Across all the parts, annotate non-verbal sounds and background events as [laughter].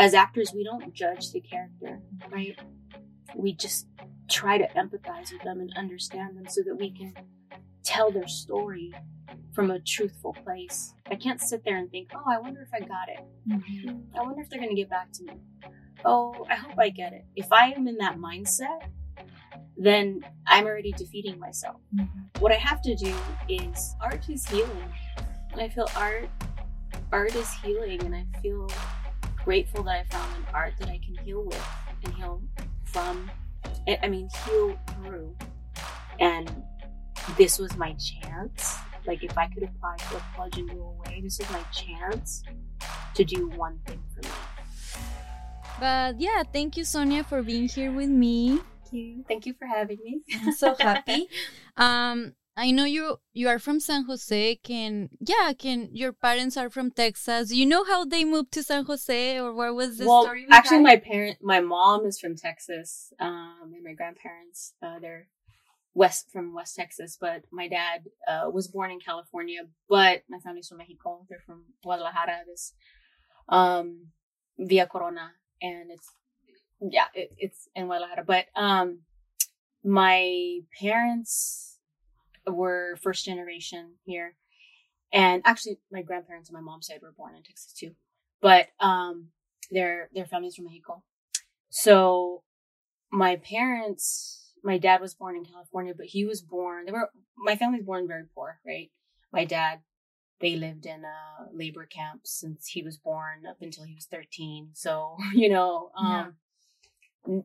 as actors, we don't judge the character, right? We just try to empathize with them and understand them so that we can tell their story from a truthful place. I can't sit there and think, oh, I wonder if I got it. Mm-hmm. I wonder if they're going to get back to me. Oh, I hope I get it. If I am in that mindset, then I'm already defeating myself. Mm-hmm. What I have to do is art is healing. And I feel art art is healing and I feel grateful that I found an art that I can heal with and heal from. I mean, heal through. And this was my chance. Like, if I could apply for a pledge and go away, this is my chance to do one thing for me. But yeah, thank you, Sonia, for being here with me. Thank you. Thank you for having me. I'm so happy. [laughs] um, I know you you are from San Jose. Can yeah, can your parents are from Texas? You know how they moved to San Jose, or what was the well, story? Actually, my parent, my mom is from Texas, um, and my grandparents, uh, they're west from West Texas. But my dad uh, was born in California, but my family's from Mexico. They're from Guadalajara, this um, Villa Corona, and it's yeah, it, it's in Guadalajara. But um, my parents were first generation here. And actually my grandparents on my mom's side were born in Texas too. But um their their families from Mexico. So my parents my dad was born in California, but he was born they were my family's born very poor, right? My dad they lived in a labor camp since he was born up until he was 13. So, [laughs] you know, um, yeah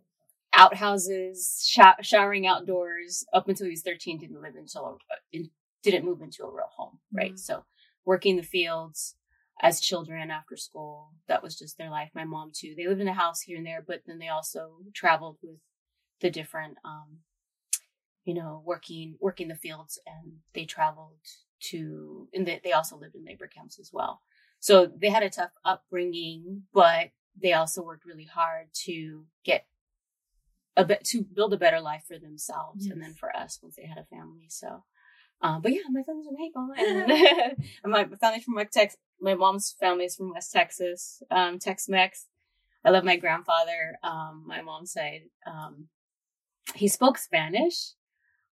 outhouses, sh- showering outdoors up until he was 13, didn't live until, uh, didn't move into a real home, right? Mm-hmm. So working the fields as children after school, that was just their life. My mom too. They lived in a house here and there, but then they also traveled with the different, um, you know, working, working the fields and they traveled to, and they, they also lived in labor camps as well. So they had a tough upbringing, but they also worked really hard to get a bit to build a better life for themselves yes. and then for us once they had a family. So, um, but yeah, my family's from Mexico and [laughs] [laughs] my family's from West Texas. My mom's family is from West Texas, um, Tex-Mex. I love my grandfather. Um, my mom's side, um, he spoke Spanish,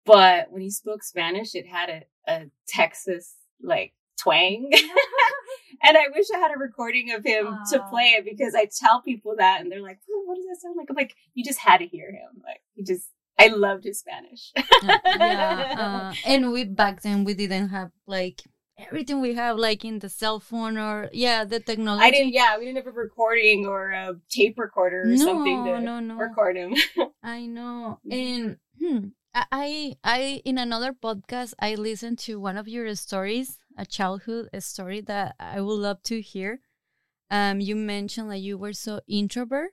but when he spoke Spanish, it had a, a Texas like twang. [laughs] and I wish I had a recording of him to play it because I tell people that and they're like, oh, what does that sound like? I'm like, you just had to hear him. Like, he just, I loved his Spanish. [laughs] yeah. Uh, and we, back then, we didn't have like, everything we have like in the cell phone or yeah the technology i didn't yeah we didn't have a recording or a tape recorder or no, something to no, no. record him [laughs] i know and hmm, i i in another podcast i listened to one of your stories a childhood a story that I would love to hear. Um, you mentioned that you were so introvert.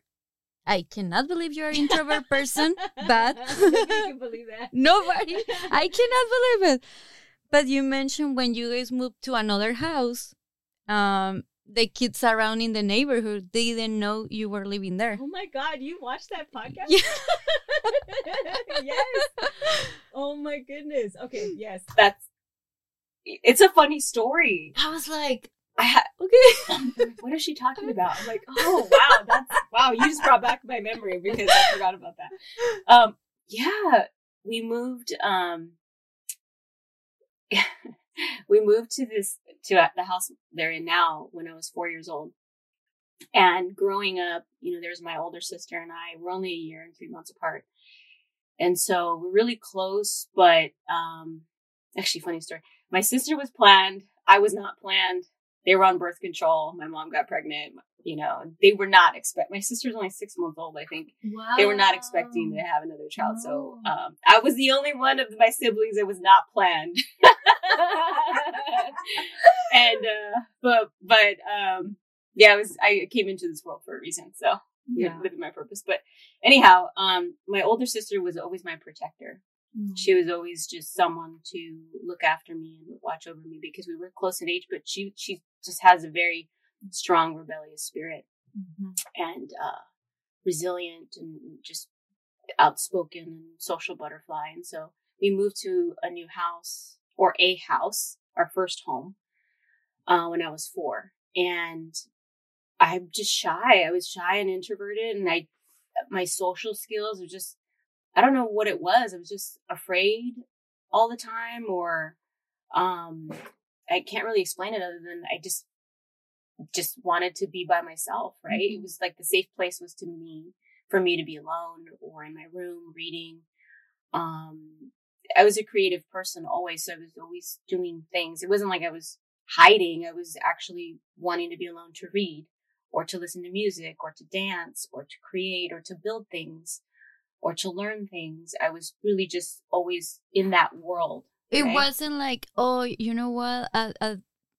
I cannot believe you're an introvert [laughs] person, [laughs] but can believe that. [laughs] nobody. I cannot believe it. But you mentioned when you guys moved to another house, um, the kids around in the neighborhood they didn't know you were living there. Oh my god, you watched that podcast? Yeah. yes. Oh my goodness. Okay, yes. That's it's a funny story. I was like, I ha- okay. [laughs] what is she talking about? I'm like, oh [laughs] wow, that's wow. You just brought back my memory because I forgot about that. Um, yeah, we moved. Um, [laughs] we moved to this to the house they're in now when I was four years old. And growing up, you know, there's my older sister and I. We're only a year and three months apart, and so we're really close. But um, actually, funny story my sister was planned. I was not planned. They were on birth control. My mom got pregnant. You know, they were not expect. My sister's only six months old, I think. Wow. They were not expecting to have another child. So, um, I was the only one of my siblings that was not planned. [laughs] and, uh, but, but, um, yeah, I was, I came into this world for a reason. So, yeah, living my purpose. But anyhow, um, my older sister was always my protector. Mm-hmm. She was always just someone to look after me and watch over me because we were close in age, but she, she just has a very strong rebellious spirit mm-hmm. and, uh, resilient and just outspoken and social butterfly. And so we moved to a new house or a house, our first home, uh, when I was four. And I'm just shy. I was shy and introverted, and I my social skills are just I don't know what it was. I was just afraid all the time, or um, I can't really explain it other than I just just wanted to be by myself. Right? Mm-hmm. It was like the safe place was to me for me to be alone or in my room reading. Um, I was a creative person always, so I was always doing things. It wasn't like I was hiding. I was actually wanting to be alone to read or to listen to music or to dance or to create or to build things or to learn things. I was really just always in that world. It wasn't like, oh, you know what? Uh, uh,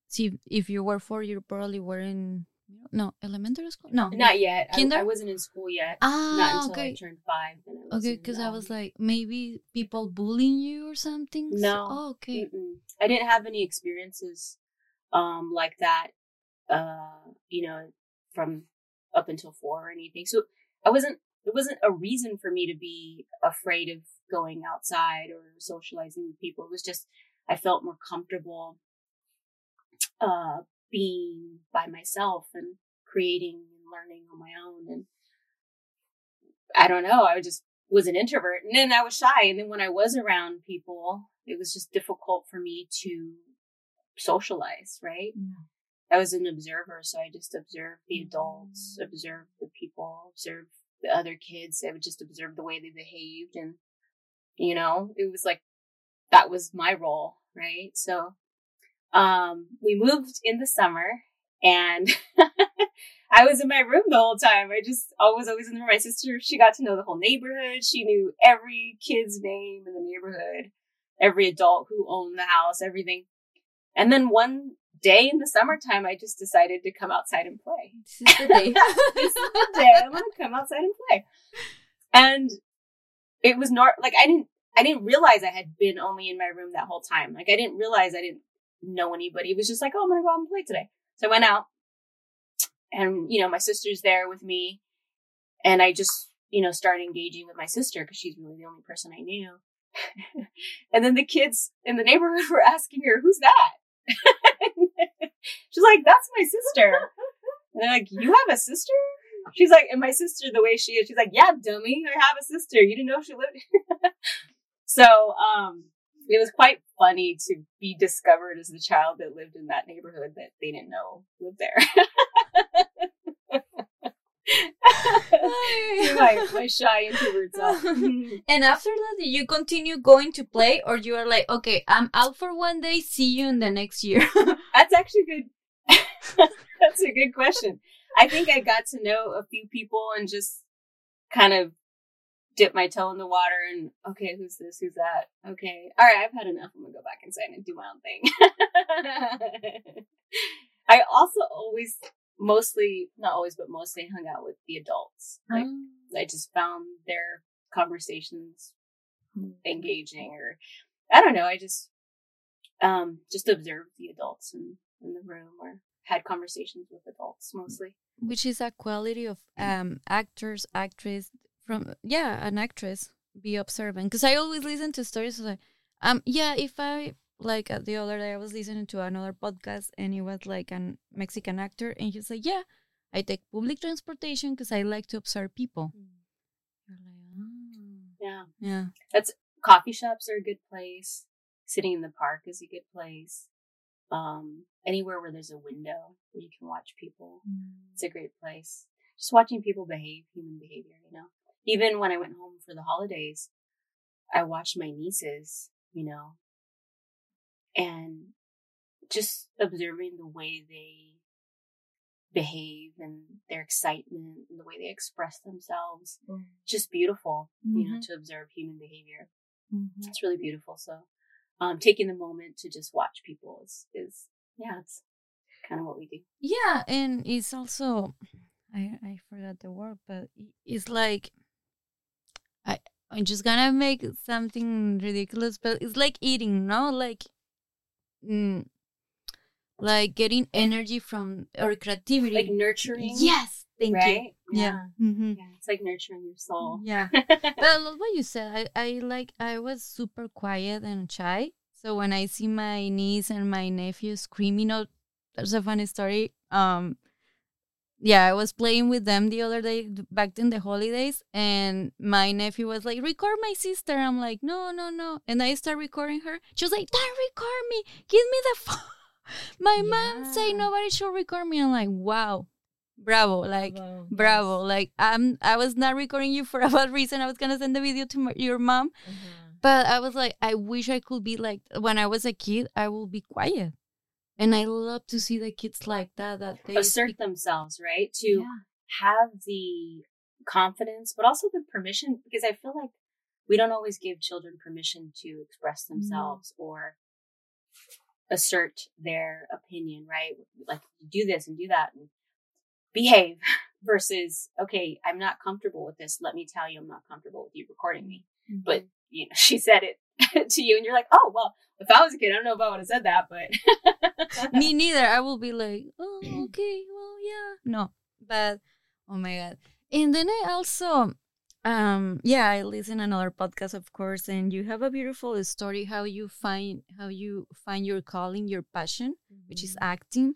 see, if you were four, you probably were in no elementary school. No, not yet. Kinder? I, I wasn't in school yet. Ah, not until okay. I turned five. okay, because I was like maybe people bullying you or something. No. Oh, okay. Mm-mm. I didn't have any experiences um like that. Uh, you know, from up until four or anything. So I wasn't. It wasn't a reason for me to be afraid of going outside or socializing with people. It was just I felt more comfortable uh being by myself and creating and learning on my own. And I don't know, I just was an introvert and then I was shy. And then when I was around people, it was just difficult for me to socialize, right? Yeah. I was an observer, so I just observed the adults, mm. observed the people, observed the other kids. I would just observe the way they behaved. And, you know, it was like, that was my role, right? So um, we moved in the summer and [laughs] I was in my room the whole time. I just always, always in the room. My sister, she got to know the whole neighborhood. She knew every kid's name in the neighborhood, every adult who owned the house, everything. And then one day in the summertime, I just decided to come outside and play. This is the day. [laughs] this is the day I want to come outside and play. And it was not like I didn't I didn't realize I had been only in my room that whole time. Like I didn't realize I didn't know anybody. It was just like, oh, I'm gonna go out and play today. So I went out, and you know, my sister's there with me, and I just you know started engaging with my sister because she's really the only person I knew. [laughs] and then the kids in the neighborhood [laughs] were asking her, "Who's that?" She's like, "That's my sister." And they're like, "You have a sister?" She's like, and my sister, the way she is, she's like, "Yeah, dummy, I have a sister. You didn't know she lived." here. [laughs] so, um, it was quite funny to be discovered as the child that lived in that neighborhood that they didn't know lived there. [laughs] [laughs] my, my [laughs] shy introvert self. [laughs] and after that, did you continue going to play, or you are like, okay, I'm out for one day. See you in the next year. That's actually good. That's a good question. I think I got to know a few people and just kind of dip my toe in the water and okay, who's this? Who's that? Okay. All right, I've had enough. I'm gonna go back inside and do my own thing. I also always mostly not always, but mostly hung out with the adults. Like oh. I just found their conversations hmm. engaging or I don't know, I just um just observed the adults in, in the room or had conversations with adults mostly. Which is a quality of um actors, actress from yeah an actress be observant because i always listen to stories like um yeah if i like uh, the other day i was listening to another podcast and it was like an mexican actor and he was like yeah i take public transportation because i like to observe people. Mm. like, oh. yeah. Yeah. That's coffee shops are a good place. Sitting in the park is a good place. Um anywhere where there's a window where you can watch people mm. it's a great place. Just watching people behave human behavior you know? Even when I went home for the holidays, I watched my nieces, you know, and just observing the way they behave and their excitement and the way they express themselves. Mm. Just beautiful, mm-hmm. you know, mm-hmm. to observe human behavior. Mm-hmm. It's really beautiful. So, um, taking the moment to just watch people is, is, yeah, it's kind of what we do. Yeah. And it's also, I, I forgot the word, but it's like, I I'm just gonna make something ridiculous, but it's like eating, no? Like, mm, like getting energy from or creativity, like nurturing. Yes, thank right? you. Yeah, yeah. Mm-hmm. yeah. It's like nurturing your soul. Yeah, [laughs] but I love what you said. I I like I was super quiet and shy, so when I see my niece and my nephew screaming out, there's a funny story. Um, yeah, I was playing with them the other day back in the holidays, and my nephew was like, "Record my sister." I'm like, "No, no, no," and I start recording her. She was like, "Don't record me. Give me the [laughs] phone." my yeah. mom say nobody should record me. I'm like, "Wow." Bravo, like bravo, bravo. Like I'm. I was not recording you for [laughs] a bad reason. I was gonna send the video to my, your mom, mm-hmm. but I was like, I wish I could be like when I was a kid. I will be quiet and I love to see the kids like that that they assert speak- themselves, right? To yeah. have the confidence, but also the permission, because I feel like we don't always give children permission to express mm-hmm. themselves mm. or assert their opinion, right? Like do this and do that and behave [laughs] versus, okay, I'm not comfortable with this. Let me tell you, I'm not comfortable with you recording me. Mm-hmm. But you know, [laughs] she said it [laughs] to you and you're like, oh, well, if I was a kid, I don't know if I would have said that, but [laughs] me neither. I will be like, oh, [clears throat] okay, well, yeah, no, but oh my god. And then I also, um, yeah, I listen another podcast, of course, and you have a beautiful story how you find how you find your calling, your passion, mm-hmm. which is mm-hmm. acting.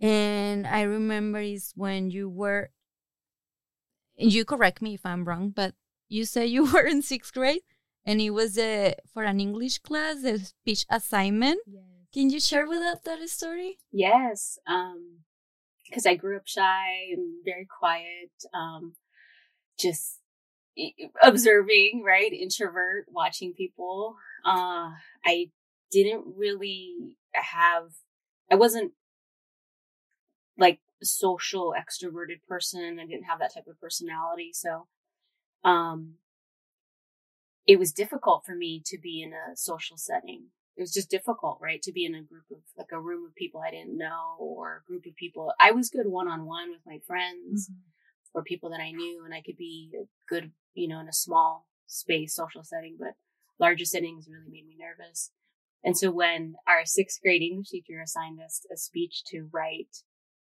And I remember is when you were, you correct me if I'm wrong, but you say you [laughs] were in sixth grade and it was a, for an English class, a speech assignment. Yes. Can you share with us that story? Yes. Um, because I grew up shy and very quiet, um, just observing, right? Introvert, watching people. Uh, I didn't really have, I wasn't like a social extroverted person. I didn't have that type of personality. So, um, it was difficult for me to be in a social setting. It was just difficult, right? To be in a group of like a room of people I didn't know or a group of people. I was good one on one with my friends mm-hmm. or people that I knew and I could be good, you know, in a small space social setting, but larger settings really made me nervous. And so when our sixth grade English teacher assigned us a speech to write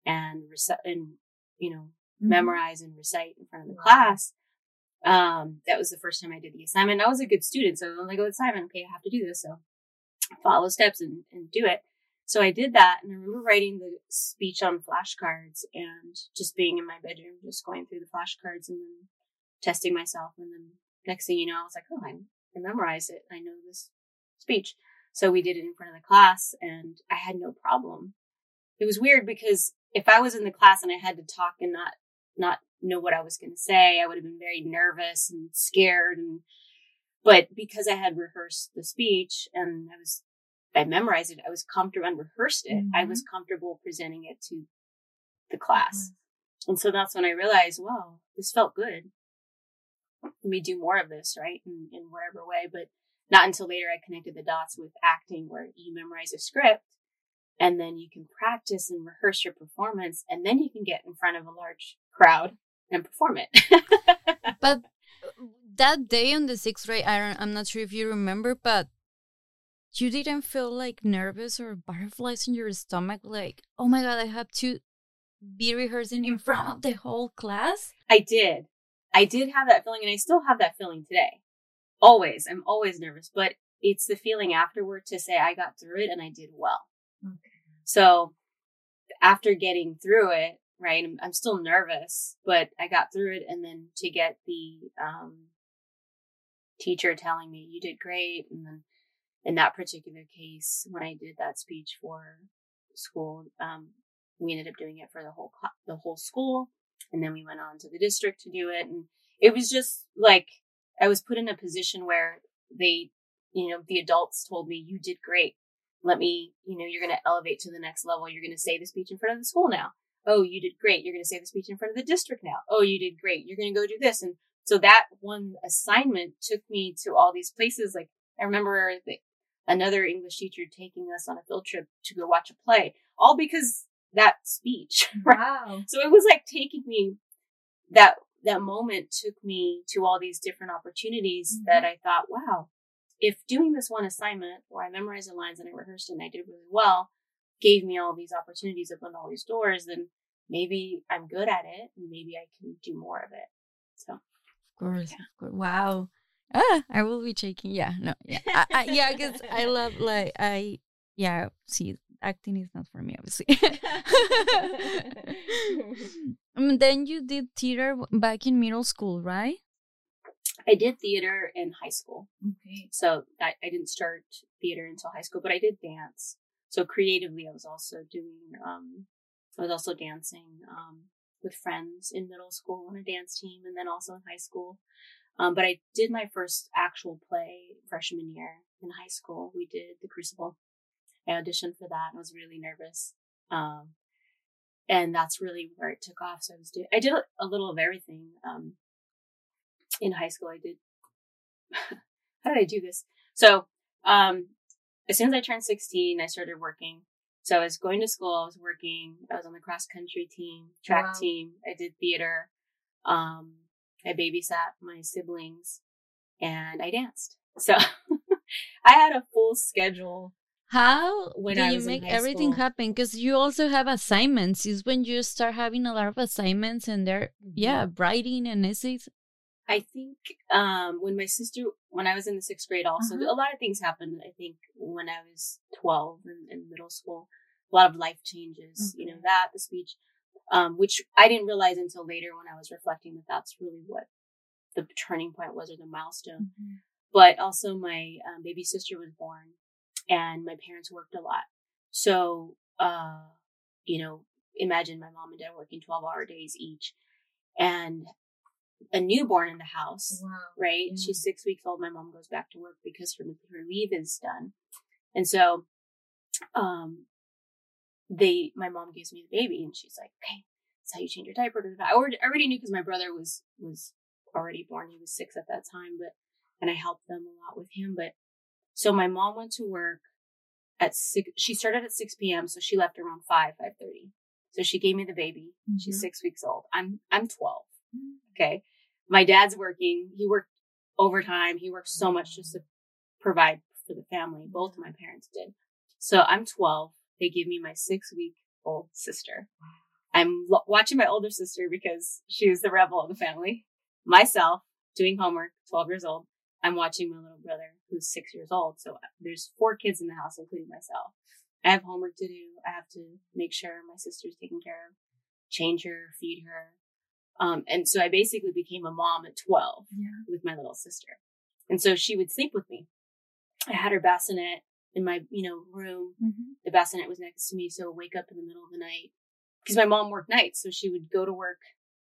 and recite and, you know, mm-hmm. memorize and recite in front of the class, um, that was the first time I did the assignment. I was a good student, so I'm like, oh, assignment, okay, I have to do this. So follow steps and, and do it. So I did that, and I remember writing the speech on flashcards and just being in my bedroom, just going through the flashcards and then testing myself. And then next thing you know, I was like, oh, I, I memorized it. I know this speech. So we did it in front of the class, and I had no problem. It was weird because if I was in the class and I had to talk and not not know what I was going to say. I would have been very nervous and scared. And, but because I had rehearsed the speech and I was, I memorized it, I was comfortable and rehearsed it. Mm-hmm. I was comfortable presenting it to the class. Mm-hmm. And so that's when I realized, well, this felt good. Let me do more of this, right? In, in whatever way. But not until later I connected the dots with acting where you memorize a script and then you can practice and rehearse your performance and then you can get in front of a large crowd and perform it. [laughs] but that day on the sixth grade, I don't, I'm not sure if you remember, but you didn't feel like nervous or butterflies in your stomach, like, oh my god, I have to be rehearsing in [laughs] front of the whole class? I did. I did have that feeling, and I still have that feeling today. Always. I'm always nervous, but it's the feeling afterward to say I got through it and I did well. Okay. So after getting through it, right? I'm, I'm still nervous, but I got through it. And then to get the um, teacher telling me you did great, and then in that particular case, when I did that speech for school, um, we ended up doing it for the whole the whole school, and then we went on to the district to do it, and it was just like I was put in a position where they, you know, the adults told me you did great. Let me, you know, you're going to elevate to the next level. You're going to say the speech in front of the school now. Oh, you did great. You're going to say the speech in front of the district now. Oh, you did great. You're going to go do this. And so that one assignment took me to all these places. Like I remember the, another English teacher taking us on a field trip to go watch a play, all because that speech. [laughs] Wow. so it was like taking me that, that moment took me to all these different opportunities mm-hmm. that I thought, wow, if doing this one assignment where I memorized the lines and I rehearsed it and I did really well, gave me all these opportunities, opened all these doors, then maybe I'm good at it and maybe I can do more of it. So, of course, yeah. wow. Ah, I will be checking. Yeah, no, yeah, I, I, yeah, because I [laughs] love like I yeah, see, acting is not for me, obviously. and [laughs] then you did theater back in middle school, right? I did theater in high school. Okay. So I, I didn't start theater until high school, but I did dance. So creatively, I was also doing, um, I was also dancing, um, with friends in middle school on a dance team and then also in high school. Um, but I did my first actual play freshman year in high school. We did The Crucible. I auditioned for that and was really nervous. Um, and that's really where it took off. So I was doing, I did a, little of everything. Um, in high school, I did, [laughs] how did I do this? So, um, as soon as I turned 16, I started working. So I was going to school, I was working, I was on the cross country team, track wow. team, I did theater. Um, I babysat my siblings and I danced. So [laughs] I had a full schedule. How do you make everything school. happen? Because you also have assignments. Is when you start having a lot of assignments and they're, mm-hmm. yeah, writing and essays. I think um, when my sister, when I was in the sixth grade, also uh-huh. a lot of things happened. I think when I was twelve in, in middle school, a lot of life changes. Okay. You know that the speech, um, which I didn't realize until later when I was reflecting that that's really what the turning point was or the milestone. Mm-hmm. But also, my um, baby sister was born, and my parents worked a lot. So, uh, you know, imagine my mom and dad working twelve hour days each, and a newborn in the house, wow. right? Yeah. She's six weeks old. My mom goes back to work because her, her leave is done. And so, um, they, my mom gives me the baby and she's like, okay, that's how you change your diaper. I already, knew because my brother was, was already born. He was six at that time, but, and I helped them a lot with him. But so my mom went to work at six, she started at 6 p.m. So she left around 5, 5.30. So she gave me the baby. Mm-hmm. She's six weeks old. I'm, I'm 12. Okay. My dad's working. He worked overtime. He worked so much just to provide for the family. Both of my parents did. So I'm 12. They give me my six week old sister. I'm lo- watching my older sister because she was the rebel of the family. Myself doing homework, 12 years old. I'm watching my little brother who's six years old. So uh, there's four kids in the house, including myself. I have homework to do. I have to make sure my sister's taken care of, change her, feed her, um, and so I basically became a mom at 12 yeah. with my little sister. And so she would sleep with me. I had her bassinet in my, you know, room. Mm-hmm. The bassinet was next to me. So I'd wake up in the middle of the night because my mom worked nights. So she would go to work,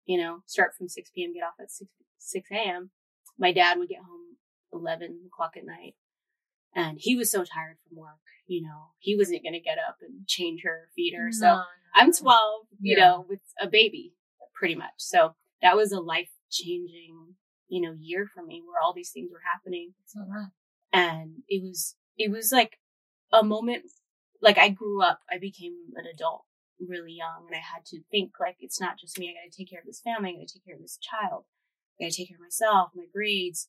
you know, start from 6 p.m., get off at 6, 6 a.m. My dad would get home 11 o'clock at night. And he was so tired from work, you know, he wasn't going to get up and change her, feed her. No, so. I'm 12, you yeah. know, with a baby pretty much. So that was a life changing, you know, year for me where all these things were happening. And it was, it was like a moment, like I grew up, I became an adult really young and I had to think like, it's not just me. I got to take care of this family. I got to take care of this child. I got to take care of myself, my grades.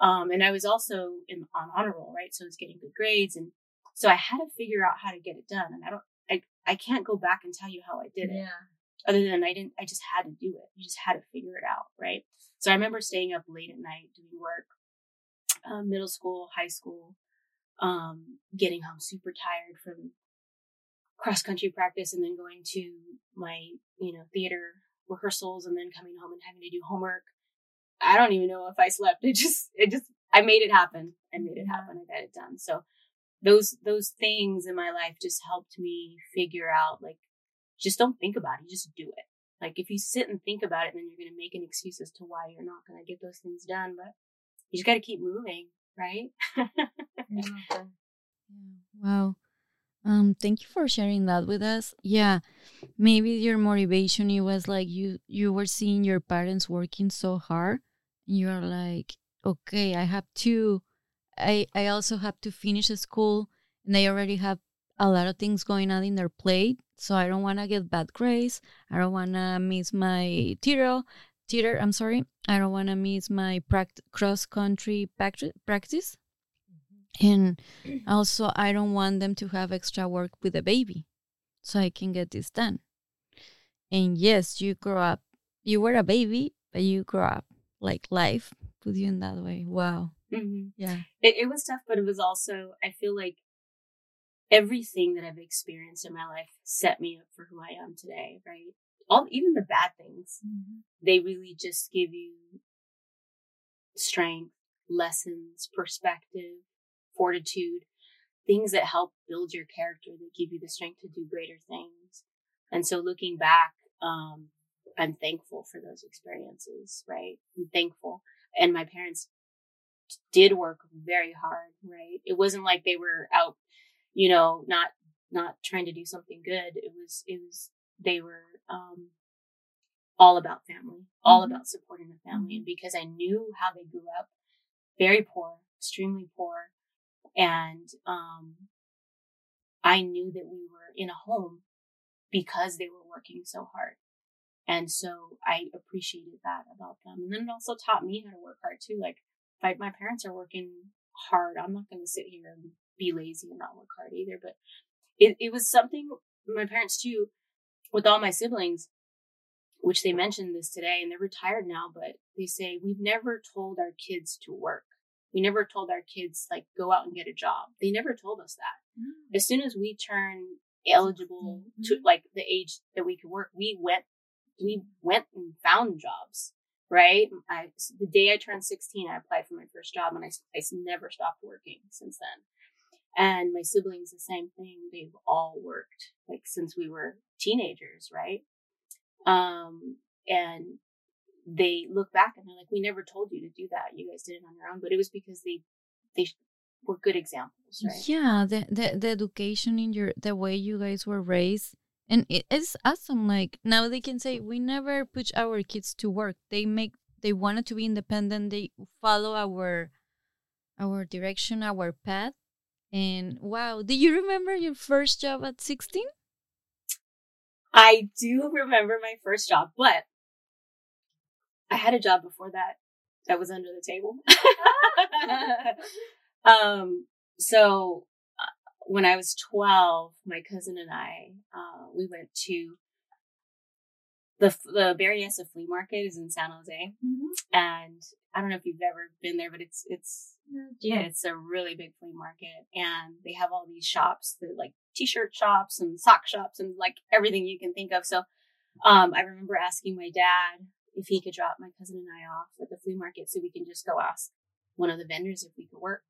Um, and I was also in, on honor roll, right? So I was getting good grades. And so I had to figure out how to get it done. And I don't, I, I can't go back and tell you how I did it. Yeah other than I didn't, I just had to do it. You just had to figure it out, right? So I remember staying up late at night doing work, uh, middle school, high school, um, getting home super tired from cross country practice and then going to my, you know, theater rehearsals and then coming home and having to do homework. I don't even know if I slept. [laughs] It just, it just, I made it happen. I made it happen. I got it done. So those, those things in my life just helped me figure out like just don't think about it. Just do it. Like if you sit and think about it, then you're going to make an excuse as to why you're not going to get those things done. But you just got to keep moving, right? [laughs] yeah. Wow. Um, thank you for sharing that with us. Yeah, maybe your motivation it was like you you were seeing your parents working so hard. You're like, okay, I have to. I I also have to finish school, and they already have a lot of things going on in their plate. So I don't want to get bad grades. I don't want to miss my theater. Theater, I'm sorry. I don't want to miss my pract- cross country practice. Mm-hmm. And also, I don't want them to have extra work with the baby. So I can get this done. And yes, you grow up. You were a baby, but you grow up. Like life put you in that way. Wow. Mm-hmm. Yeah. It, it was tough, but it was also, I feel like everything that I've experienced in my life set me up for who I am today, right? All even the bad things, mm-hmm. they really just give you strength, lessons, perspective, fortitude, things that help build your character that give you the strength to do greater things. And so looking back, um, I'm thankful for those experiences, right? I'm thankful. And my parents did work very hard, right? It wasn't like they were out, you know, not, not trying to do something good. It was, it was, they were, um, all about family, all mm-hmm. about supporting the family. And because I knew how they grew up, very poor, extremely poor. And, um, I knew that we were in a home because they were working so hard. And so I appreciated that about them. And then it also taught me how to work hard too. Like, if I, my parents are working hard, I'm not going to sit here and be lazy and not work hard either. But it, it was something my parents too, with all my siblings, which they mentioned this today and they're retired now, but they say, we've never told our kids to work. We never told our kids, like, go out and get a job. They never told us that. Mm-hmm. As soon as we turn eligible mm-hmm. to like the age that we could work, we went, we went and found jobs, right? I, the day I turned 16, I applied for my first job and I, I never stopped working since then. And my siblings, the same thing. They've all worked like since we were teenagers, right? Um, and they look back and they're like, we never told you to do that. You guys did it on your own, but it was because they, they were good examples, right? Yeah. The, the, the education in your, the way you guys were raised. And it is awesome. Like now they can say, we never push our kids to work. They make, they wanted to be independent. They follow our, our direction, our path. And wow, do you remember your first job at 16? I do remember my first job, but I had a job before that that was under the table. [laughs] um, so uh, when I was 12, my cousin and I, uh, we went to the, the Berryessa flea market is in San Jose. Mm-hmm. And I don't know if you've ever been there, but it's, it's, yeah, it's a really big flea market and they have all these shops that like t-shirt shops and sock shops and like everything you can think of. So, um, I remember asking my dad if he could drop my cousin and I off at the flea market so we can just go ask one of the vendors if we could work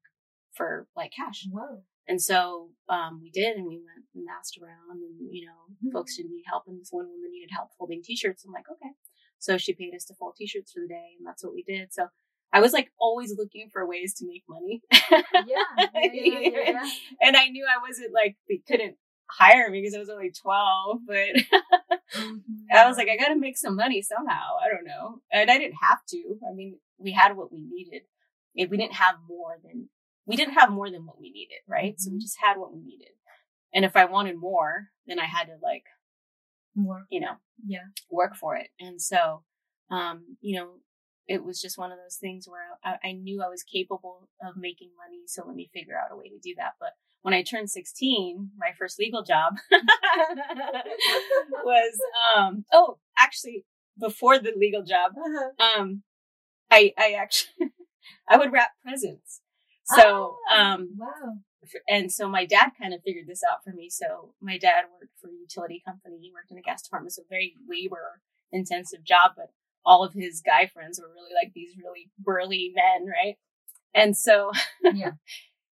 for like cash. Whoa. And so, um, we did and we went and asked around and, you know, mm-hmm. folks didn't need help and this one woman needed help folding t-shirts. I'm like, okay. So she paid us to fold t-shirts for the day and that's what we did. So I was like always looking for ways to make money. [laughs] yeah, yeah, yeah, yeah, And I knew I wasn't like, they couldn't hire me because I was only 12, but mm-hmm. I was like, I got to make some money somehow. I don't know. And I didn't have to. I mean, we had what we needed. If we didn't have more than, we didn't have more than what we needed, right? Mm-hmm. So we mm-hmm. just had what we needed. And if I wanted more, then I had to like, more, you know, yeah, work for it. And so, um, you know, it was just one of those things where I, I, knew I was capable of making money. So let me figure out a way to do that. But when I turned 16, my first legal job [laughs] was, um, oh, actually before the legal job, uh-huh. um, I, I actually, [laughs] I would wrap presents. So, oh, um, wow. And so my dad kind of figured this out for me. So my dad worked for a utility company. He worked in a gas department. So very labor intensive job, but all of his guy friends were really like these really burly men, right? And so, [laughs] yeah.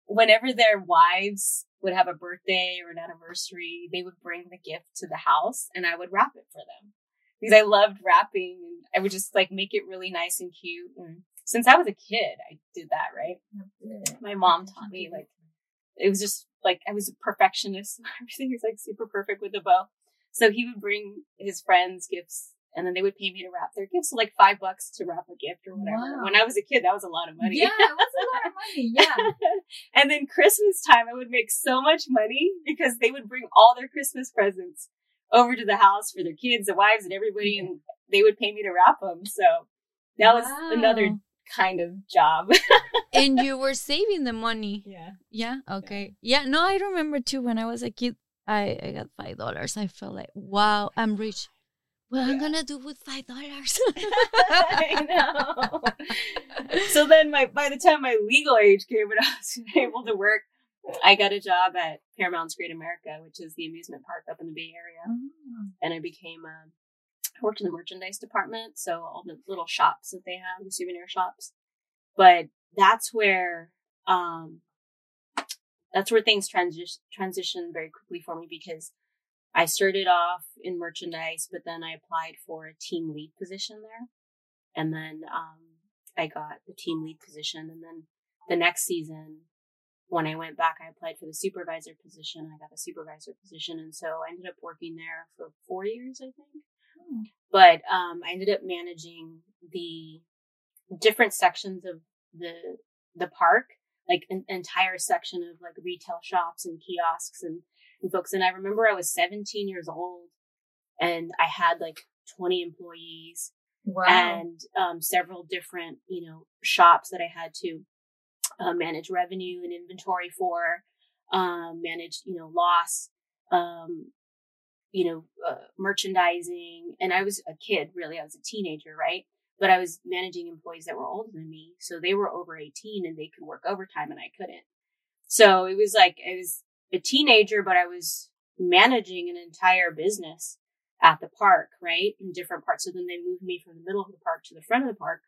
whenever their wives would have a birthday or an anniversary, they would bring the gift to the house and I would wrap it for them because I loved wrapping and I would just like make it really nice and cute. And since I was a kid, I did that, right? My mom taught me like, it was just like, I was a perfectionist. [laughs] Everything was like super perfect with a bow. So he would bring his friends gifts and then they would pay me to wrap their gifts, so like five bucks to wrap a gift or whatever. Wow. When I was a kid, that was a lot of money. Yeah, it was a lot of [laughs] money. Yeah. and then Christmas time, I would make so much money because they would bring all their Christmas presents over to the house for their kids, the wives, and everybody, and they would pay me to wrap them. So that was another kind of job. [laughs] and you were saving the money. Yeah. Yeah. Okay. Yeah. yeah. No, I remember too when I was a kid. I, I got five dollars. I felt like, wow, I'm rich well, I'm gonna do with five dollars. [laughs] I know. so then, my by the time my legal age came and [laughs] I was able to work, I got a job at Paramount's Great America, which is the amusement park up in the Bay Area, Oh. and I became a. I worked in the merchandise department, so all the little shops that they have, the souvenir shops. But that's where, um, that's where things transition transitioned very quickly for me because I started off in merchandise, but then I applied for a team lead position there, and then um, I got the team lead position, and then the next season when I went back, I applied for the supervisor position. I got the supervisor position. And so I ended up working there for four years, I think. Hmm. But, um, I ended up managing the different sections of the, the park, like an entire section of like retail shops and kiosks and, and folks. And I remember I was 17 years old and I had like 20 employees Wow. and um, several different, you know, shops that I had to uh, manage revenue and inventory for, um, manage, you know, loss, um, you know, uh, merchandising. And I was a kid, really. I was a teenager, right? But I was managing employees that were older than me. So they were over 18 and they could work overtime and I couldn't. So it was like, it was a teenager, but I was managing an entire business at the park, right? In different parts. So then they moved me from the middle of the park to the front of the park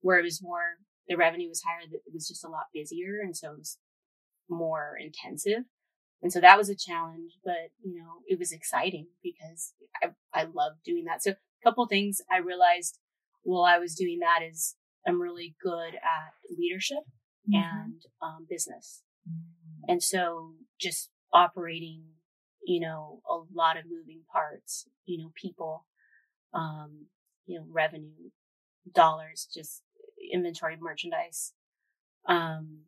where it was more, the revenue was higher. That it was just a lot busier. And so it was more intensive. And so that was a challenge, but you know, it was exciting because I, I loved doing that. So a couple things I realized while I was doing that is I'm really good at leadership Mhm. and um, business. And so just operating, you know, a lot of moving parts, you know, people, um, you know, revenue, dollars, just inventory, merchandise. Um,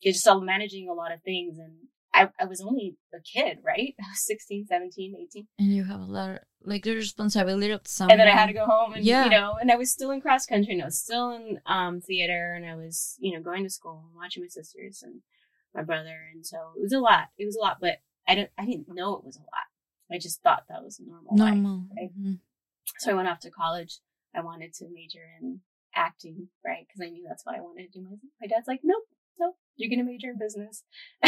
you're just all managing a lot of things. And I, I was only a kid, right? [laughs] I was 16, 17, 18. And you have a lot of, like the responsibility of someone. And then I had to go home and, Yeah. you know, and I was still in cross country and I was still in, um, theater and I was, you know, going to school and watching my sisters and my brother. And so it was a lot. It was a lot, but I didn't, I didn't know it was a lot. I just thought that was a normal life. normal. right? Mhm. So I went off to college. I wanted to major in acting, right? Because I knew that's what I wanted to do. My, my dad's like, nope, nope, you're going to major in business. [laughs]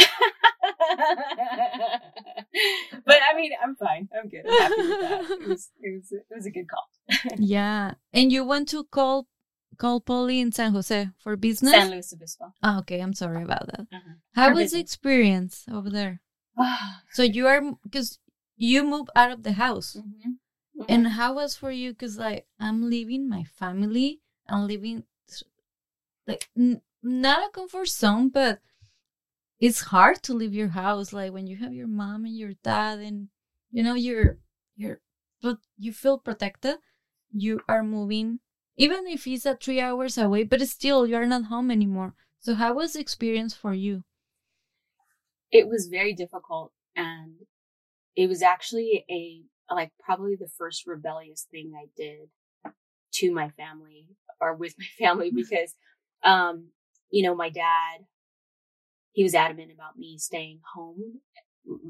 but I mean, I'm fine. I'm good. I'm happy with that. It was, it was, it was a good call. [laughs] Yeah. And you went to call Cal Poly in San Jose for business? San Luis Obispo. oh, okay, I'm sorry about that. Uh-huh. How For was the experience over there? [sighs] So you are because you moved out of the house. Mhm. Mhm. And how was for you? Because like I'm leaving my family. I'm leaving like n- not a comfort zone, but it's hard to leave your house. Like when you have your mom and your dad, and you know you're you're but you feel protected. You are moving, even if it's at three hours away, but still you are not home anymore. So how was the experience for you? it was very difficult and it was actually a like probably the first rebellious thing I did to my family or with my [laughs] family because um you know my dad he was adamant about me staying home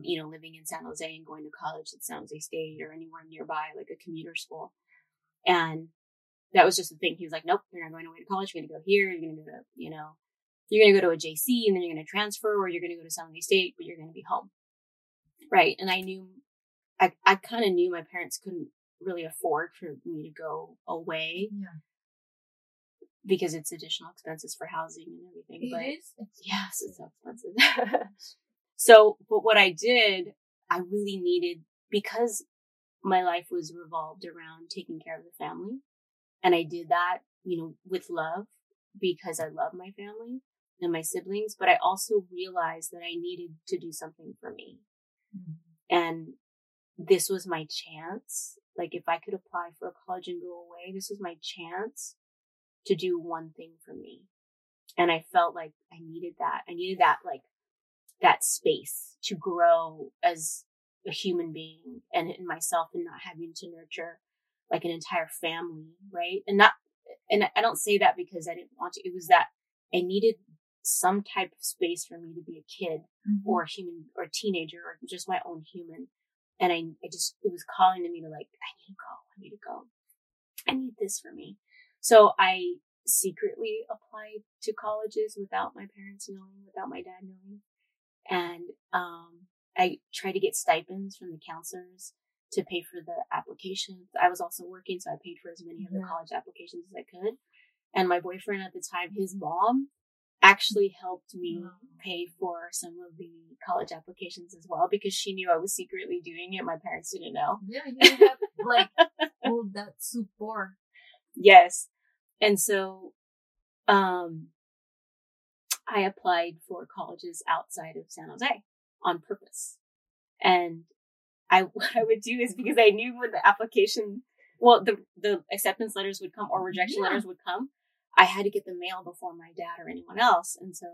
you know living in San Jose and going to college at San Jose State or anywhere nearby like a commuter school and that was just the thing he was like nope you're not going away to college you're going to go here you're going to go to you know you're going to go to a JC and then you're going to transfer or you're going to go to San Jose State, but you're going to be home. Right. And I knew, I, I kind of knew my parents couldn't really afford for me to go away Yeah. because it's additional expenses for housing and everything. but It is. yes, it's so expensive. [laughs] so, but what I did, I really needed because my life was revolved around taking care of the family. And I did that, you know, with love because I love my family and my siblings, but I also realized that I needed to do something for me. Mhm. And this was my chance. Like if I could apply for a college and go away, this was my chance to do one thing for me. And I felt like I needed that. I needed that, like that space to grow as a human being and in myself and not having to nurture like an entire family, right? And not, and I don't say that because I didn't want to. It was that I needed some type of space for me to be a kid Mhm. or a human or a teenager or just my own human. And I, I just, it was calling to me to like, I need to go. I need to go. I need this for me. So I secretly applied to colleges without my parents knowing, without my dad knowing. and um, I tried to get stipends from the counselors to pay for the applications. I was also working, so I paid for as many of the college applications as I could. And my boyfriend at the time, his mom, actually helped me pay for some of the college applications as well because she knew I was secretly doing it. My parents didn't know. Yeah, you have like [laughs] all that support. Yes. And so um I applied for colleges outside of San Jose on purpose. And I [laughs] what I would do is because I knew when the application well the the acceptance letters would come or rejection Yeah. letters would come, I had to get the mail before my dad or anyone else. And so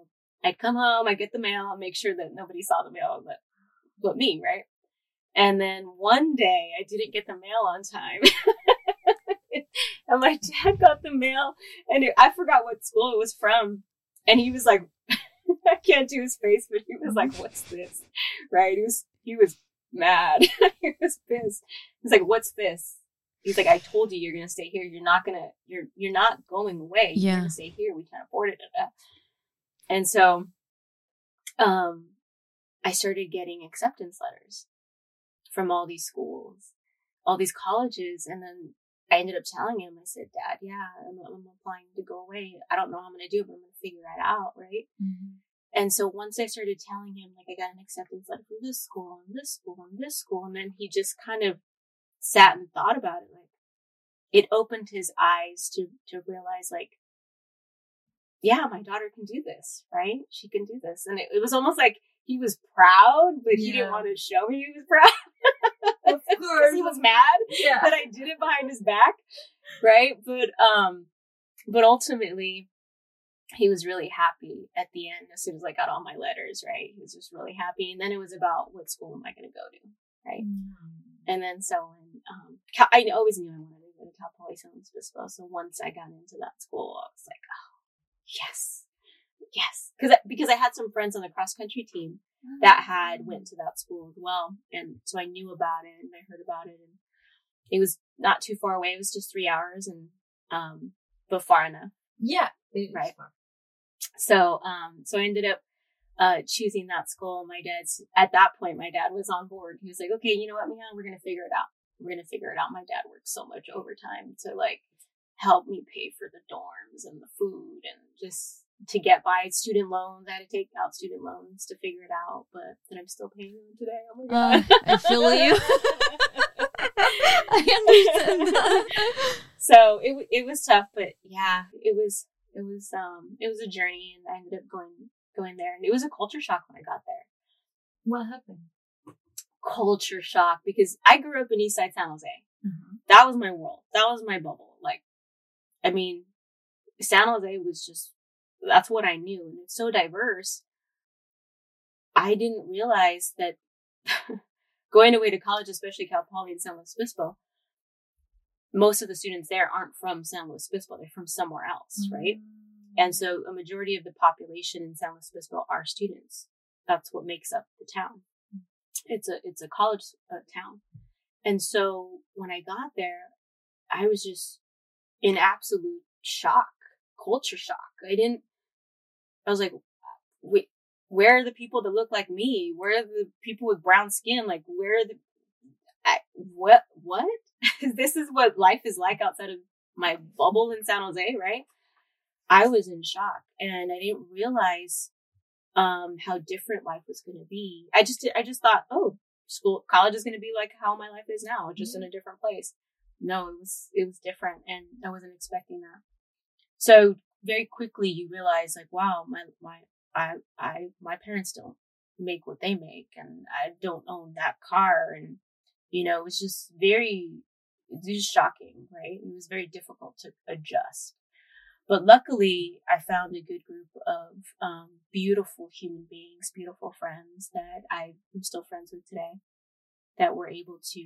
I'd come home, I'd get the mail, make sure that nobody saw the mail but but me, right? And then one day I didn't get the mail on time. [laughs] and my dad got the mail and it, I forgot what school it was from. And he was like, [laughs] I can't do his face, but he was like, what's this? Right? He was, he was mad. [laughs] he was pissed. He's like, what's this? He's like, I told you you're going to stay here. You're not going to, you're, you're not going away. You're going to stay here. We can't afford it. da, da." And so, um, I started getting acceptance letters from all these schools, all these colleges. And then I ended up telling him, I said, Dad, yeah, I'm, I'm applying to go away. I don't know how I'm going to do it, but I'm going to figure that out. Right. And so once I started telling him, like, I got an acceptance letter from this school and this school and this school, and then he just kind of sat and thought about it. Like, it opened his eyes to, to realize, like, yeah, my daughter can do this, right? She can do this. And it, it was almost like he was proud, but he didn't want to show me he was [laughs] proud Of [laughs] course. he was mad Yeah. that I did it behind his back, right? But um, but ultimately, he was really happy at the end. As soon as I got all my letters, right? He was just really happy. And then it was about what school am I going to go to, right? And then so in, um, Cal- I always knew I wanted to go to Cal Poly San Luis Obispo. So once I got into that school, I was like, oh, yes, yes, because because I had some friends on the cross country team that had went to that school as well, and so I knew about it and I heard about it, and it was not too far away. It was just three hours, and um, but far enough. Yeah. It is Right. fun. So um, so I ended up uh choosing that school. My dad's at that point, my dad was on board. He was like, okay, you know what, Mia, we're gonna figure it out. We're gonna figure it out. My dad worked so much overtime to like help me pay for the dorms and the food and just to get by student loans. I had to take out student loans to figure it out, but then I'm still paying them today. Oh my Uh, god. I feel you. [laughs] I understand that. [laughs] so it it was tough, but yeah, it was it was um it was a journey, and I ended up going going there, and it was a culture shock when I got there. What happened? Culture shock because I grew up in Eastside San Jose. Uh-huh. That was my world. That was my bubble. Like, I mean, San Jose was just that's what I knew, and it's so diverse. I didn't realize that [laughs] going away to college, especially Cal Poly and San Luis Obispo, most of the students there aren't from San Luis Obispo; they're from somewhere else, right? And so a majority of the population in San Luis Obispo are students. That's what makes up the town. It's a, it's a college uh, town. And so when I got there, I was just in absolute shock, culture shock. I didn't, I was like, wait, where are the people that look like me? Where are the people with brown skin? Like, where are the, I, what, what? [laughs] this is what life is like outside of my bubble in San Jose, right? I was in shock and I didn't realize um how different life was going to be. I just I just thought, "Oh, school college is going to be like how my life is now, just in a different place." No, it was it was different and I wasn't expecting that. So, very quickly you realize like, wow, my my I I my parents don't make what they make and I don't own that car and you know, it was just very it was shocking, right? It was very difficult to adjust. But luckily, I found a good group of um, beautiful human beings, beautiful friends that I'm still friends with today. That were able to,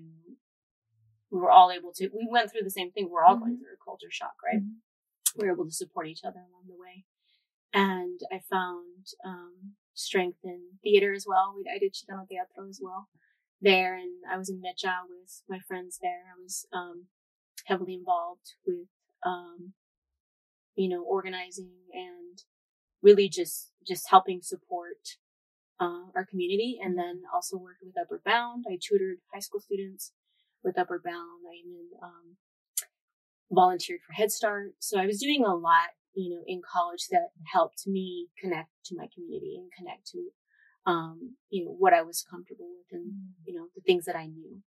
we were all able to. We went through the same thing. We're all going Mhm. through a culture shock, right? Mhm. We were able to support each other along the way, and I found um, strength in theater as well. We, I did Chicano Teatro as well there, and I was in Mecha with my friends there. I was um, heavily involved with um, you know, organizing and really just, just helping support, uh, our community, and then also worked with Upward Bound. I tutored high school students with Upward Bound. I even um, volunteered for Head Start. So I was doing a lot, you know, in college that helped me connect to my community and connect to, um, you know, what I was comfortable with and, you know, the things that I knew.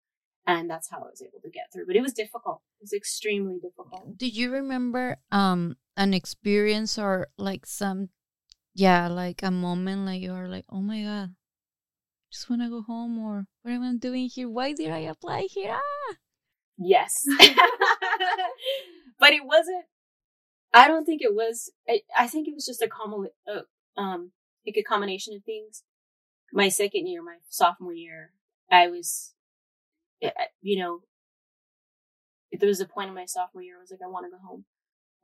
And that's how I was able to get through. But it was difficult. It was extremely difficult. Do you remember um an experience or like some yeah, like a moment like you're like, oh my god, just wanna go home or what am I doing here? Why did I apply here? Ah! Yes. [laughs] [laughs] but it wasn't, I don't think it was, I, I think it was just a common, uh, um, like a combination of things. My second year, my sophomore year, I was, eh, eh, you know, there was a point in my sophomore year, I was like, I want to go home.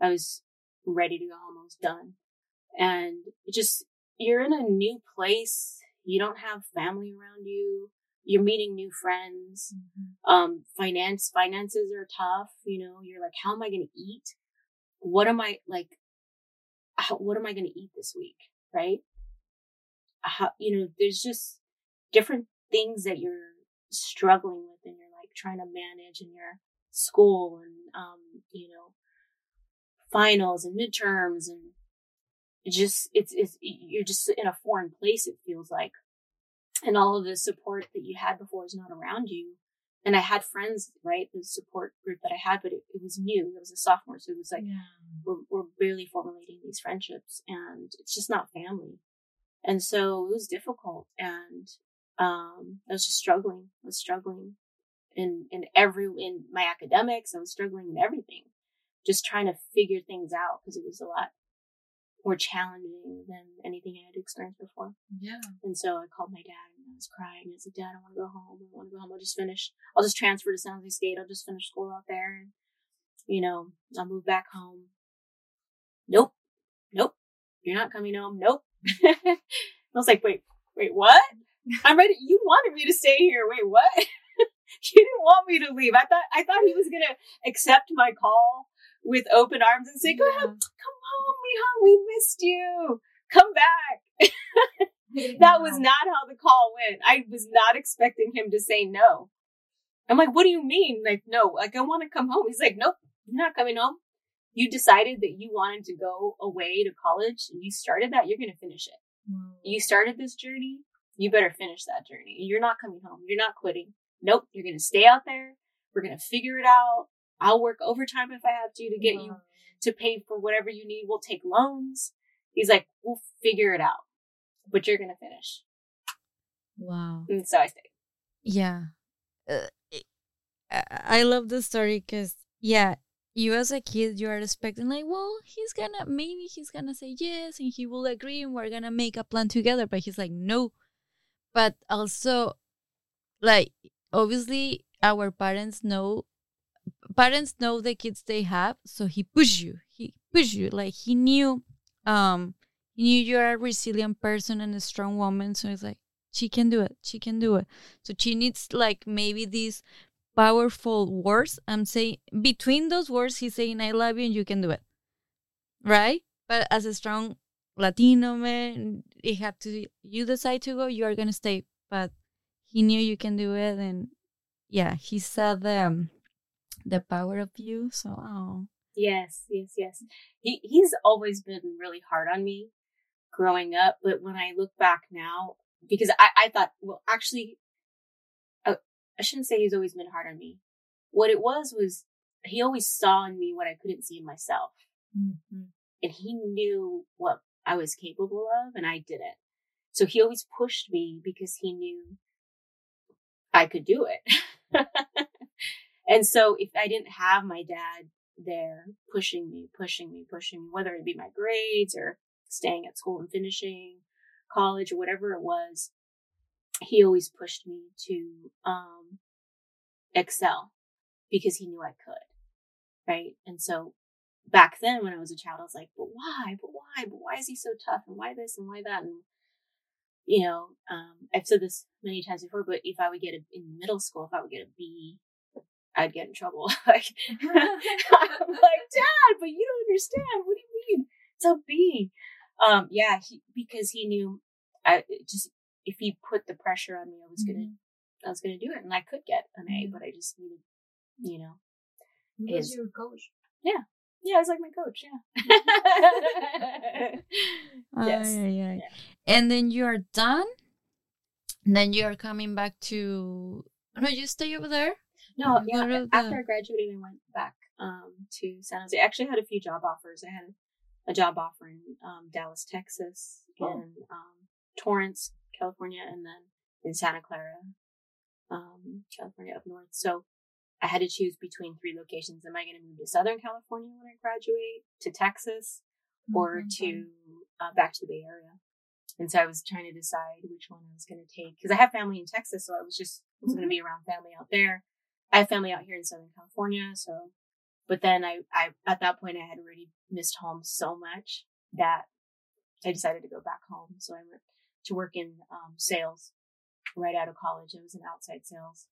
I was ready to go home. I was done. And it just, you're in a new place. You don't have family around you you're meeting new friends. Mm-hmm. Um, finance, finances are tough. You know, you're like, how am I going to eat? What am I like? How, what am I going to eat this week? Right. How, you know, there's just different things that you're struggling with and you're like trying to manage in your school and, um, you know, finals and midterms and it just, it's, it's, you're just in a foreign place. It feels like and all of the support that you had before is not around you. And I had friends, right? The support group that I had, but it, it was new. It was a sophomore. So it was like, yeah. we're, we're barely formulating these friendships and it's just not family. And so it was difficult. And, um, I was just struggling. I was struggling in, in every, in my academics. I was struggling in everything, just trying to figure things out because it was a lot more challenging than anything I had experienced before. Yeah. And so I called my dad and I was crying. I said, Dad, I want to go home. I want to go home. I'll just finish. I'll just transfer to San Jose State. I'll just finish school out there and, you know, I'll move back home. Nope. Nope. You're not coming home. Nope. [laughs] I was like, wait, wait, what? I'm ready. You wanted me to stay here. Wait, what? [laughs] you didn't want me to leave. I thought, I thought he was going to accept my call with open arms and say, "Go ahead, come home, Miha. We missed you. Come back." [laughs] that was not how the call went. I was not expecting him to say no. I'm like, "What do you mean? Like, no? Like, I want to come home." He's like, "Nope, you're not coming home. You decided that you wanted to go away to college, and you started that. You're going to finish it. You started this journey. You better finish that journey. You're not coming home. You're not quitting. Nope, you're going to stay out there. We're going to figure it out. I'll work overtime if I have to to get wow. you to pay for whatever you need. We'll take loans. He's like, we'll figure it out, but you're going to finish. Wow. And so I stayed. Yeah. Uh, I love the story because, yeah, you as a kid, you are expecting, like, well, he's gonna, maybe he's gonna say yes and he will agree and we're gonna make a plan together. But he's like, no. But also, like, obviously, our parents know parents know the kids they have, so he push you. He push you. Like he knew um he knew you're a resilient person and a strong woman. So he's like, she can do it. She can do it. So she needs like maybe these powerful words. I'm saying between those words, he's saying, I love you and you can do it. Right? But as a strong Latino man, he had to you decide to go, you are gonna stay. But he knew you can do it and yeah, he said um the power of you. So, oh. Yes, yes, yes. He he's always been really hard on me growing up, but when I look back now, because I, I thought, well, actually, I, shouldn't say he's always been hard on me. What it was was he always saw in me what I couldn't see in myself, mm-hmm. and he knew what I was capable of, and I didn't. So he always pushed me because he knew I could do it. [laughs] And so if I didn't have my dad there pushing me, pushing me, pushing me, whether it be my grades or staying at school and finishing college or whatever it was, he always pushed me to, um, excel because he knew I could. Right. And so back then when I was a child, I was like, but why? But why? But why is he so tough? And why this and why that? And, you know, um, I've said this many times before, but if I would get a, in middle school, if I would get a B I'd get in trouble. [laughs] like, I'm [laughs] like, Dad, but you don't understand. What do you mean? It's a B. Um, yeah, he, because he knew I just, if he put the pressure on me, I was gonna, Mhm. I was gonna do it, and I could get an A, Mhm. but I just needed, you know, He was your coach. yeah, yeah, it's like my coach, yeah. [laughs] Yes. Ay, ay, ay. Yeah. And then you are done. And Then you are coming back to. No, you stay over there. No, yeah. are After I graduated, I went back um, to San Jose. I actually had a few job offers. I had a job offer in um, Dallas, Texas, Oh. in um, Torrance, California, and then in Santa Clara, um, California, up north. So I had to choose between three locations. Am I going to move to Southern California when I graduate, to Texas, or Mhm. to uh, back to the Bay Area? And so I was trying to decide which one I was going to take because I have family in Texas, so I was just was going to be around family out there. I have family out here in Southern California, so. But then I, I at that point I had already missed home so much that I decided to go back home. So I went to work in um, sales right out of college. I was in outside sales.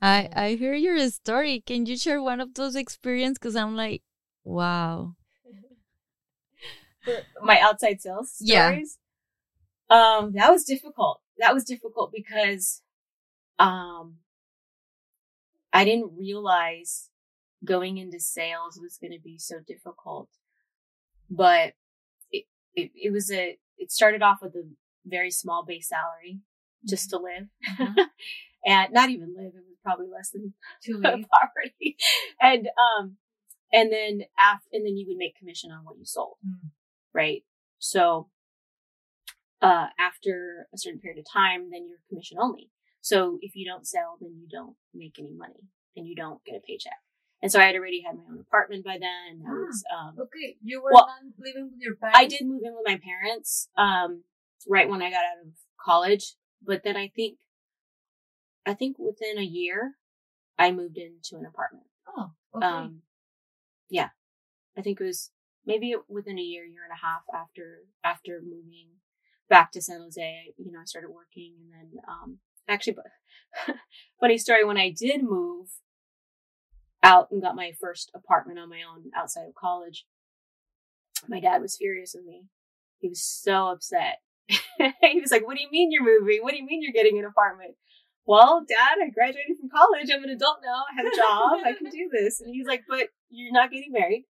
I I hear your story. Can you share one of those experiences? Because I'm like, wow. [laughs] my outside sales stories. Yeah. Um, that was difficult. That was difficult because, um, I didn't realize going into sales was going to be so difficult, but it, it, it was a, it started off with a very small base salary just to live Mhm. [laughs] and not even live. It was probably less than [laughs] two poverty. [laughs] And um and then after and then you would make commission on what you sold. Mm. Right? So uh after a certain period of time, then you're commission only. So if you don't sell, then you don't make any money and you don't get a paycheck. And so I had already had my own apartment by then. I was um Okay, you were Well, living with your parents. I did move in with my parents um right when I got out of college, but then I think I think within a year I moved into an apartment. Oh, okay. Um, yeah, I think it was maybe within a year, year and a half after after moving back to San Jose. You know, I started working, and then um, actually, but [laughs] funny story. When I did move out and got my first apartment on my own outside of college, my dad was furious with me. He was so upset. [laughs] he was like, "What do you mean you're moving? What do you mean you're getting an apartment?" well, dad, I graduated from college. I'm an adult now. I have a job. I can do [laughs] this. And he's like, but you're not getting married,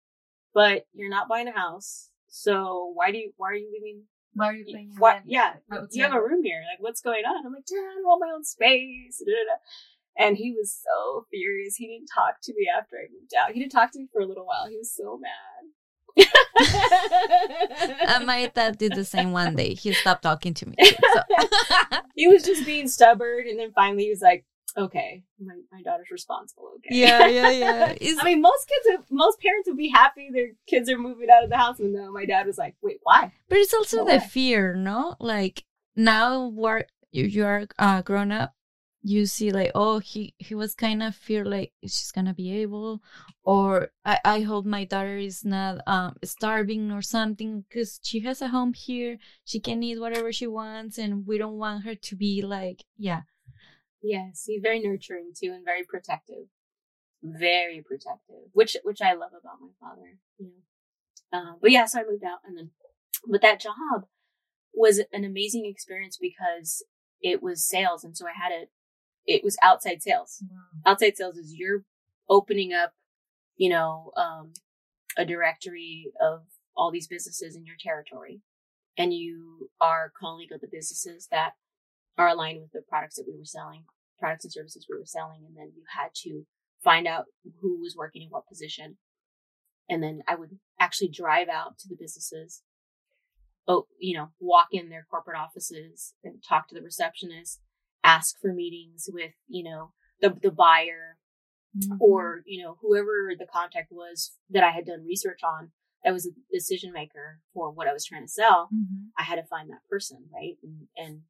but you're not buying a house. So why do you, why are you leaving? Why are you What? rent Yeah. outside? You have a room here. Like, what's going on? I'm like, dad, I want my own space. da, da, da. And he was so furious. He didn't talk to me after I moved out. He didn't talk to me for a little while. He was so mad. Uh, my dad did the same one day. He stopped talking to me. too, so. [laughs] he was just being stubborn. And then finally he was like, okay, my, my daughter's responsible. Okay. yeah, yeah, yeah. [laughs] It's, I mean, most kids, would- most parents would be happy their kids are moving out of the house, and no, my dad was like, "Wait, why?" but it's also No the way. fear, no? Like now, we're you, you are uh, grown up. You see, like, oh, he he was kind of fear, like she's gonna be able, or I I hope my daughter is not um starving or something because she has a home here. She can eat whatever she wants, and we don't want her to be like, yeah, Yes, he's very nurturing too, and very protective, very protective, which which I love about my father. You know, um, but yeah, so I moved out, and then, but that job was an amazing experience because it was sales, and so I had a, it was outside sales. Wow. outside sales is you're opening up, you know, um, a directory of all these businesses in your territory, and you are calling out the businesses that are aligned with the products that we were selling, products and services we were selling, and then you had to find out who was working in what position, and then I would actually drive out to the businesses. Oh, you know, walk in their corporate offices and talk to the receptionist, ask for meetings with, you know, the the buyer Mhm. or you know whoever the contact was that I had done research on that was a decision maker for what I was trying to sell. Mhm. I had to find that person, right? And, and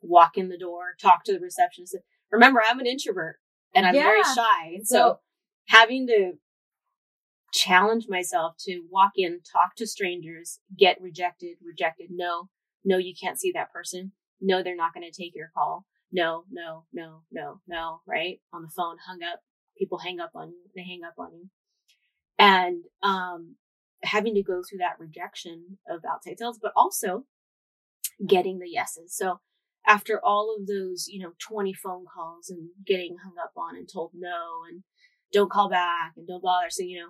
walk in the door, talk to the receptionist. Remember, I'm an introvert and I'm very shy. So So- having to challenge myself to walk in, talk to strangers, get rejected, rejected. No, no, you can't see that person. No, they're not going to take your call. No, no, no, no, no, right? On the phone, hung up. People hang up on you. They hang up on you. And, um, having to go through that rejection of outside sales, but also getting the yeses. So after all of those, you know, 20 phone calls and getting hung up on and told no and don't call back and don't bother. So, you know,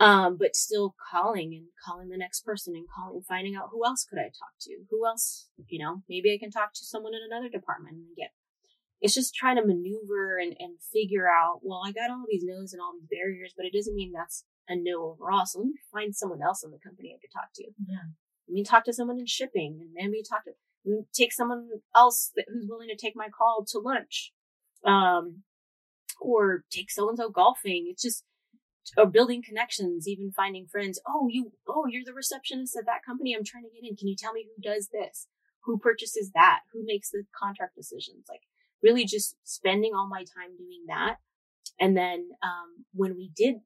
um, but still calling and calling the next person and calling, finding out who else could I talk to? Who else, you know, maybe I can talk to someone in another department and get, it's just trying to maneuver and, and figure out, well, I got all these no's and all these barriers, but it doesn't mean that's a no overall. So let me find someone else in the company I could talk to. Yeah. Let me talk to someone in shipping and we talk to, take someone else that, who's willing to take my call to lunch. Um, or take so and so golfing. It's just, or building connections, even finding friends. Oh, you, oh, you're the receptionist at that company. I'm trying to get in. Can you tell me who does this? Who purchases that? Who makes the contract decisions? Like really just spending all my time doing that. And then, um, when we did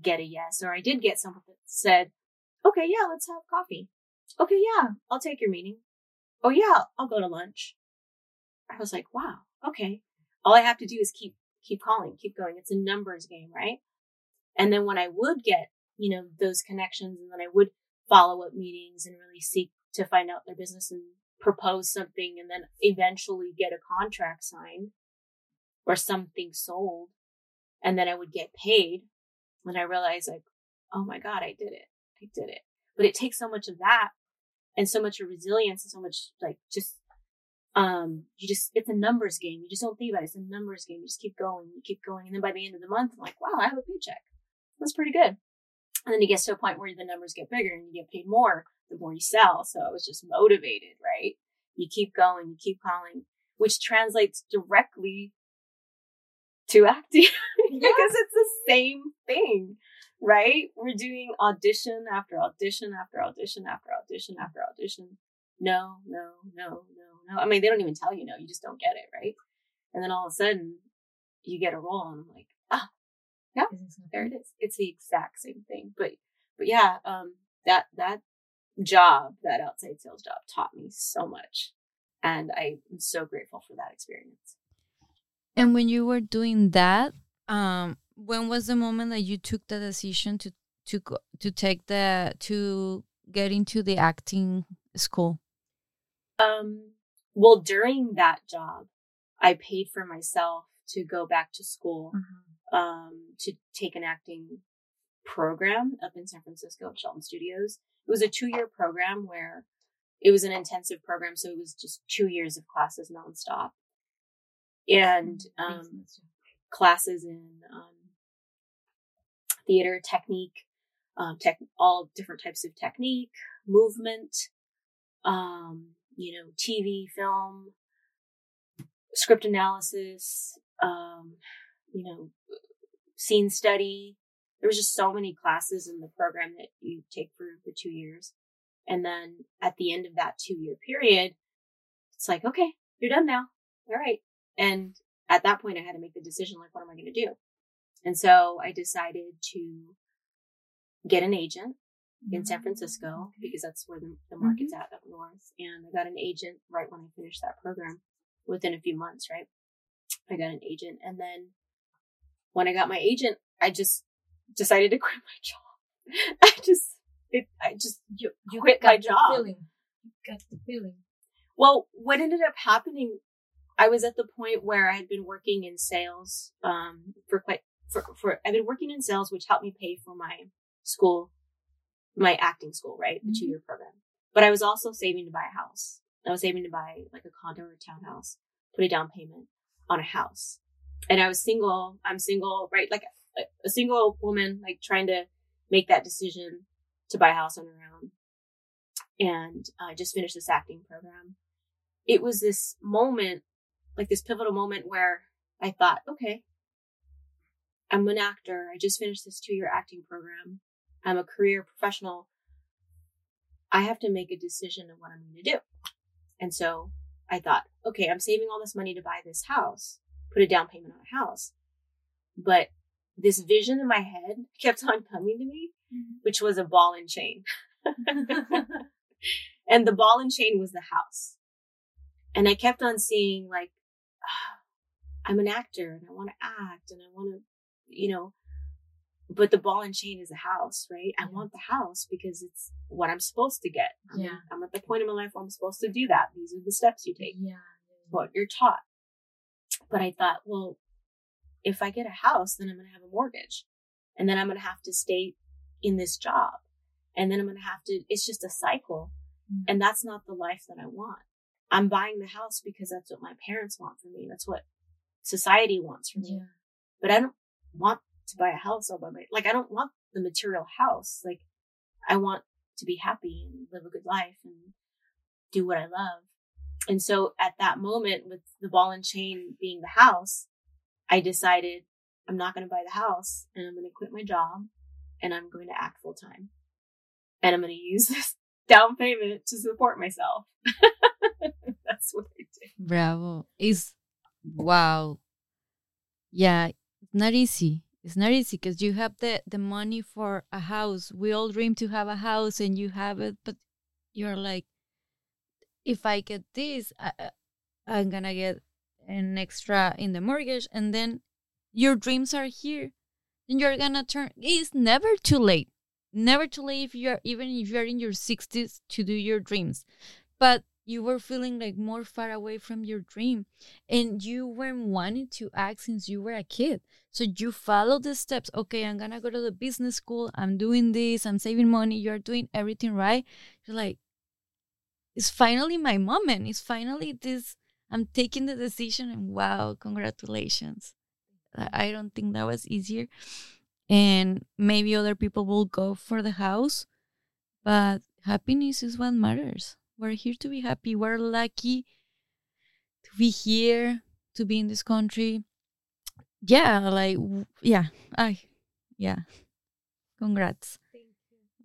get a yes, or I did get someone that said, okay, yeah, let's have coffee. Okay, yeah, I'll take your meeting. Oh yeah, I'll go to lunch. I was like, wow, okay. All I have to do is keep, keep calling, keep going. It's a numbers game, right? And then when I would get, you know, those connections and then I would follow up meetings and really seek to find out their business and propose something and then eventually get a contract signed or something sold. And then I would get paid when I realized like, oh my God, I did it. I did it. But it takes so much of that and so much of resilience and so much like just, um, you just, it's a numbers game. You just don't think about it. It's a numbers game. You just keep going, you keep going. And then by the end of the month, I'm like, wow, I have a paycheck. That's pretty good. And then it gets to a point where the numbers get bigger and you get paid more the more you sell. So I was just motivated, right? You keep going, you keep calling, which translates directly to acting [laughs] because it's the same thing, right? We're doing audition after audition after audition after audition after audition. No, no, no, no, no. I mean, they don't even tell you no. You just don't get it, right? And then all of a sudden you get a role and I'm like, yeah, there it is. It's the exact same thing. But, but yeah, um, that, that job, that outside sales job taught me so much. And I'm so grateful for that experience. And when you were doing that, um, when was the moment that you took the decision to to go, to take the to get into the acting school? Um, well, during that job, I paid for myself to go back to school, mm-hmm. Um, to take an acting program up in San Francisco at Shelton Studios. It was a two year program where it was an intensive program. So it was just two years of classes nonstop and, mm-hmm. um, classes in, um, theater technique, um, tech, all different types of technique, movement, um, you know, TV, film, script analysis, um, you know, scene study. There was just so many classes in the program that you take for the two years. And then at the end of that two year period, it's like, okay, you're done now. All right. And at that point, I had to make the decision, like, what am I going to do? And so I decided to get an agent in San Francisco mm-hmm. because that's where the, the market's mm-hmm. at up north. And I got an agent right when I finished that program within a few months, right? I got an agent. And then when I got my agent, I just decided to [laughs] quit my job. I just, it, I just you, you quit my job. Feeling. You got the feeling. Well, what ended up happening, I was at the point where I had been working in sales, um, for quite, for, for, I've been working in sales, which helped me pay for my school, my acting school, right? The mm-hmm. two year program. But I was also saving to buy a house. I was saving to buy like a condo or a townhouse, put a down payment on a house. And I was single. I'm single, right? Like a, a single woman, like trying to make that decision to buy a house on her own. And I uh, just finished this acting program. It was this moment, like this pivotal moment where I thought, okay, I'm an actor. I just finished this two year acting program. I'm a career professional. I have to make a decision of what I'm going to do. And so I thought, okay, I'm saving all this money to buy this house, put a down payment on a house. But this vision in my head [laughs] kept on coming to me, mm-hmm. which was a ball and chain. [laughs] and the ball and chain was the house. And I kept on seeing like, oh, [sighs] I'm an actor and I want to act and I want to, you know, but the ball and chain is a house, right? I want the house because it's what I'm supposed to get. I'm, yeah. I'm at the point in my life where I'm supposed to do that. These are the steps you take. Yeah. what you're taught. But I thought, well, if I get a house, then I'm going to have a mortgage and then I'm going to have to stay in this job. And then I'm going to have to, it's just a cycle. Mm. And that's not the life that I want. I'm buying the house because that's what my parents want for me. That's what society wants for me. Yeah. But I don't want to buy a house all by my, like, I don't want the material house. Like, I want to be happy and live a good life and do what I love. And so at that moment with the ball and chain being the house, I decided I'm not going to buy the house and I'm going to quit my job and I'm going to act full time. And I'm going to use [laughs] this down payment to support myself. [laughs] That's what I did. Bravo. It's wow. Yeah, it's not easy. It's not easy because you have the the money for a house. We all dream to have a house, and you have it, but you're like, if I get this, I, I'm gonna get an extra in the mortgage, and then your dreams are here, and you're gonna turn. It's never too late. Never too late if you're even if you're in your sixties to do your dreams, but you were feeling like more far away from your dream and you weren't wanting to act since you were a kid so you follow the steps okay i'm gonna go to the business school i'm doing this i'm saving money you're doing everything right you're like it's finally my moment. It's finally this i'm taking the decision and wow congratulations. I don't think that was easier. And maybe other people will go for the house but happiness is what matters. We're here to be happy. We're lucky to be here to be in this country. Yeah like yeah. I yeah. Congrats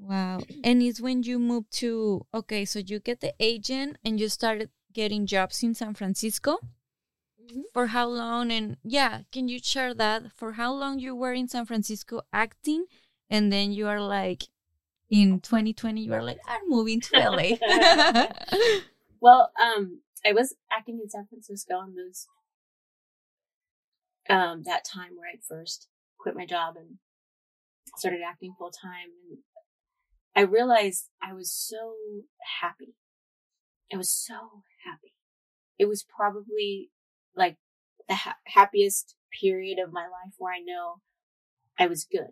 wow. [clears throat] And it's when you moved to okay so you get the agent and you started getting jobs in san francisco? For how long? And yeah can you share that? For how long you were in san francisco acting and then you are like in 2020 you are like i'm moving to la [laughs] [laughs] Well, um, I was acting in San Francisco on those, um, that time where I first quit my job and started acting full time. And I realized I was so happy. I was so happy. It was probably like the ha- happiest period of my life where I know I was good.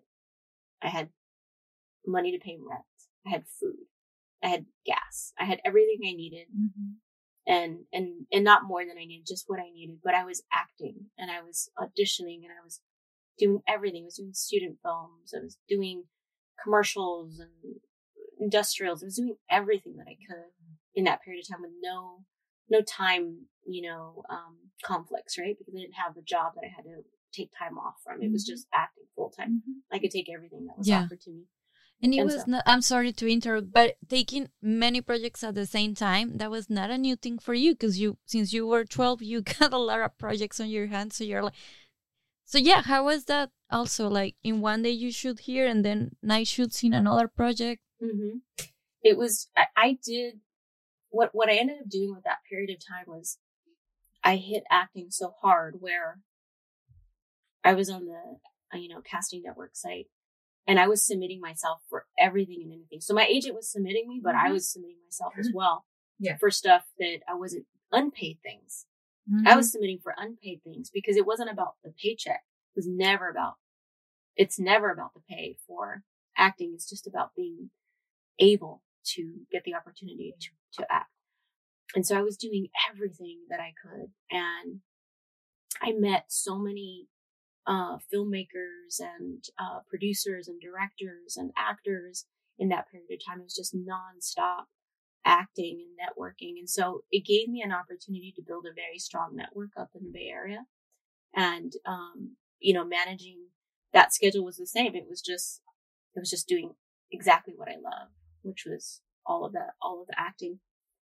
I had money to pay rent. I had food. I had gas. I had everything I needed Mm-hmm. and and and not more than I needed, just what I needed. But I was acting and I was auditioning and I was doing everything. I was doing student films. I was doing commercials and industrials. I was doing everything that I could in that period of time with no no time, you know, um, conflicts, right? Because I didn't have the job that I had to take time off from. It was Mhm. just acting full time. Mm-hmm. I could take everything that was Yeah. offered to me. And it And was so- not, I'm sorry to interrupt, but taking many projects at the same time, that was not a new thing for you because you, since you were 12, you [laughs] got a lot of projects on your hands. So you're like, so yeah, how was that also? Like in one day you shoot here and then night shoots in another project. Hmm It was, I, I did, what, what I ended up doing with that period of time was I hit acting so hard where I was on the, uh, you know, casting network site and I was submitting myself for everything and anything. So my agent was submitting me, but I Mhm. was submitting myself as well Yeah. for stuff that I wasn't unpaid things. Mm-hmm. I was submitting for unpaid things because it wasn't about the paycheck. It was never about, it's never about the pay for acting. It's just about being able to get the opportunity to, to act. And so I was doing everything that I could. And I met so many uh, filmmakers and uh, producers and directors and actors in that period of time. It was just nonstop acting and networking. And so it gave me an opportunity to build a very strong network up in the Bay Area. And, um, you know, managing that schedule was the same. It was just, it was just doing exactly what I love, which was all of that, all of the acting.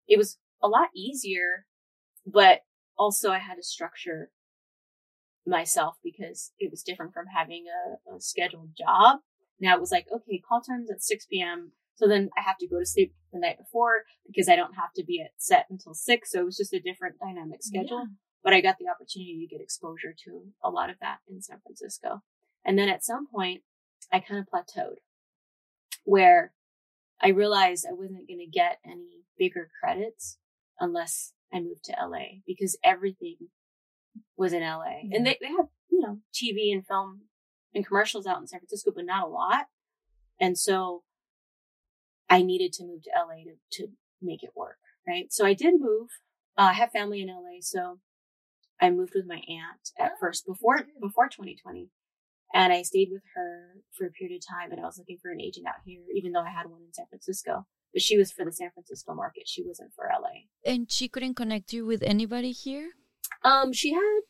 It was a lot easier, but also I had to structure myself because it was different from having a, a scheduled job. Now it was like, okay, call time's at 6 p.m. So then I have to go to sleep the night before because I don't have to be at set until six. So it was just a different dynamic schedule. But I got the opportunity to get exposure to a lot of that in San Francisco. And then at some point, I kind of plateaued where I realized I wasn't going to get any bigger credits unless I moved to LA because everything was in LA. Yeah. And they, they have, you know, TV and film and commercials out in San Francisco, but not a lot. And so I needed to move to LA to, to make it work. Right. So I did move. Uh, I have family in LA. So I moved with my aunt at Oh, first before, before 2020. And I stayed with her for a period of time and I was looking for an agent out here, even though I had one in San Francisco, but she was for the San Francisco market. She wasn't for LA. And she couldn't connect you with anybody here? Um, she had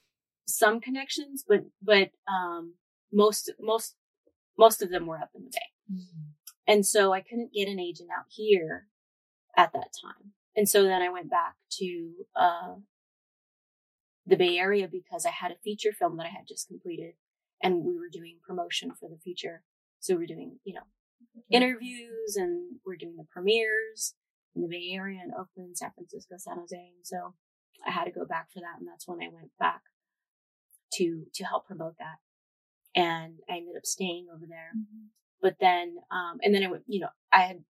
some connections, but, but, um, most, most, most of them were up in the Bay. And so I couldn't get an agent out here at that time. And so then I went back to, uh, the Bay Area because I had a feature film that I had just completed and we were doing promotion for the feature. So we were doing, you know, interviews and we're doing the premieres in the Bay Area in Oakland, San Francisco, San Jose. And so I had to go back for that. And that's when I went back to, to help promote that. And I ended up staying over there. But then, um, and then I went, you know, I had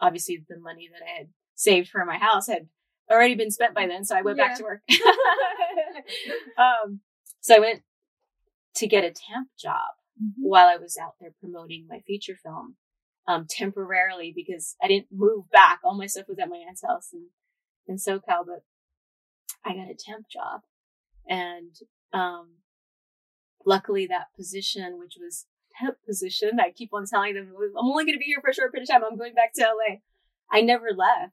obviously the money that I had saved for my house had already been spent by then. So I went back to work. [laughs] [laughs] um, so I went to get a temp job while I was out there promoting my feature film, um, temporarily because I didn't move back. All my stuff was at my aunt's house in, in SoCal, but I got a temp job and, um, luckily that position, which was temp position, I keep on telling them, I'm only going to be here for a short period of time. I'm going back to LA. I never left.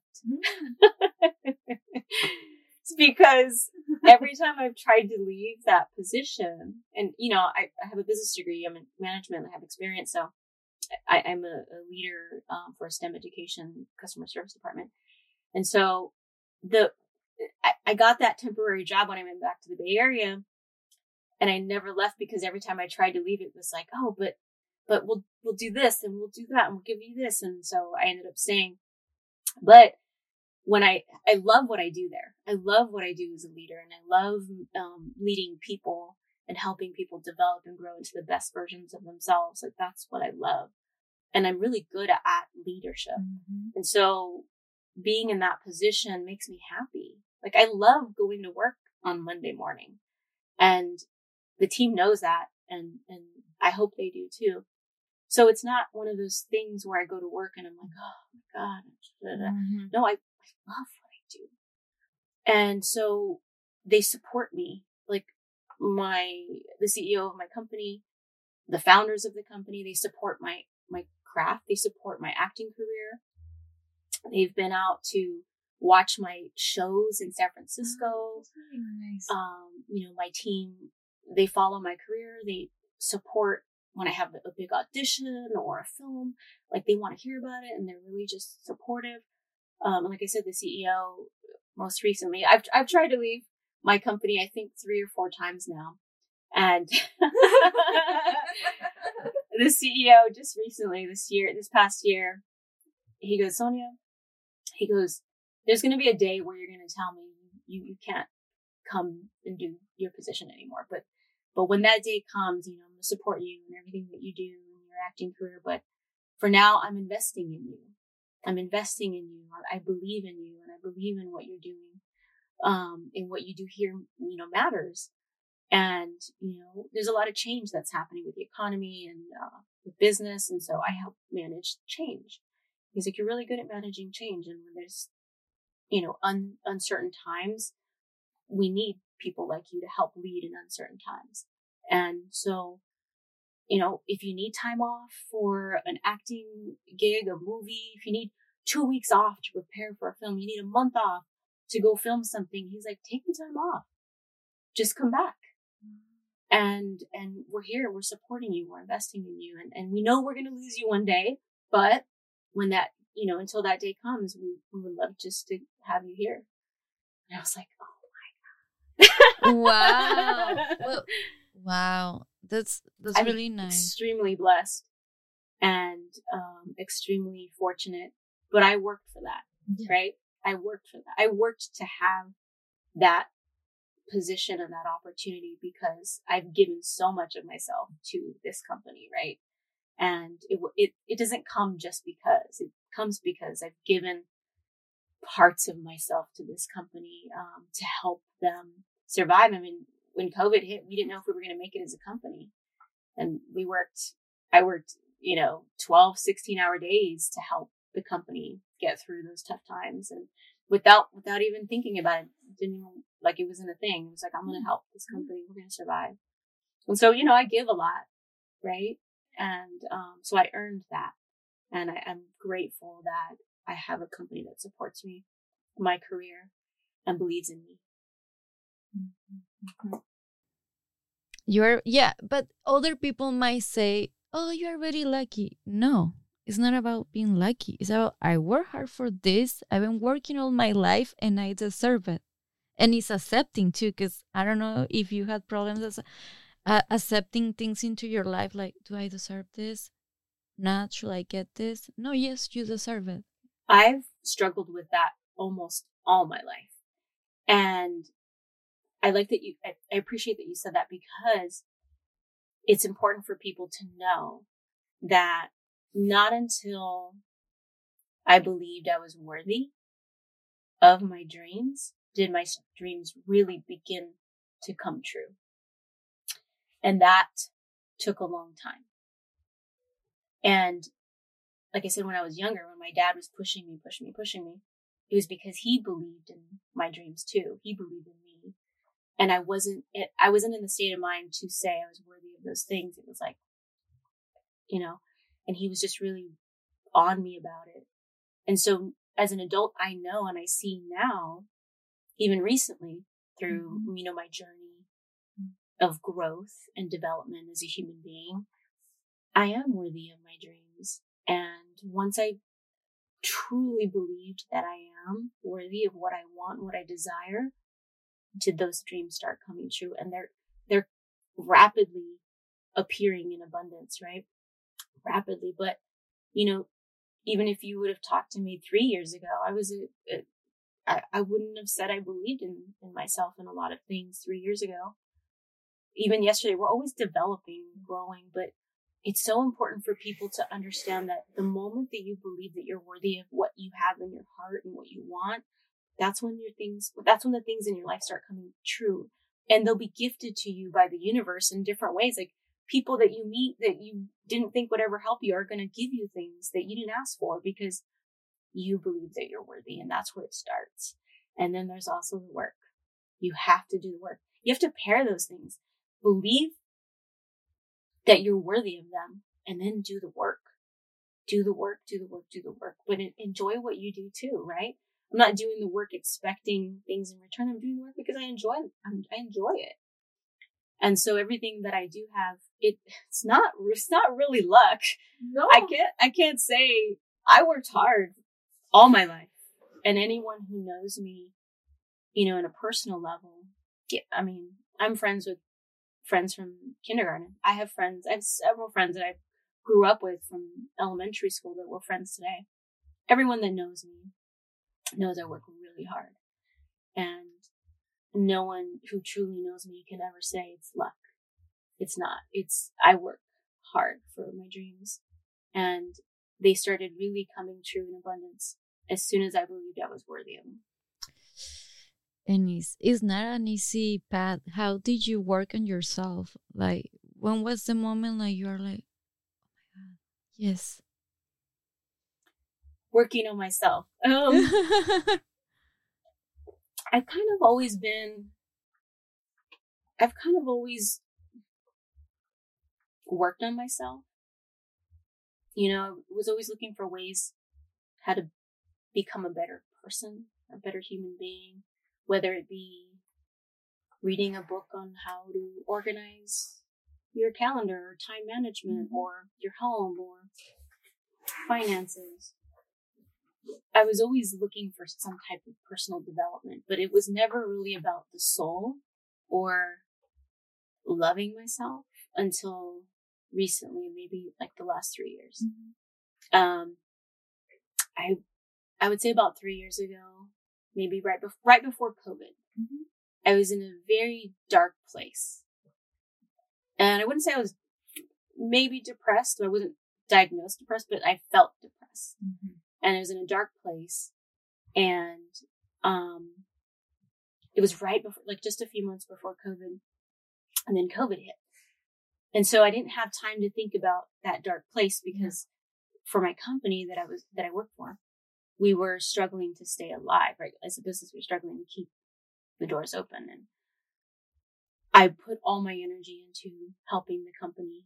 it's [laughs] [laughs] because every time I've tried to leave that position, and you know, I, I have a business degree, I'm in management, I have experience, so I, I'm a, a leader um, for a STEM education customer service department, and so the I, I got that temporary job when I went back to the Bay Area, and I never left because every time I tried to leave, it was like, oh, but but we'll we'll do this and we'll do that and we'll give you this, and so I ended up staying, but when I, I love what I do there. I love what I do as a leader and I love, um, leading people and helping people develop and grow into the best versions of themselves. Like that's what I love. And I'm really good at, at leadership. And so being in that position makes me happy. Like I love going to work on Monday morning and the team knows that and, and I hope they do too. So it's not one of those things where I go to work and I'm like, oh my God. da." no, I, I love what I do. And so they support me. Like my, the CEO of my company, the founders of the company, they support my, my craft. They support my acting career. They've been out to watch my shows in San Francisco. nice. Um, you know, my team, they follow my career. They support when I have a big audition or a film, like they want to hear about it and they're really just supportive. Um, like I said, the CEO most recently, I've, I've tried to leave my company, I think three or four times now. And [laughs] the CEO just recently this year, this past year, he goes, Sonia, he goes, there's going to be a day where you're going to tell me you, you can't come and do your position anymore. But, but when that day comes, you know, I'm going to support you and everything that you do in your acting career. But for now, I'm investing in you. I'm investing in you. I believe in you and I believe in what you're doing. Um, and what you do here, you know, matters. And, you know, there's a lot of change that's happening with the economy and, uh, business. And so I help manage change. He's like, you're really good at managing change. And when there's, you know, un- uncertain times, we need people like you to help lead in uncertain times. And so, you know, if you need time off for an acting gig, a movie, if you need two weeks off to prepare for a film, you need a month off to go film something. He's like, take the time off. Just come back. And, and we're here. We're supporting you. We're investing in you. And, and we know we're going to lose you one day, but when that, you know, until that day comes, we, we would love just to have you here. And I was like, oh my God. Wow. Well, wow. That's that's I'm really nice. extremely blessed and um, extremely fortunate. But I worked for that, Yeah. right? I worked for that. I worked to have that position and that opportunity because I've given so much of myself to this company, right? And it it it doesn't come just because it comes because I've given parts of myself to this company um, to help them survive. I mean, when COVID hit, we didn't know if we were going to make it as a company. And we worked, I worked, you know, 12, 16 hour days to help the company get through those tough times. And without, without even thinking about it, didn't even, like it wasn't a thing. It was like, I'm going to help this company. We're going to survive. And so, you know, I give a lot, right? And, um, so I earned that. And I, I'm grateful that I have a company that supports me, my career, and believes in me. Mm-hmm. You're, yeah, but other people might say, oh, you are very lucky. No, it's not about being lucky. It's about I work hard for this. I've been working all my life and I deserve it. And it's accepting too, because I don't know if you had problems as, uh, accepting things into your life like, do I deserve this? Not, should I get this? No, yes, you deserve it. I've struggled with that almost all my life. And I like that you, I, appreciate that you said that because it's important for people to know that not until I believed I was worthy of my dreams did my dreams really begin to come true. And that took a long time. And like I said, when I was younger, when my dad was pushing me, pushing me, pushing me, it was because he believed in my dreams too. He believed in me. And I wasn't, it, I wasn't in the state of mind to say I was worthy of those things. It was like, you know, and he was just really on me about it. And so as an adult, I know and I see now, even recently through, mm-hmm. you know, my journey of growth and development as a human being, I am worthy of my dreams. And once I truly believed that I am worthy of what I want, what I desire, did those dreams start coming true? And they're, they're rapidly appearing in abundance, right? Rapidly. But, you know, even if you would have talked to me three years ago, I was a, a I, I wouldn't have said I believed in, in myself in a lot of things three years ago. Even yesterday, we're always developing, growing, but it's so important for people to understand that the moment that you believe that you're worthy of what you have in your heart and what you want, that's when your things, that's when the things in your life start coming true. And they'll be gifted to you by the universe in different ways. Like people that you meet that you didn't think would ever help you are going to give you things that you didn't ask for because you believe that you're worthy. And that's where it starts. And then there's also the work. You have to do the work. You have to pair those things. Believe that you're worthy of them and then do the work. Do the work, do the work, do the work, but enjoy what you do too, right? I'm not doing the work expecting things in return. I'm doing the work because I enjoy it. I enjoy it. And so everything that I do have, it, it's not, it's not really luck. No. I can't, I can't say I worked hard all my life. And anyone who knows me, you know, in a personal level, yeah, I mean, I'm friends with friends from kindergarten. I have friends, I have several friends that I grew up with from elementary school that were friends today. Everyone that knows me knows I work really hard. And no one who truly knows me can ever say it's luck. It's not. It's, I work hard for my dreams. And they started really coming true in abundance as soon as I believed I was worthy of them and it's, it's not an easy path how did you work on yourself like when was the moment like you're like oh my god yes working on myself [laughs] um i've kind of always been i've kind of always worked on myself you know was always looking for ways how to become a better person a better human being whether it be reading a book on how to organize your calendar or time management mm-hmm. or your home or finances. I was always looking for some type of personal development, but it was never really about the soul or loving myself until recently, maybe like the last three years. Mm-hmm. Um, I, I would say about three years ago, maybe right before right before COVID. Mm-hmm. I was in a very dark place, and I wouldn't say I was maybe depressed. I wasn't diagnosed depressed, but I felt depressed, mm-hmm. And I was in a dark place. and um, it was right before, like just a few months before COVID, and then COVID hit, and so I didn't have time to think about that dark place because for my company that I was that I worked for, we were struggling to stay alive. Right, as a business, we were struggling to keep the doors open, and I put all my energy into helping the company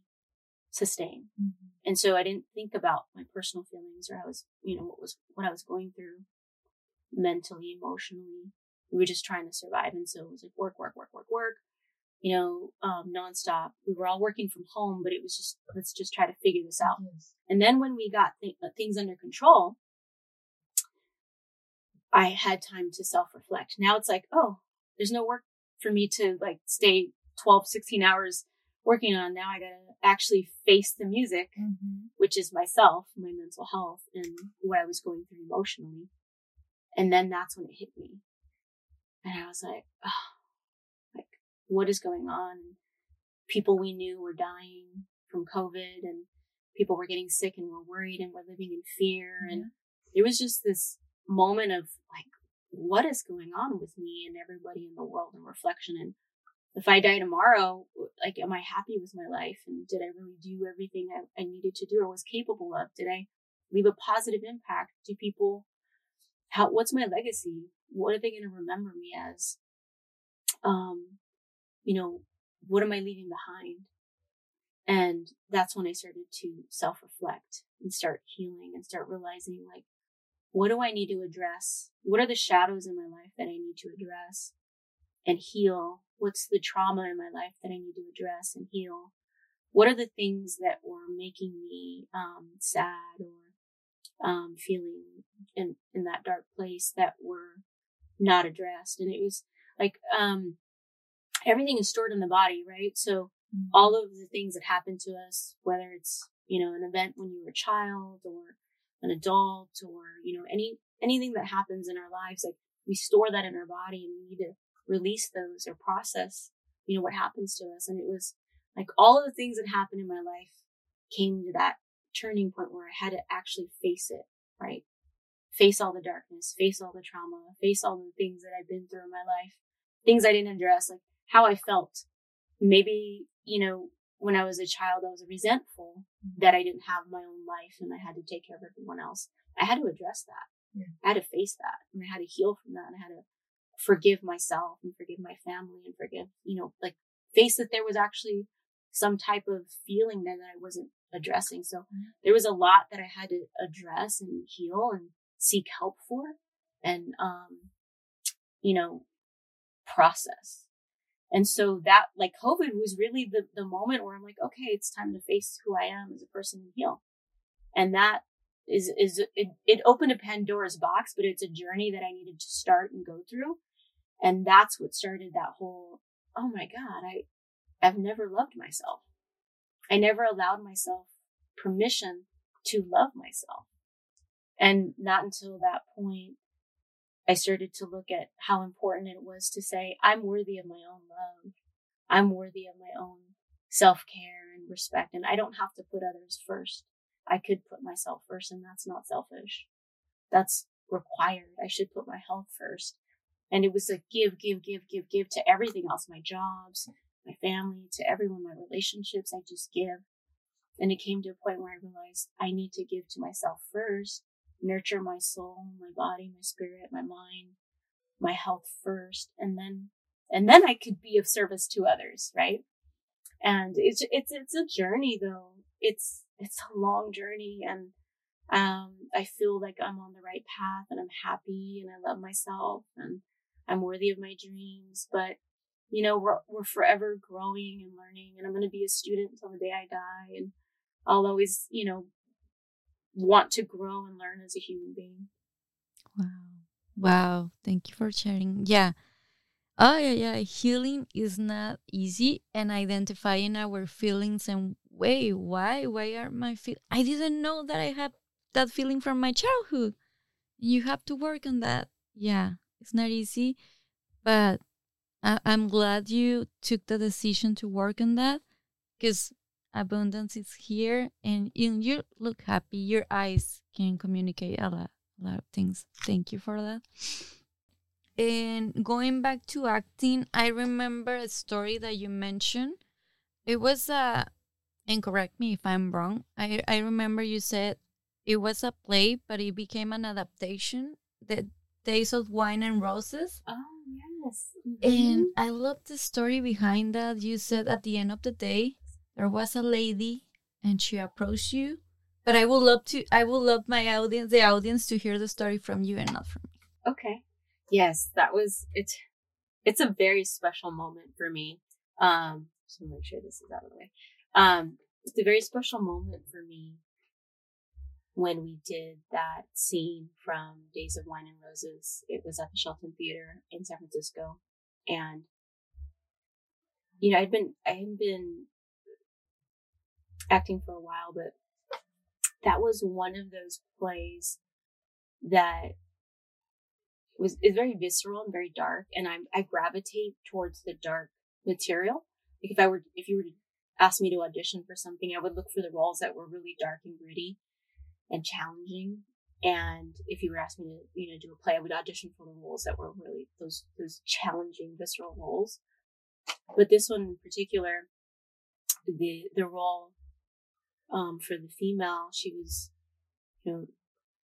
sustain. Mm-hmm. And so I didn't think about my personal feelings or I was, you know, what was, what I was going through mentally, emotionally. We were just trying to survive. And so it was like work, work, work, work, work, you know, um, nonstop. We were all working from home, but it was just, let's just try to figure this out. Yes. And then when we got th- uh, things under control, I had time to self reflect. Now it's like, oh, there's no work for me to like stay 12, 16 hours working on. Now I gotta actually face the music, mm-hmm. which is myself, my mental health and what I was going through emotionally. And then that's when it hit me. And I was like, oh, like, what is going on? People we knew were dying from COVID and people were getting sick and were worried and were living in fear. Mm-hmm. And it was just this moment of like, what is going on with me and everybody in the world and reflection and if I die tomorrow, like, am I happy with my life? And did I really do everything I, I needed to do or was capable of? Did I leave a positive impact? Do people, how, what's my legacy? What are they going to remember me as? Um, you know, what am I leaving behind? And that's when I started to self reflect and start healing and start realizing like, what do I need to address? What are the shadows in my life that I need to address and heal What's the trauma in my life that I need to address and heal? What are the things that were making me um, sad or um, feeling in in that dark place that were not addressed? And it was like um, everything is stored in the body, right? So mm-hmm. all of the things that happen to us, whether it's you know an event when you were a child or an adult or you know any anything that happens in our lives, like we store that in our body and we need to release those or process, you know, what happens to us. And it was like all of the things that happened in my life came to that turning point where I had to actually face it, right? Face all the darkness, face all the trauma, face all the things that I've been through in my life, things I didn't address, like how I felt. Maybe, you know, when I was a child, I was resentful mm-hmm. that I didn't have my own life and I had to take care of everyone else. I had to address that. Yeah. I had to face that and I had to heal from that and I had to forgive myself and forgive my family and forgive, you know, like face that there was actually some type of feeling there that I wasn't addressing. So mm-hmm. there was a lot that I had to address and heal and seek help for and, um, you know, process. And so that, like COVID was really the, the moment where I'm like, okay, it's time to face who I am as a person and heal. And that is, is, it, it opened a Pandora's box, but it's a journey that I needed to start and go through. And that's what started that whole, oh my God, I, I've never loved myself. I never allowed myself permission to love myself. And not until that point, I started to look at how important it was to say, I'm worthy of my own love. I'm worthy of my own self care and respect. And I don't have to put others first. I could put myself first and that's not selfish. That's required. I should put my health first. And it was a give, give, give, give, give to everything else, my jobs, my family, to everyone, my relationships. I just give. And it came to a point where I realized I need to give to myself first, nurture my soul, my body, my spirit, my mind, my health first. And then, and then I could be of service to others, right? And it's, it's, it's a journey though. It's, it's a long journey and, um, I feel like I'm on the right path and I'm happy and I love myself and I'm worthy of my dreams, but you know, we're, we're forever growing and learning and I'm going to be a student until the day I die. And I'll always, you know, want to grow and learn as a human being. Wow. Wow. Thank you for sharing. Yeah. Oh, yeah, yeah. Healing is not easy and identifying our feelings and wait, why? Why are my feel? I didn't know that I had that feeling from my childhood. You have to work on that. Yeah. It's not easy, but I- I'm glad you took the decision to work on that because abundance is here and you, look happy. Your eyes can communicate a lot, a lot of things. Thank you for that. And going back to acting, I remember a story that you mentioned. It was a, and correct me if I'm wrong. I I remember you said it was a play, but it became an adaptation. The Days of Wine and Roses. Oh yes. And I love the story behind that. You said at the end of the day, there was a lady and she approached you. But I would love to I would love my audience the audience to hear the story from you and not from me. Okay. Yes, that was it's it's a very special moment for me. Um just to make sure this is out of the way. Um it's a very special moment for me when we did that scene from Days of Wine and Roses. It was at the Shelton Theater in San Francisco. And you know, I'd been I had been acting for a while, but that was one of those plays that was is very visceral and very dark, and I I gravitate towards the dark material. Like if I were if you were to ask me to audition for something, I would look for the roles that were really dark and gritty and challenging. And if you were asking me to you know do a play, I would audition for the roles that were really those those challenging visceral roles. But this one in particular, the the role um, for the female, she was, you know,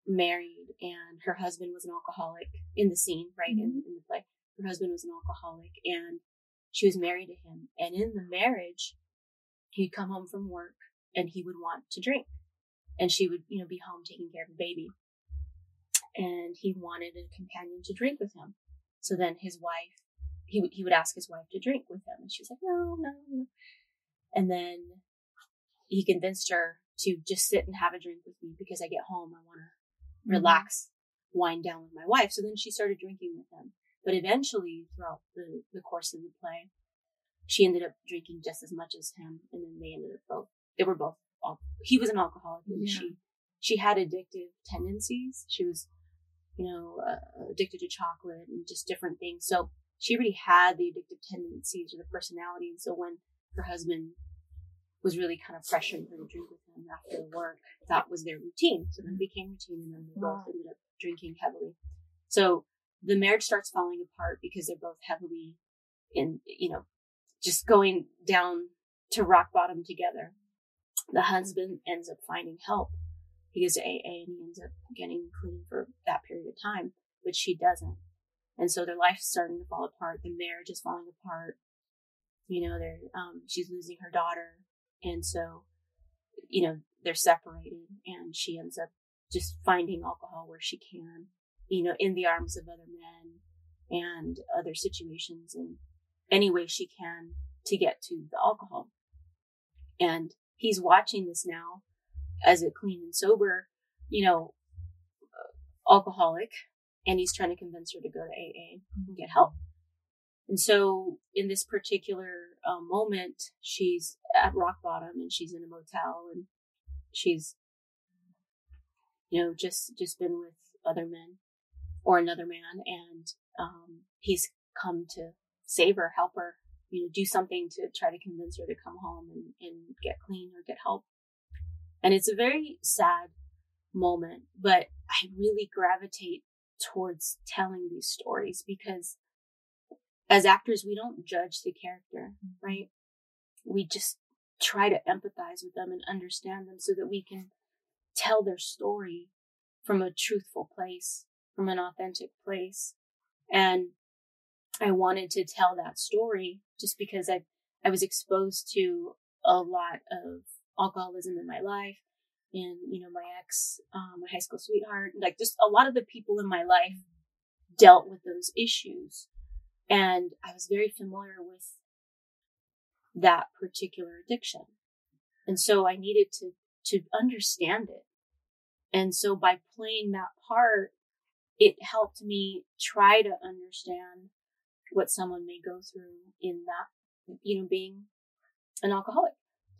married and her husband was an alcoholic in the scene, right? Mm-hmm. In, in the play. Her husband was an alcoholic and she was married to him. And in the marriage, he'd come home from work and he would want to drink. And she would, you know, be home taking care of the baby. And he wanted a companion to drink with him. So then his wife, he would, he would ask his wife to drink with him. And she was like, no, no, no. And then he convinced her to just sit and have a drink with me because I get home. I want to mm-hmm. relax, wind down with my wife. So then she started drinking with him. But eventually, throughout the, the course of the play, she ended up drinking just as much as him. And then they ended up both, they were both, he was an alcoholic and yeah. she, she had addictive tendencies. She was, you know, uh, addicted to chocolate and just different things. So she already had the addictive tendencies or the personality. And so when her husband was really kind of pressuring her to drink with him after work. That was their routine. So then it became routine and then they both ended up drinking heavily. So the marriage starts falling apart because they're both heavily in, you know, just going down to rock bottom together. The husband ends up finding help. He AA and he ends up getting clean for that period of time, but she doesn't. And so their life's starting to fall apart. The marriage is falling apart. You know, they're, um, she's losing her daughter and so, you know, they're separated and she ends up just finding alcohol where she can, you know, in the arms of other men and other situations in any way she can to get to the alcohol. And he's watching this now as a clean and sober, you know, alcoholic, and he's trying to convince her to go to AA and get help. And so in this particular uh, moment, she's at rock bottom and she's in a motel and she's, you know, just, just been with other men or another man. And, um, he's come to save her, help her, you know, do something to try to convince her to come home and, and get clean or get help. And it's a very sad moment, but I really gravitate towards telling these stories because as actors, we don't judge the character, mm-hmm. right? We just try to empathize with them and understand them so that we can tell their story from a truthful place, from an authentic place. And I wanted to tell that story just because I, I was exposed to a lot of alcoholism in my life and, you know, my ex, um, my high school sweetheart, like just a lot of the people in my life dealt with those issues. And I was very familiar with that particular addiction. And so I needed to, to understand it. And so by playing that part, it helped me try to understand what someone may go through in that, you know, being an alcoholic.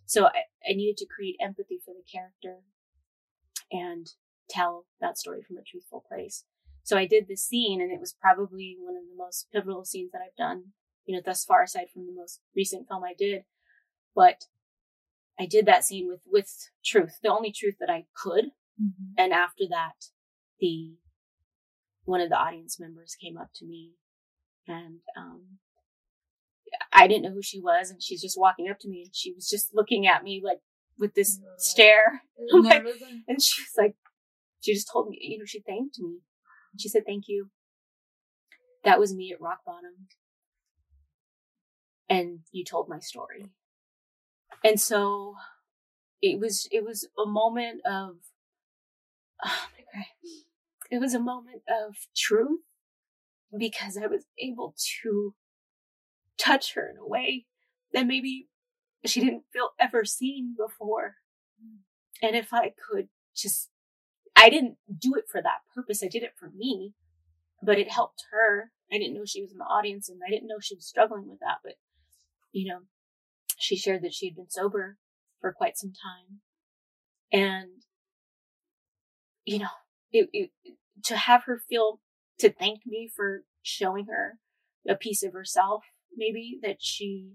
So I, I needed to create empathy for the character and tell that story from a truthful place. So I did this scene and it was probably one of the most pivotal scenes that I've done, you know, thus far aside from the most recent film I did. But I did that scene with, with truth, the only truth that I could. Mm-hmm. And after that, the one of the audience members came up to me and um, I didn't know who she was, and she's just walking up to me, and she was just looking at me like with this Right. stare, [laughs] like- and she was like, she just told me, you know, she thanked me. She said, "Thank you." That was me at rock bottom, and you told my story, and so it was it was a moment of oh my god, it was a moment of truth because I was able to touch her in a way that maybe she didn't feel ever seen before. Mm. And if I could just, I didn't do it for that purpose. I did it for me, but it helped her. I didn't know she was in the audience and I didn't know she was struggling with that. But, you know, she shared that she had been sober for quite some time. And, you know, it, it, to have her feel, to thank me for showing her a piece of herself, maybe that she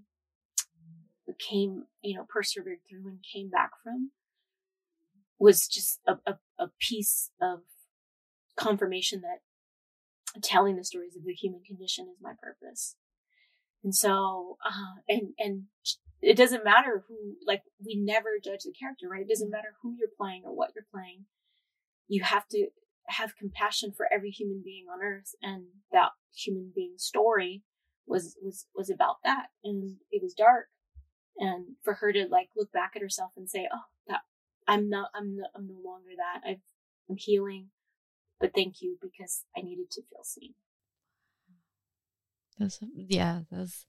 came, you know, persevered through and came back from was just a, a, a piece of confirmation that telling the stories of the human condition is my purpose. And so, uh, and, and it doesn't matter who, like, we never judge the character, right? It doesn't matter who you're playing or what you're playing. You have to have compassion for every human being on earth. And that human being story was, was, was about that. And it was dark. And for her to like look back at herself and say, Oh, that I'm not, I'm no, I'm no longer that. I've, I'm healing, but thank you because I needed to feel seen. That's yeah, that's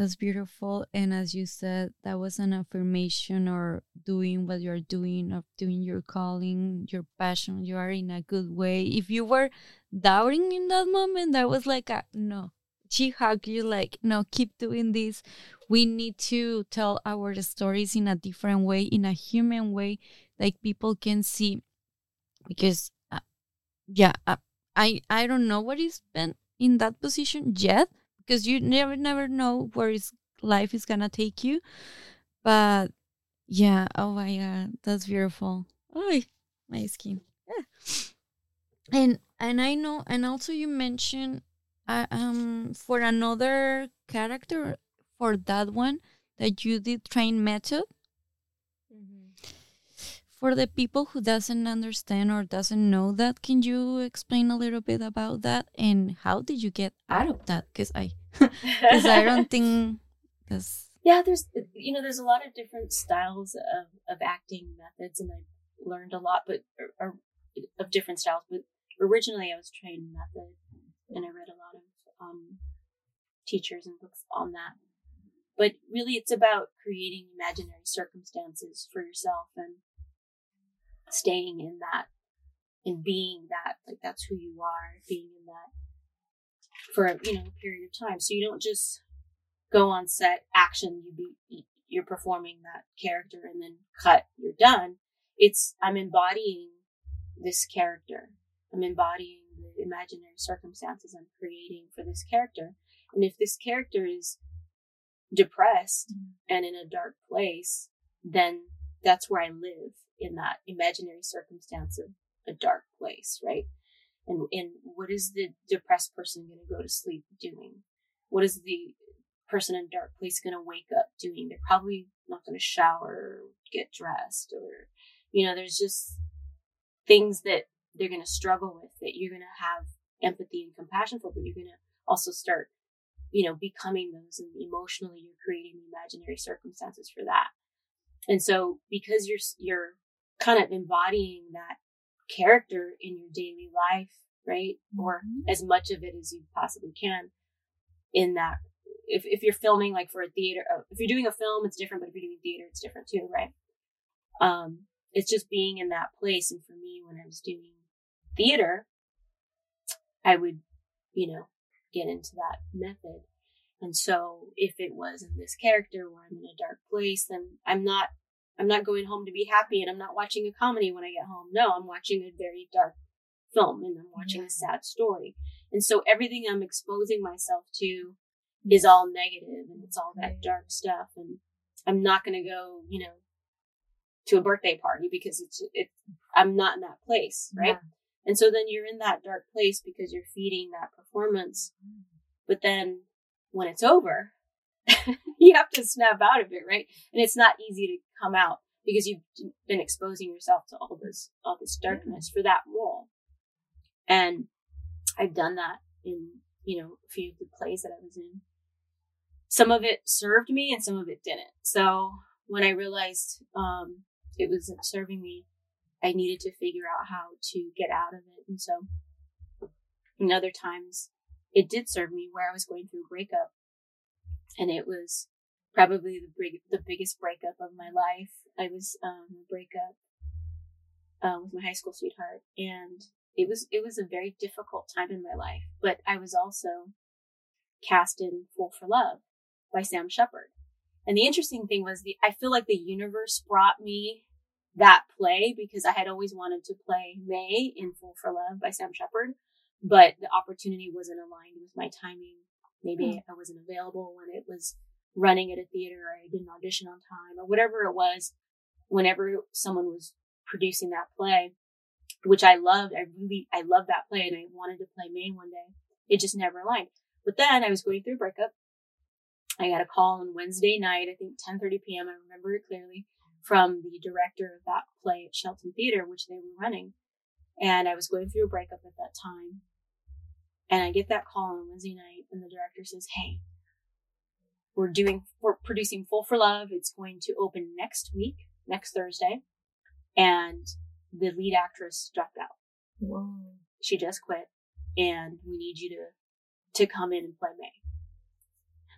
that's beautiful. And as you said, that was an affirmation or doing what you're doing, of doing your calling, your passion. You are in a good way. If you were doubting in that moment, that was like a no. She hugged you like, no, keep doing this. We need to tell our stories in a different way, in a human way, like people can see. Because, uh, yeah, uh, I I don't know what is been in that position yet because you never never know where is life is gonna take you. But yeah oh my god that's beautiful. Oh my skin. Yeah. and and i know and also you mentioned uh, um for another character for that one that you did train method for the people who doesn't understand or doesn't know that can you explain a little bit about that? And how did you get out of that? Because i because i don't [laughs] think that's yeah, there's, you know, there's a lot of different styles of, of acting methods and I've learned a lot, but, or, or of different styles, but originally I was trained method and I read a lot of, um, teachers and books on that. But really it's about creating imaginary circumstances for yourself and staying in that and being that, like that's who you are, being in that for, a you know, a period of time. So you don't just go on set, action, you be, you're performing that character and then cut, you're done. It's, I'm embodying this character. I'm embodying the imaginary circumstances I'm creating for this character. And if this character is depressed mm-hmm. and in a dark place, then that's where I live in that imaginary circumstance of a dark place, right? And, and what is the depressed person going to go to sleep doing? What is the person in dark place going to wake up doing? They're probably not going to shower get dressed or, you know, there's just things that they're going to struggle with that you're going to have empathy and compassion for, but you're going to also start, you know, becoming those and emotionally you're creating imaginary circumstances for that. And so because you're, you're kind of embodying that character in your daily life, right? Or as much of it as you possibly can in that. If, if you're filming like for a theater, uh, if you're doing a film, it's different, but if you're doing theater, it's different too, right? Um, it's just being in that place. And for me, when I was doing theater, I would, you know, get into that method. And so if it was in this character where I'm in a dark place, then I'm not, I'm not going home to be happy and I'm not watching a comedy when I get home. No, I'm watching a very dark film and I'm watching Yeah. a sad story. And so everything I'm exposing myself to is all negative and it's all that dark stuff. And I'm not going to go, you know, to a birthday party because it's, it, I'm not in that place, right? And so then you're in that dark place because you're feeding that performance. But then when it's over, [laughs] you have to snap out of it, right? And it's not easy to come out because you've been exposing yourself to all this, all this darkness for that role. And I've done that in, you know, a few of the plays that I was in. Some of it served me and some of it didn't. So when I realized, um, it wasn't serving me, I needed to figure out how to get out of it. And so, in other times, it did serve me where I was going through a breakup, and it was probably the big, the biggest breakup of my life. I was um, a breakup uh, with my high school sweetheart, and it was it was a very difficult time in my life. But I was also cast in Fool for Love by Sam Shepard. And the interesting thing was the I feel like the universe brought me that play because I had always wanted to play May in Fool for Love by Sam Shepard, but the opportunity wasn't aligned with my timing. Maybe mm. I wasn't available when it was running at a theater or I didn't audition on time or whatever it was. Whenever someone was producing that play, which I loved, I really, I loved that play and I wanted to play Maine one day. It just never aligned. But then I was going through a breakup. I got a call on Wednesday night, I think 10:30 p.m. I remember it clearly from the director of that play at Shelton Theater, which they were running. And I was going through a breakup at that time. And I get that call on Wednesday night and the director says, Hey, we're doing, we're producing Fool for Love. It's going to open next week, next Thursday. And the lead actress dropped out. Whoa. She just quit and we need you to, to come in and play May.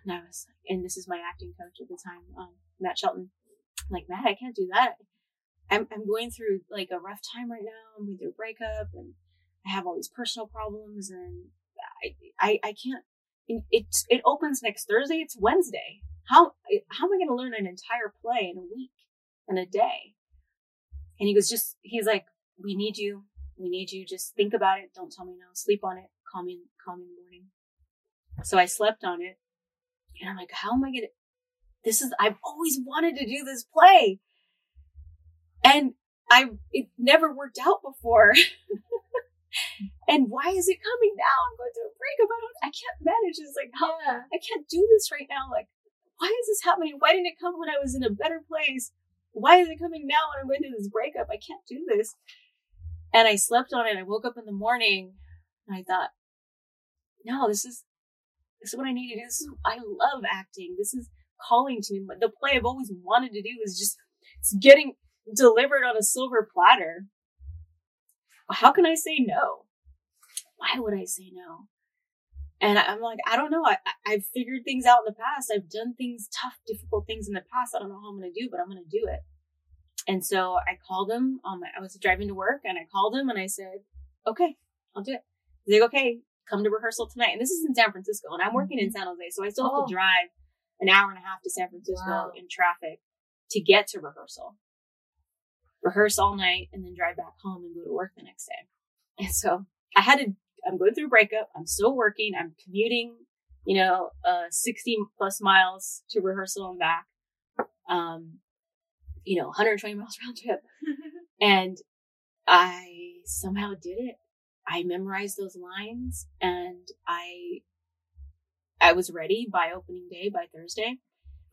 And I was like, and this is my acting coach at the time, um, Matt Shelton. I'm like, Matt, I can't do that. I'm, I'm going through like a rough time right now. I'm going through a breakup and I have all these personal problems and I, I, I can't, it, it opens next Thursday. It's Wednesday. How, how am I going to learn an entire play in a week and a day? And he goes, just, he's like, we need you. We need you. Just think about it. Don't tell me no. Sleep on it. Call me, call me in the morning. So I slept on it and I'm like, how am I going to, this is, I've always wanted to do this play. And I, it never worked out before. [laughs] and why is it coming now? I'm going through a breakup. I don't, I can't manage this. Like, how, yeah. I can't do this right now. Like, why is this happening? Why didn't it come when I was in a better place? Why is it coming now when I'm going through this breakup? I can't do this. And I slept on it. I woke up in the morning and I thought, no, this is, this is what I need to do. This is, I love acting. This is, calling to me. The play I've always wanted to do is just it's getting delivered on a silver platter. How can I say no? Why would I say no? And I'm like, I don't know. I, I've figured things out in the past. I've done things, tough, difficult things in the past. I don't know how I'm going to do, but I'm going to do it. And so I called him. Um, I was driving to work and I called him and I said, okay, I'll do it. He's like, okay, come to rehearsal tonight. And this is in San Francisco and I'm working in mm-hmm. San Jose. So I still have oh. to drive an hour and a half to San Francisco wow. in traffic to get to rehearsal. Rehearse all night and then drive back home and go to work the next day. And so I had to, I'm going through a breakup. I'm still working. I'm commuting, you know, uh, 60 plus miles to rehearsal and back. Um, you know, 120 miles [laughs] round trip. and I somehow did it. I memorized those lines and I I was ready by opening day, by Thursday.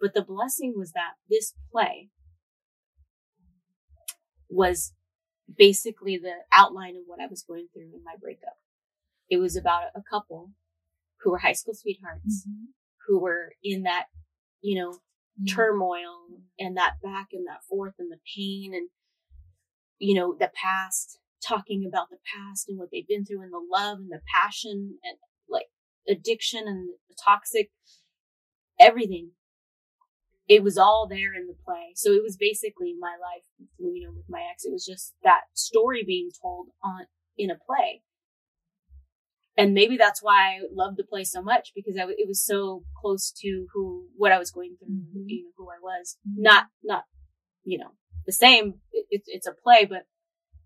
But the blessing was that this play was basically the outline of what I was going through in my breakup. It was about a couple who were high school sweethearts mm-hmm. who were in that, you know, mm-hmm. turmoil and that back and that forth and the pain and, you know, the past, talking about the past and what they've been through and the love and the passion and like addiction and the toxic, everything. It was all there in the play. So it was basically my life, you know, with my ex. It was just that story being told on, in a play. And maybe that's why I loved the play so much because I, it was so close to who, what I was going through, mm-hmm. you know, who I was. Not, not, you know, the same. It, it's a play, but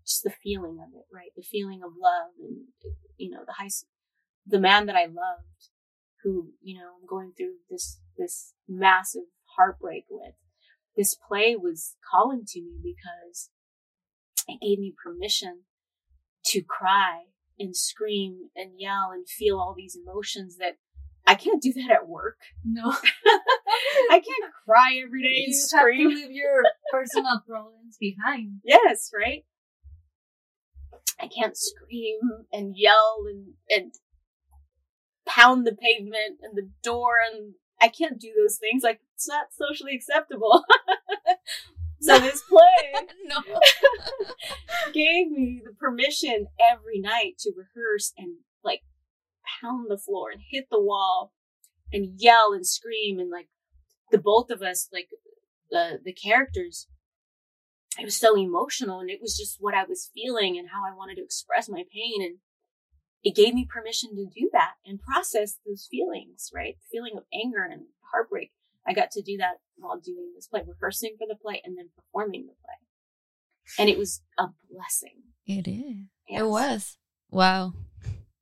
just the feeling of it, right? The feeling of love and, you know, the high, the man that I loved, who, you know, I'm going through this, this massive heartbreak with. This play was calling to me because it gave me permission to cry and scream and yell and feel all these emotions that I can't do that at work. No. [laughs] I [laughs] can't cry every day and you scream. have to leave your personal problems behind. [laughs] Yes, right? I can't scream and yell and, and pound the pavement and the door and I can't do those things. Like, it's not socially acceptable. [laughs] so this play [laughs] no. [laughs] gave me the permission every night to rehearse and like pound the floor and hit the wall and yell and scream and like the both of us like the the characters it was so emotional and it was just what I was feeling and how I wanted to express my pain and it gave me permission to do that and process those feelings, right? The feeling of anger and heartbreak. I got to do that while doing this play, rehearsing for the play and then performing the play. And it was a blessing. It is. Yes. It was. Wow.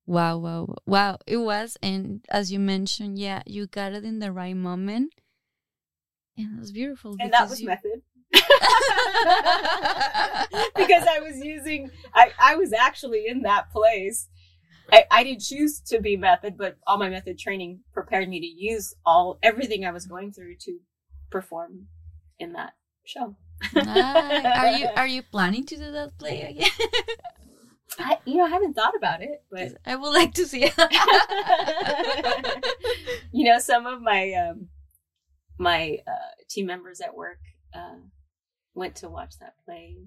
Wow, wow, wow. It was. And as you mentioned, yeah, you got it in the right moment. And it was beautiful. And that because was you- method. [laughs] [laughs] because I was using, I, I was actually in that place. I, I didn't choose to be method, but all my method training prepared me to use all everything I was going through to perform in that show. Nice. Are you [laughs] are you planning to do that play again? I, you know, I haven't thought about it, but [laughs] I would like to see it. [laughs] you know, some of my um, my uh, team members at work uh, went to watch that play.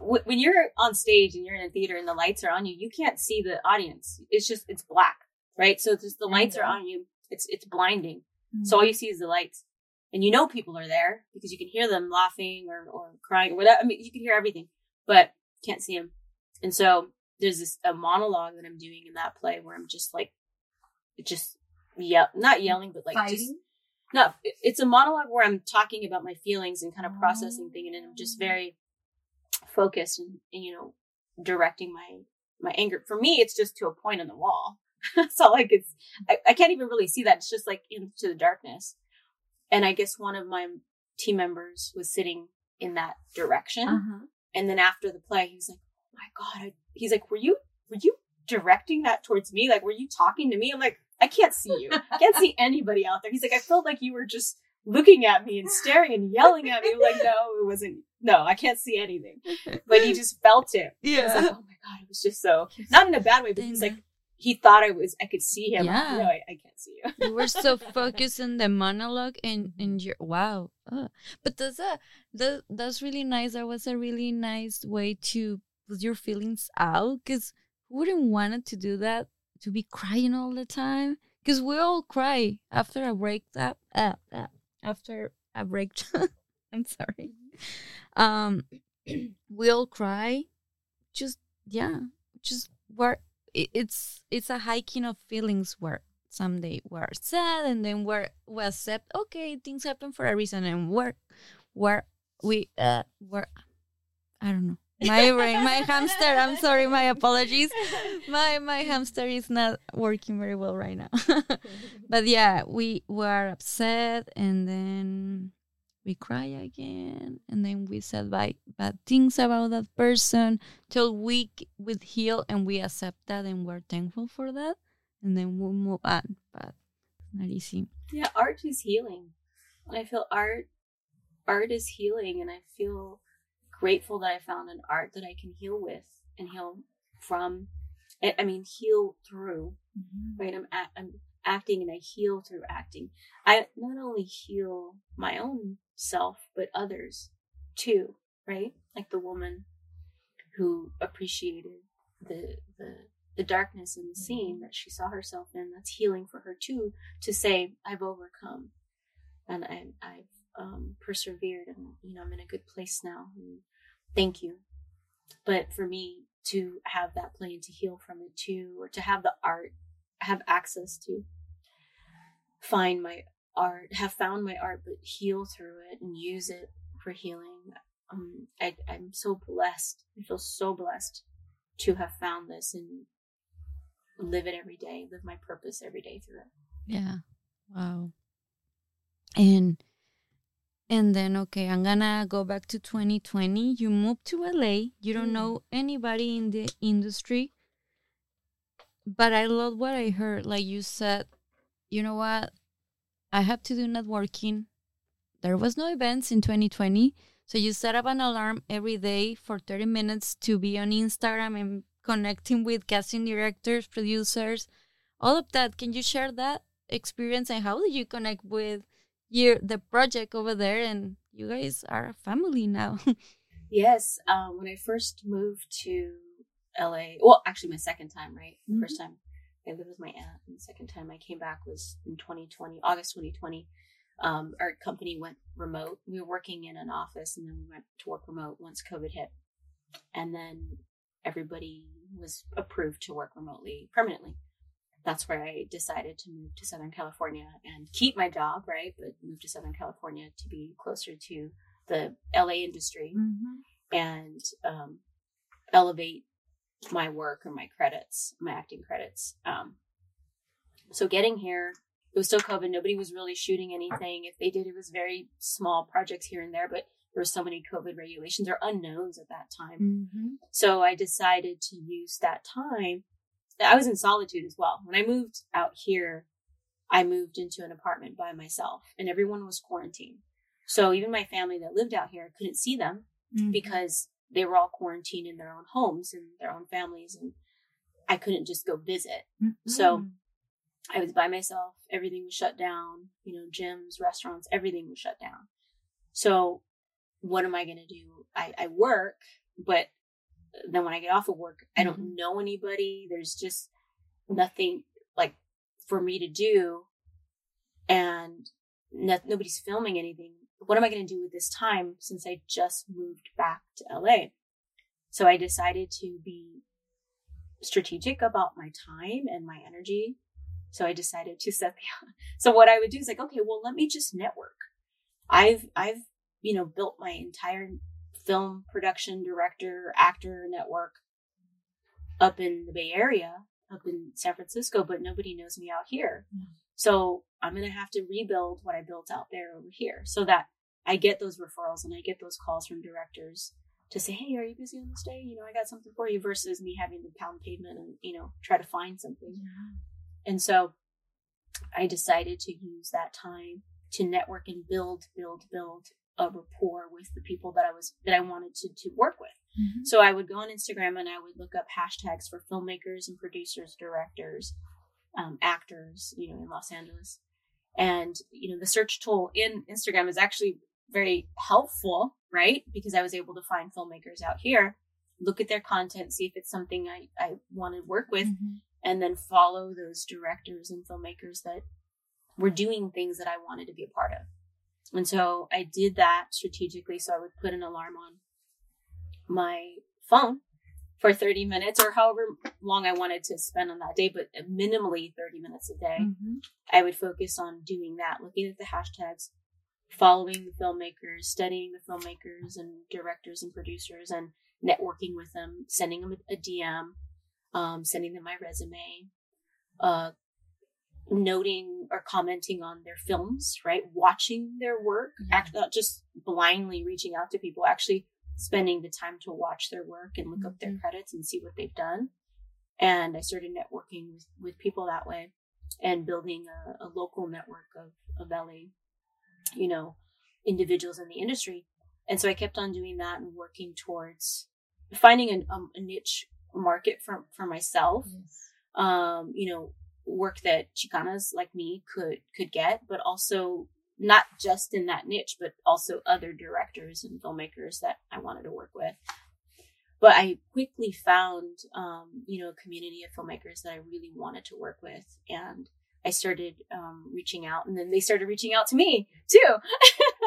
Wh- When you're on stage and you're in a theater and the lights are on you, you can't see the audience. It's just it's black, right? So just the lights are on you. It's it's blinding. So mm. all you see is the lights, and you know people are there because you can hear them laughing or or crying or whatever. I mean, you can hear everything, but can't see them. And so there's this a monologue that I'm doing in that play where I'm just like, just yell, not yelling, but like just Fighting. no, it's a monologue where I'm talking about my feelings and kind of processing oh. things, and I'm just very focused and, and, you know directing my my anger. For me, it's just to a point on the wall. [laughs] so like it's. I, I can't even really see that. It's just like into the darkness. And I guess one of my team members was sitting in that direction, Uh-huh. and then after the play, he was like, "Oh my god!" I, he's like, "Were you were you directing that towards me? Like, were you talking to me?" I'm like, "I can't see you. I can't see anybody out there." He's like, "I felt like you were just looking at me and staring and yelling at me." Like, [laughs] "No, it wasn't. No, I can't see anything." [laughs] But he just felt it. Was like, "Oh my god!" It was just so not in a bad way, but he was like, he thought I was. I could see him. Yeah. No, I, I can't see you. you were so [laughs] focused in the monologue and and your wow uh, but that's a that, that's really nice that was a really nice way to put your feelings out because who wouldn't want to do that to be crying all the time because we all cry after a breakup uh, uh, after a break. [laughs] I'm sorry. Um [clears throat] we all cry. Just yeah just where it's it's a hiking of feelings where someday we're sad and then we're we accept okay things happen for a reason and we're we're we uh we're I don't know my brain my hamster I'm sorry my apologies. My my hamster is not working very well right now. [laughs] But yeah we were upset and then we cry again and then we said bad, bad things about that person till we would heal and we accept that and we're thankful for that. And then we'll move on but not easy. Yeah, art is healing. I feel art art is healing and I feel grateful that I found an art that I can heal with and heal from I I mean heal through, mm-hmm. right? I'm act, I'm acting and I heal through acting. I not only heal my own self but others too, right? Like the woman who appreciated the the the darkness in the mm-hmm. scene that she saw herself in that's healing for her too to say i've overcome and I, i've um, persevered and you know i'm in a good place now thank you. But for me to have that play and to heal from it too or to have the art have access to find my art have found my art but heal through it and use it for healing um, I, i'm so blessed. I feel so blessed to have found this and live it every day live my purpose every day through it. Yeah. Wow. And And then, okay, I'm gonna go back to 2020. You moved to LA. You don't Mm. know anybody in the industry. But I love what I heard. Like you said, you know what? I have to do networking. There was no events in 2020. So you set up an alarm every day for 30 minutes to be on Instagram and connecting with casting directors, producers, all of that. Can you share that experience and how did you connect with your the project over there? And you guys are a family now. [laughs] Yes. Um, when I first moved to LA, well, actually, my second time, right? The Mhm. first time I lived with my aunt, and the second time I came back was in 2020, August 2020. Um, our company went remote. We were working in an office, and then we went to work remote once COVID hit, and then everybody was approved to work remotely permanently. That's where I decided to move to Southern California and keep my job, right? But move to Southern California to be closer to the LA industry Mm-hmm. and um, elevate my work or my credits, my acting credits. Um, so getting here, it was still COVID. Nobody was really shooting anything. If they did, it was very small projects here and there. But there were so many COVID regulations or unknowns at that time. Mm-hmm. So I decided to use that time. I was in solitude as well. When I moved out here, I moved into an apartment by myself, and everyone was quarantined. So even my family that lived out here couldn't see them Mm-hmm. because they were all quarantined in their own homes and their own families and I couldn't just go visit. So I was by myself. Everything was shut down, you know, gyms, restaurants, everything was shut down. So what am I going to do? I, I work, but then when I get off of work, I don't mm-hmm. know anybody. There's just nothing like for me to do. And no, nobody's filming anything. What am I going to do with this time since I just moved back to LA? So I decided to be strategic about my time and my energy. So I decided to set the, [laughs] so what I would do is like, okay, well, let me just network. I've, I've, you know, built my entire film production director, actor network up in the Bay Area, up in San Francisco, but nobody knows me out here. Mm. So I'm going to have to rebuild what I built out there over here so that I get those referrals and I get those calls from directors to say, Hey, are you busy on this day? You know, I got something for you versus me having to pound pavement and, you know, try to find something. And so I decided to use that time to network and build, build, build a rapport with the people that I was, that I wanted to, to work with. Mm-hmm. So I would go on Instagram and I would look up hashtags for filmmakers and producers, directors, um, actors, you know, in Los Angeles. And, you know, the search tool in Instagram is actually very helpful, right? Because I was able to find filmmakers out here, look at their content, see if it's something I, I want to work with, Mm-hmm. and then follow those directors and filmmakers that were doing things that I wanted to be a part of. And so I did that strategically. So I would put an alarm on my phone for 30 minutes or however long I wanted to spend on that day, but minimally 30 minutes a day. Mm-hmm. I would focus on doing that, looking at the hashtags, following the filmmakers, studying the filmmakers and directors and producers, and networking with them, sending them a DM, um, sending them my resume, uh, noting or commenting on their films, right? Watching their work, act, not just blindly reaching out to people, actually spending the time to watch their work and look up their Mhm. credits and see what they've done. And I started networking with, with people that way and building a, a local network of, of LA, you know, individuals in the industry. And so I kept on doing that and working towards finding an, um, a niche market for, for myself. Um, you know, work that Chicanas like me could, could get, but also not just in that niche, but also other directors and filmmakers that I wanted to work with. But I quickly found, um, you know, a community of filmmakers that I really wanted to work with. And I started um, reaching out, and then they started reaching out to me too.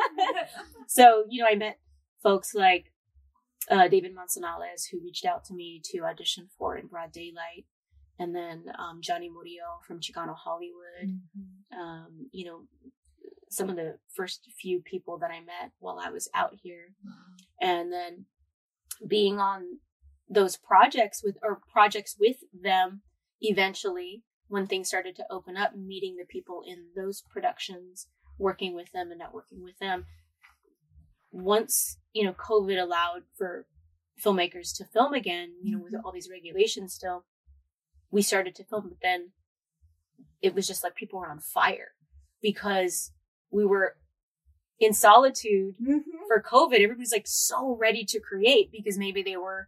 [laughs] so, you know, I met folks like uh, David Manzanales, who reached out to me to audition for In Broad Daylight. And then um, Johnny Murillo from Chicano Hollywood. Mm-hmm. Um, you know, some of the first few people that I met while I was out here. And then being on those projects with, or projects with them eventually when things started to open up, meeting the people in those productions, working with them and networking with them. once you know COVID allowed for filmmakers to film again, you know, with Mhm. all these regulations still, we started to film. But then it was just like people were on fire because we were in solitude mm-hmm. for COVID. Everybody's like so ready to create because maybe they were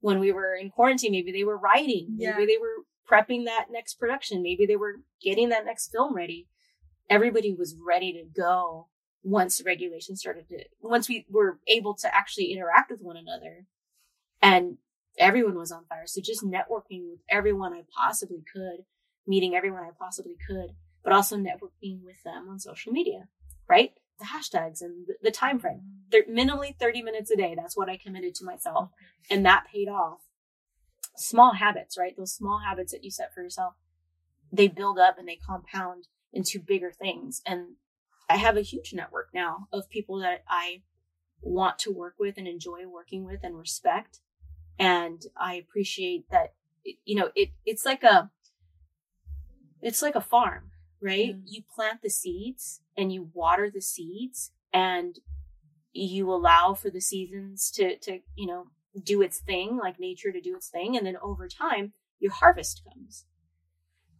when we were in quarantine, maybe they were writing, maybe they were prepping that next production, maybe they were getting that next film ready. Everybody was ready to go once the regulations started to once we were able to actually interact with one another. And everyone was on fire. So just networking with everyone I possibly could, meeting everyone I possibly could, but also networking with them on social media, right? The hashtags and the, the time frame. Mm-hmm. They're minimally 30 minutes a day. That's what I committed to myself. And that paid off. Small habits, right? Those small habits that you set for yourself, they build up and they compound into bigger things. And I have a huge network now of people that I want to work with and enjoy working with and respect. And I appreciate that, you know, it, it's like a, it's like a farm, right? Mm. You plant the seeds and you water the seeds and you allow for the seasons to, to, you know, do its thing, like nature to do its thing. And then over time, your harvest comes.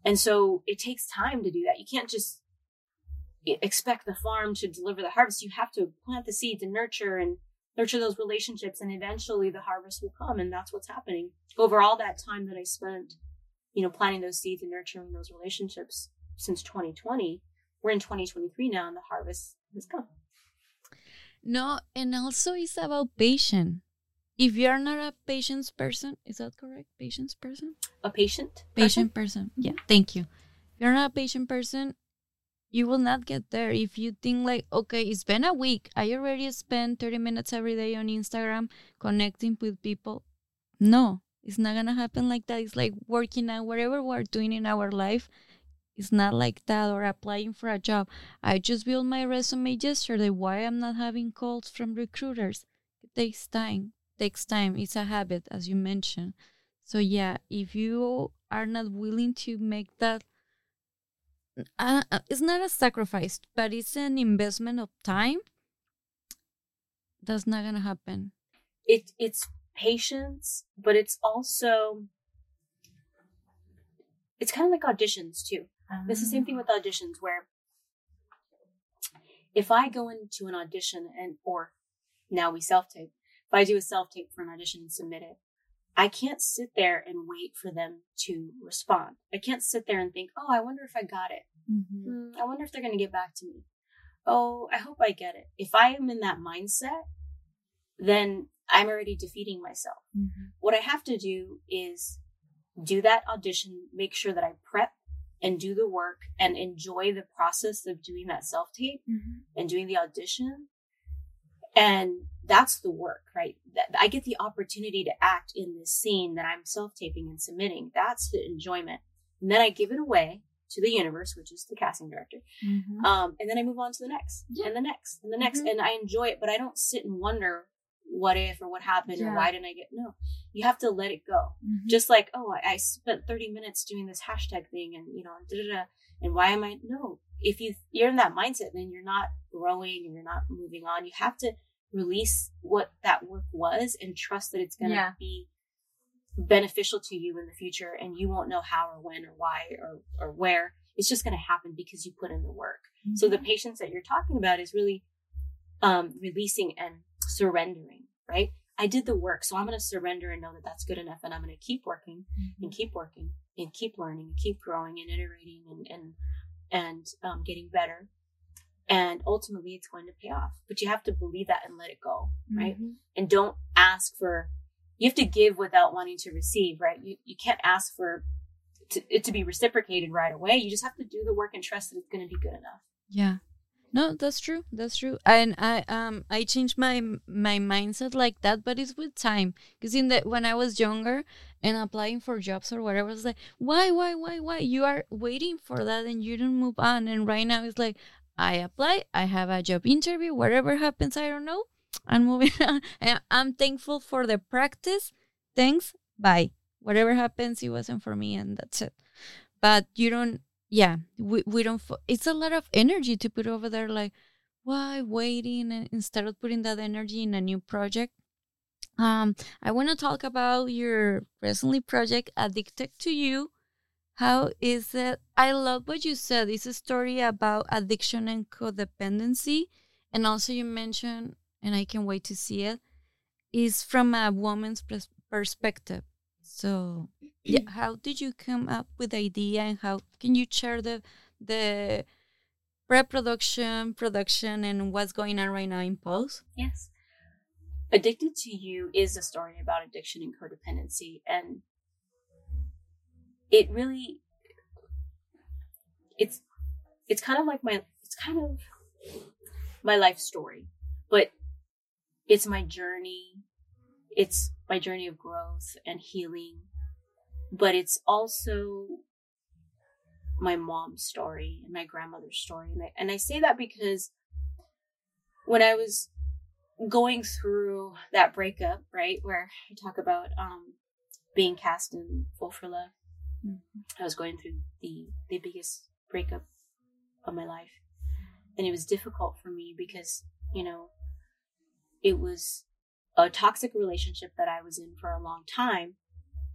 And so it takes time to do that. You can't just expect the farm to deliver the harvest. You have to plant the seeds and nurture and nurture those relationships. And eventually the harvest will come. And that's what's happening. Over all that time that I spent, you know, planting those seeds and nurturing those relationships since 2020, we're in 2023 now and the harvest has come. No, and also it's about patience. If you're not a patience person, is that correct? Patience person? A patient. Patient person. Yeah, thank you. If you're not a patient person, you will not get there. If you think like, okay, it's been a week. I already spend 30 minutes every day on Instagram connecting with people. No, it's not gonna happen like that. It's like working out, whatever we're doing in our life. It's not like that or applying for a job. I just built my resume yesterday. Why I'm not having calls from recruiters? It takes time. it takes time. It's a habit, as you mentioned. So yeah, if you are not willing to make that, uh, it's not a sacrifice, but it's an investment of time. That's not gonna happen. It, it's patience, but it's also, it's kind of like auditions too. It's the same thing with auditions where if I go into an audition and or now we self tape, if I do a self tape for an audition and submit it, I can't sit there and wait for them to respond. I can't sit there and think, oh, I wonder if I got it. Mm-hmm. Hmm, I wonder if they're going to get back to me. Oh, I hope I get it. If I am in that mindset, then I'm already defeating myself. Mm-hmm. What I have to do is do that audition, make sure that I prep and do the work and enjoy the process of doing that self tape and doing the audition. And that's the work, right? I get the opportunity to act in this scene that I'm self taping and submitting. That's the enjoyment. And then I give it away to the universe, which is the casting director. Mm-hmm. Um, and then I move on to the next Yeah. and the next and the next. Mhm. And I enjoy it, but I don't sit and wonder what if or what happened or why didn't I get no. You have to let it go Mm-hmm. just like oh I, I spent 30 minutes doing this hashtag thing and you know da, da, da, and why am i no if you you're in that mindset then you're not growing and you're not moving on you have to release what that work was and trust that it's going to Yeah. be beneficial to you in the future and you won't know how or when or why or or where it's just going to happen because you put in the work so the patience that you're talking about is really um, releasing and surrendering, right? I did the work, so I'm going to surrender and know that that's good enough, and I'm going to keep working and keep working and keep learning and keep growing and iterating and and and um, getting better. And ultimately, it's going to pay off. But you have to believe that and let it go, right? Mm-hmm. And don't ask for. You have to give without wanting to receive, right? You you can't ask for to, it to be reciprocated right away. You just have to do the work and trust that it's going to be good enough. Yeah. No, that's true. That's true. And I um I changed my my mindset like that, but it's with time. Because in the when I was younger and applying for jobs or whatever, it's like why why why why you are waiting for that and you don't move on. And right now it's like I apply, I have a job interview, whatever happens, I don't know. I'm moving [laughs] on. I'm thankful for the practice. Thanks. Bye. Whatever happens, it wasn't for me, and that's it. But you don't yeah we, we don't it's a lot of energy to put over there like why waiting instead of putting that energy in a new project? Um, I want to talk about your recently project, Addicted to You. How is it? I love what you said. It's a story about addiction and codependency. And also, you mentioned, and I can't wait to see it, is from a woman's pers- perspective. So, yeah, [clears throat] how did you come up with the idea, and how can you share the the pre-production, production, and what's going on right now in post? Yes. Addicted to You is a story about addiction and codependency. And it really, it's, it's kind of like my, it's kind of my life story, it's my journey. It's my journey of growth and healing, but it's also my mom's story and my grandmother's story. And I, and I say that because when I was going through that breakup, right, where I talk about um, being cast in Fool for Love, mm-hmm. I was going through the, the biggest breakup of my life. And it was difficult for me because, you know, it was a toxic relationship that I was in for a long time,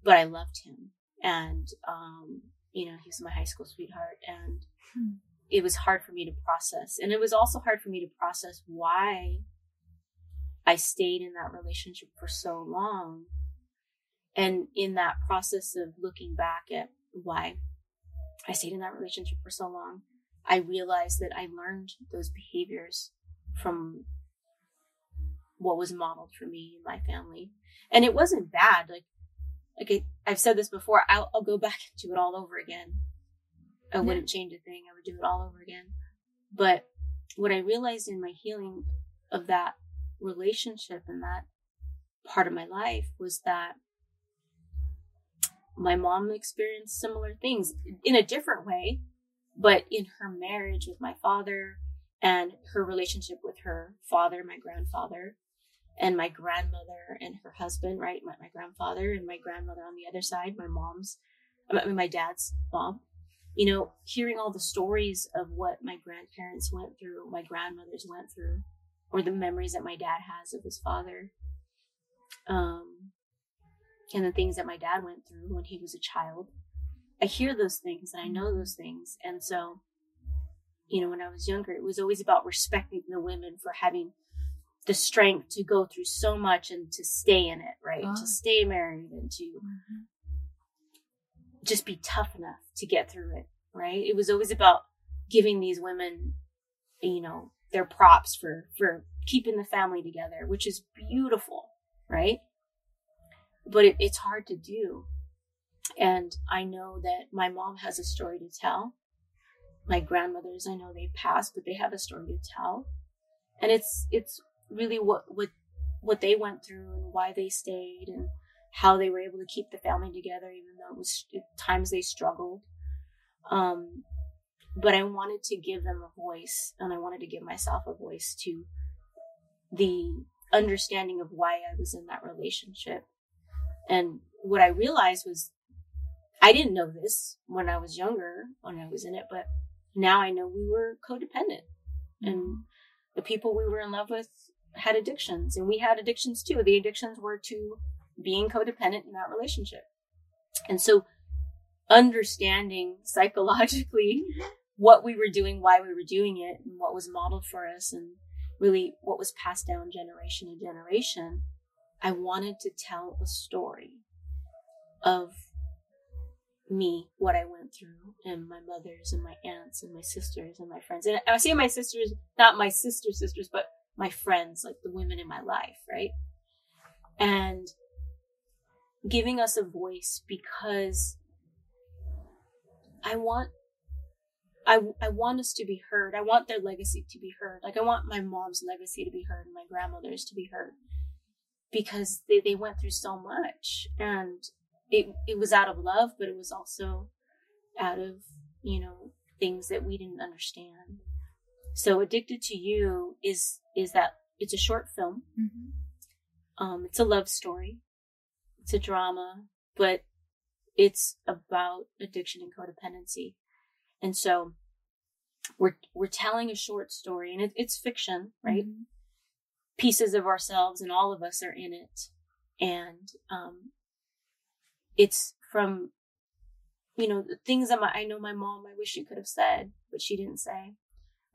but I loved him. And um, you know, he was my high school sweetheart and hmm. it was hard for me to process. And it was also hard for me to process why I stayed in that relationship for so long. And in that process of looking back at why I stayed in that relationship for so long, I realized that I learned those behaviors from what was modeled for me and my family. And it wasn't bad. Like like I, have said this before, I'll, I'll, go [laughs] back and do it all over again. I wouldn't change a thing. I would do it all over again. But what I realized in my healing of that relationship and that part of my life was that my mom experienced similar things in a different way, but in her marriage with my father and her relationship with her father, my grandfather, and my grandmother and her husband, right? My, my grandfather and my grandmother on the other side, my mom's, I mean, my dad's mom. You know, hearing all the stories of what my grandparents went through, my grandmothers went through, or the memories that my dad has of his father, um, and the things that my dad went through when he was a child. I hear those things and I know those things. And so, you know, when I was younger, it was always about respecting the women for having the strength to go through so much and to stay in it, right? Oh. To stay married and to mm-hmm. just be tough enough to get through it, right? It was always about giving these women, you know, their props for for keeping the family together, which is beautiful, right? But it, it's hard to do. And I know that my mom has a story to tell. My grandmothers, I know they passed, but they have a story to tell. And it's it's really what what what they went through and why they stayed and how they were able to keep the family together even though it was at times they struggled. Um, but i wanted to give them a voice and i wanted to give myself a voice to the understanding of why i was in that relationship. And what i realized was i didn't know this when i was younger when i was in it but now i know we were codependent. And mm-hmm. the people we were in love with had addictions and we had addictions too. The addictions were to being codependent in that relationship. And so understanding psychologically what we were doing, why we were doing it, and what was modeled for us, and really what was passed down generation to generation, I wanted to tell a story of me, what I went through, and my mothers, and my aunts, and my sisters, and my friends. And I say my sisters, not my sister's sisters, but my friends, like the women in my life, right? And giving us a voice because I want I, I want us to be heard. I want their legacy to be heard. Like I want my mom's legacy to be heard and my grandmother's to be heard because they, they went through so much and it, it was out of love, but it was also out of, you know, things that we didn't understand. So addicted to you is is that it's a short film. Mm-hmm. Um, it's a love story. It's a drama, but it's about addiction and codependency. And so we're we're telling a short story and it, it's fiction right Mhm. pieces of ourselves and all of us are in it and um it's from you know the things that my, i know my mom i wish she could have said but she didn't say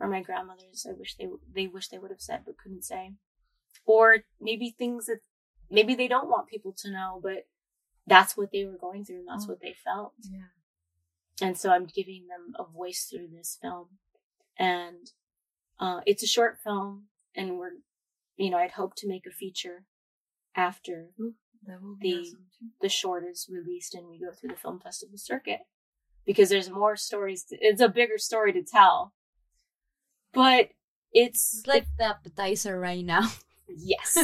or my grandmothers i wish they they wish they would have said but couldn't say or maybe things that maybe they don't want people to know but that's what they were going through and that's Oh. what they felt Yeah. and so I'm giving them a voice through this film. And uh, it's a short film, and we're, you know, I'd hope to make a feature after be The- awesome the short is released and we go through the film festival circuit because there's more stories. To, it's a bigger story to tell, but it's It's like the appetizer right now. [laughs] yes,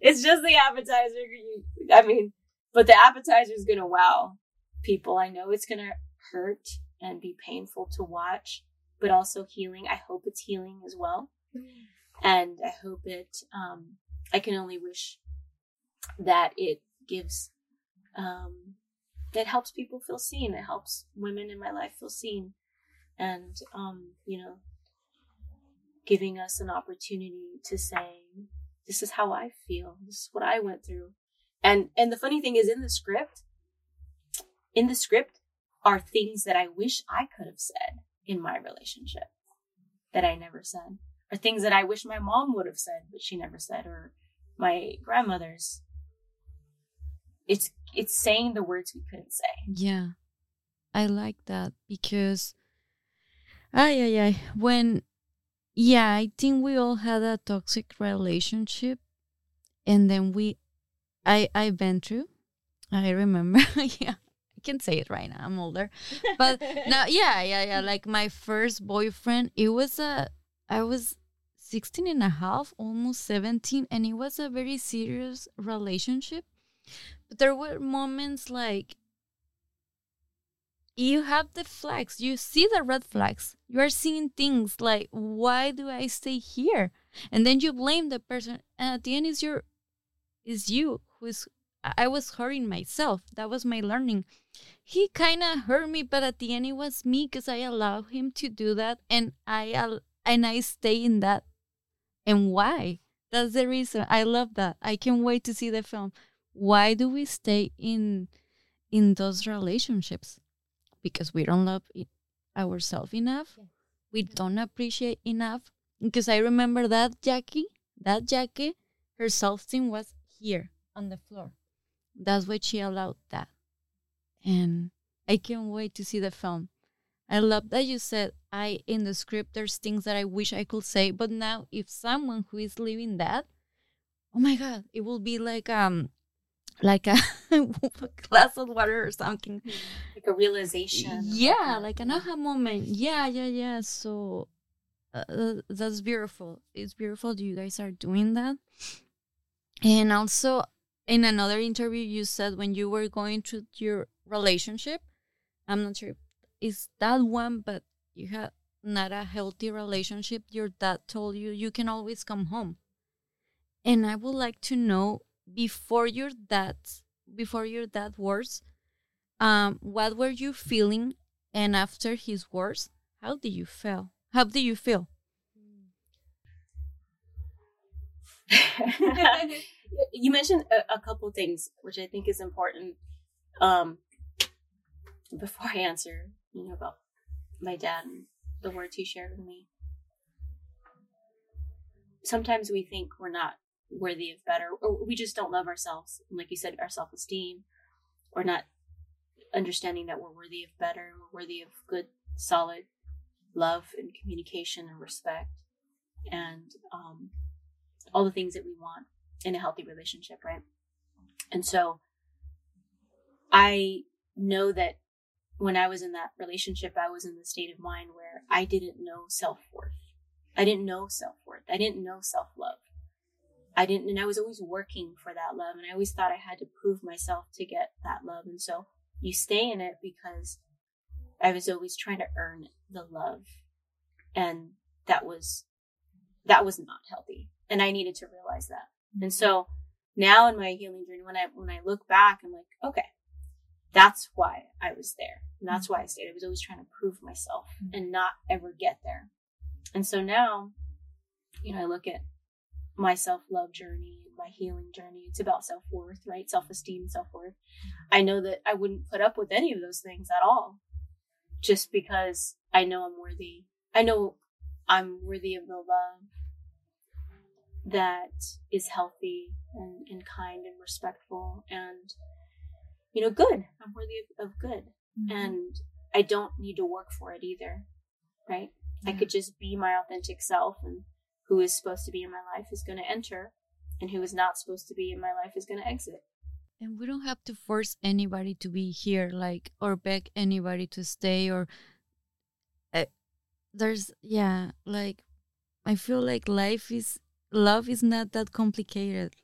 it's just the appetizer. I mean, but the appetizer is gonna wow people. I know it's gonna hurt and be painful to watch, but also healing. I hope it's healing as well, and I hope it. Um, I can only wish that it gives, um, it helps people feel seen. It helps women in my life feel seen, and um, you know, giving us an opportunity to say, "This is how I feel. This is what I went through." And and the funny thing is, in the script, in the script are things that I wish I could have said in my relationship that I never said, or things that I wish my mom would have said but she never said, or my grandmother's. It's it's saying the words we couldn't say. Yeah, I like that because, ay, ay, ay, when, yeah, I think we all had a toxic relationship, and then we, I, I've been through. I remember, [laughs] yeah, I can say it right now. I'm older, but [laughs] now, yeah, yeah, yeah. Like my first boyfriend, it was a, I was 16 and a half, almost 17, and it was a very serious relationship. But there were moments like you have the flags, you see the red flags, you are seeing things like, why do I stay here? And then you blame the person, and at the end, is your, is you who is. I was hurting myself. That was my learning. He kind of hurt me, but at the end, it was me because I allowed him to do that, and I and I stay in that. And why? That's the reason. I love that. I can't wait to see the film. Why do we stay in in those relationships? Because we don't love it, ourselves enough. Yes. We don't appreciate enough. Because I remember that Jackie, that Jackie, her self-esteem was here on the floor. That's why she allowed that. And I can't wait to see the film. I love that you said I in the script there's things that I wish I could say, but now if someone who is living that, oh my god, it will be like um like a [laughs] glass of water or something. Like a realization. Yeah, like an aha moment. Yeah, yeah, yeah. So uh, that's beautiful. It's beautiful that you guys are doing that. And also, in another interview, you said when you were going through your relationship, I'm not sure if it's that one, but you had not a healthy relationship. Your dad told you you can always come home. And I would like to know before your dad, before your dad words, um, what were you feeling? And after his words, how do you feel? How do you feel? [laughs] you mentioned a, a couple things, which I think is important. Um, before I answer, you know, about my dad and the words he shared with me. Sometimes we think we're not worthy of better, or we just don't love ourselves. Like you said, our self esteem, or not understanding that we're worthy of better, we're worthy of good, solid love and communication and respect, and um, all the things that we want in a healthy relationship, right? And so I know that when I was in that relationship, I was in the state of mind where I didn't know self worth. I didn't know self worth. I didn't know self love. I didn't, and I was always working for that love. And I always thought I had to prove myself to get that love. And so you stay in it because I was always trying to earn the love. And that was, that was not healthy. And I needed to realize that. And so now in my healing journey, when I, when I look back, I'm like, okay, that's why I was there. And that's why I stayed. I was always trying to prove myself and not ever get there. And so now, you know, I look at my self love journey, my healing journey. It's about self worth, right? Self esteem, self worth. I know that I wouldn't put up with any of those things at all just because I know I'm worthy. I know I'm worthy of the love that is healthy and, and kind and respectful and, you know, good. I'm worthy of, of good. Mm-hmm. And I don't need to work for it either, right? I could just be my authentic self and who is supposed to be in my life is going to enter and who is not supposed to be in my life is going to exit. And we don't have to force anybody to be here, like, or beg anybody to stay, or uh, there's, yeah, like, I feel like life is, love is not that complicated.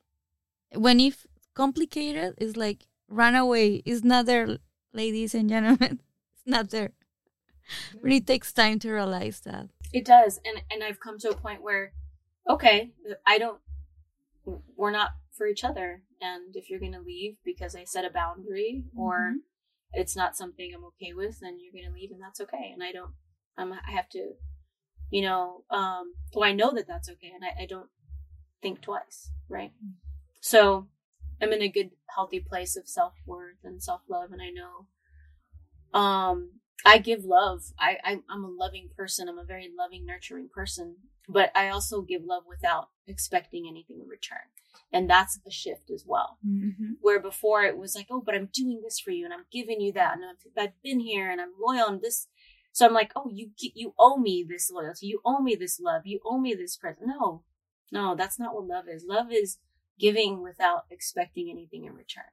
When if complicated, it's like, run away. It's not there, ladies and gentlemen. [laughs] It's not there. But it takes time to realize that. It does. And, and I've come to a point where, okay, I don't, we're not for each other. And if you're going to leave because I set a boundary or it's not something I'm okay with, then you're going to leave and that's okay. And I don't, I'm, I have to, you know, um, I know that that's okay. And I, I don't think twice. Right. So I'm in a good, healthy place of self worth and self love. And I know, um, I give love. I, I I'm a loving person. I'm a very loving, nurturing person. But I also give love without expecting anything in return, and that's a shift as well. Mm-hmm. Where before it was like, oh, but I'm doing this for you, and I'm giving you that, and I've, I've been here, and I'm loyal, and this. So I'm like, oh, you you owe me this loyalty. You owe me this love. You owe me this present. No, no, that's not what love is. Love is giving without expecting anything in return,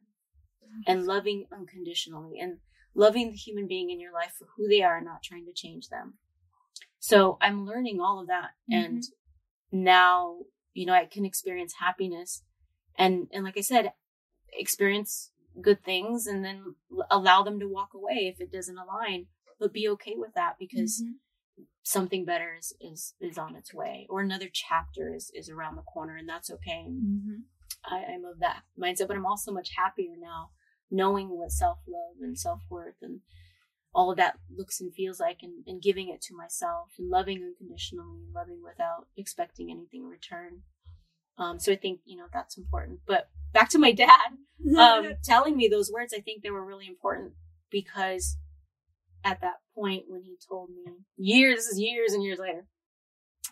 and loving unconditionally, and loving the human being in your life for who they are and not trying to change them. So I'm learning all of that. And now, you know, I can experience happiness and, and like I said, experience good things and then allow them to walk away if it doesn't align, but be okay with that because something better is, is, is on its way or another chapter is, is around the corner and that's okay. Mm-hmm. I, I'm of that mindset, but I'm also much happier now knowing what self love and self worth and all of that looks and feels like and, and giving it to myself and loving unconditionally and loving without expecting anything in return. Um, so I think, you know, that's important. But back to my dad, um, [laughs] telling me those words, I think they were really important because at that point when he told me years, this is years and years later,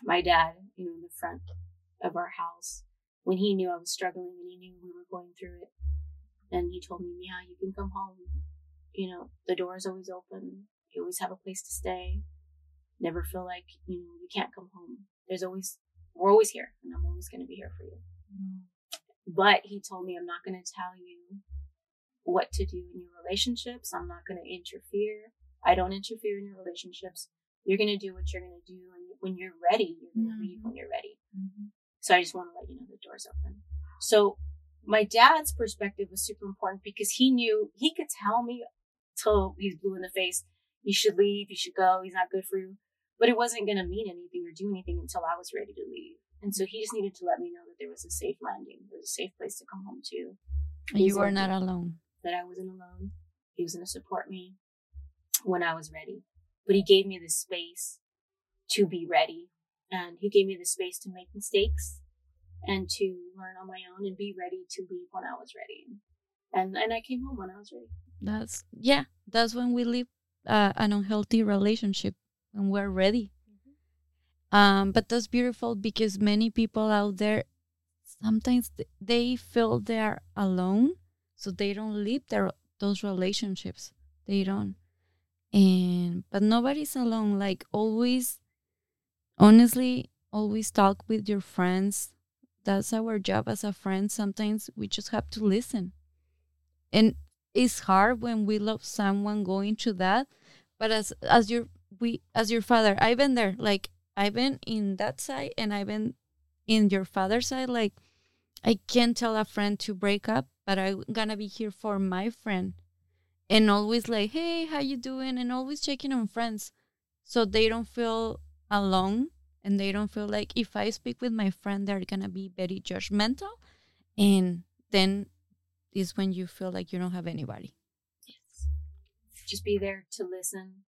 my dad, you know, in the front of our house, when he knew I was struggling and he knew we were going through it, and he told me, Mia, you can come home. You know, the door is always open. You always have a place to stay. Never feel like, you know, you can't come home. There's always, we're always here and I'm always going to be here for you. Mm-hmm. But he told me, I'm not going to tell you what to do in your relationships. I'm not going to interfere. I don't interfere in your relationships. You're going to do what you're going to do. And when you're ready, you're going to leave mm-hmm. when you're ready. Mm-hmm. So I just want to let you know the door's open. So my dad's perspective was super important because he knew he could tell me till he's blue in the face, you should leave, you should go, he's not good for you. But it wasn't going to mean anything or do anything until I was ready to leave. And so he just needed to let me know that there was a safe landing, there was a safe place to come home to, you He's are not alone. that I wasn't alone. He was going to support me when I was ready. But he gave me the space to be ready. And he gave me the space to make mistakes and to learn on my own and be ready to leave when I was ready. And and I came home when I was ready. That's yeah. That's when we leave uh, an unhealthy relationship and we're ready. Um, but that's beautiful because many people out there sometimes th- they feel they're alone, so they don't leave their those relationships. They don't, and but nobody's alone. Like always, honestly, always talk with your friends. That's our job as a friend. Sometimes we just have to listen, and it's hard when we love someone going to that but as as your we as your father i've been there. Like i've been in that side and i've been in your father's side. Like i can't tell a friend to break up but i'm gonna be here for my friend. And always like hey how you doing? And always checking on friends so they don't feel alone and they don't feel like if i speak with my friend they're gonna be very judgmental and then is when you feel like you don't have anybody. Yes. just be there to listen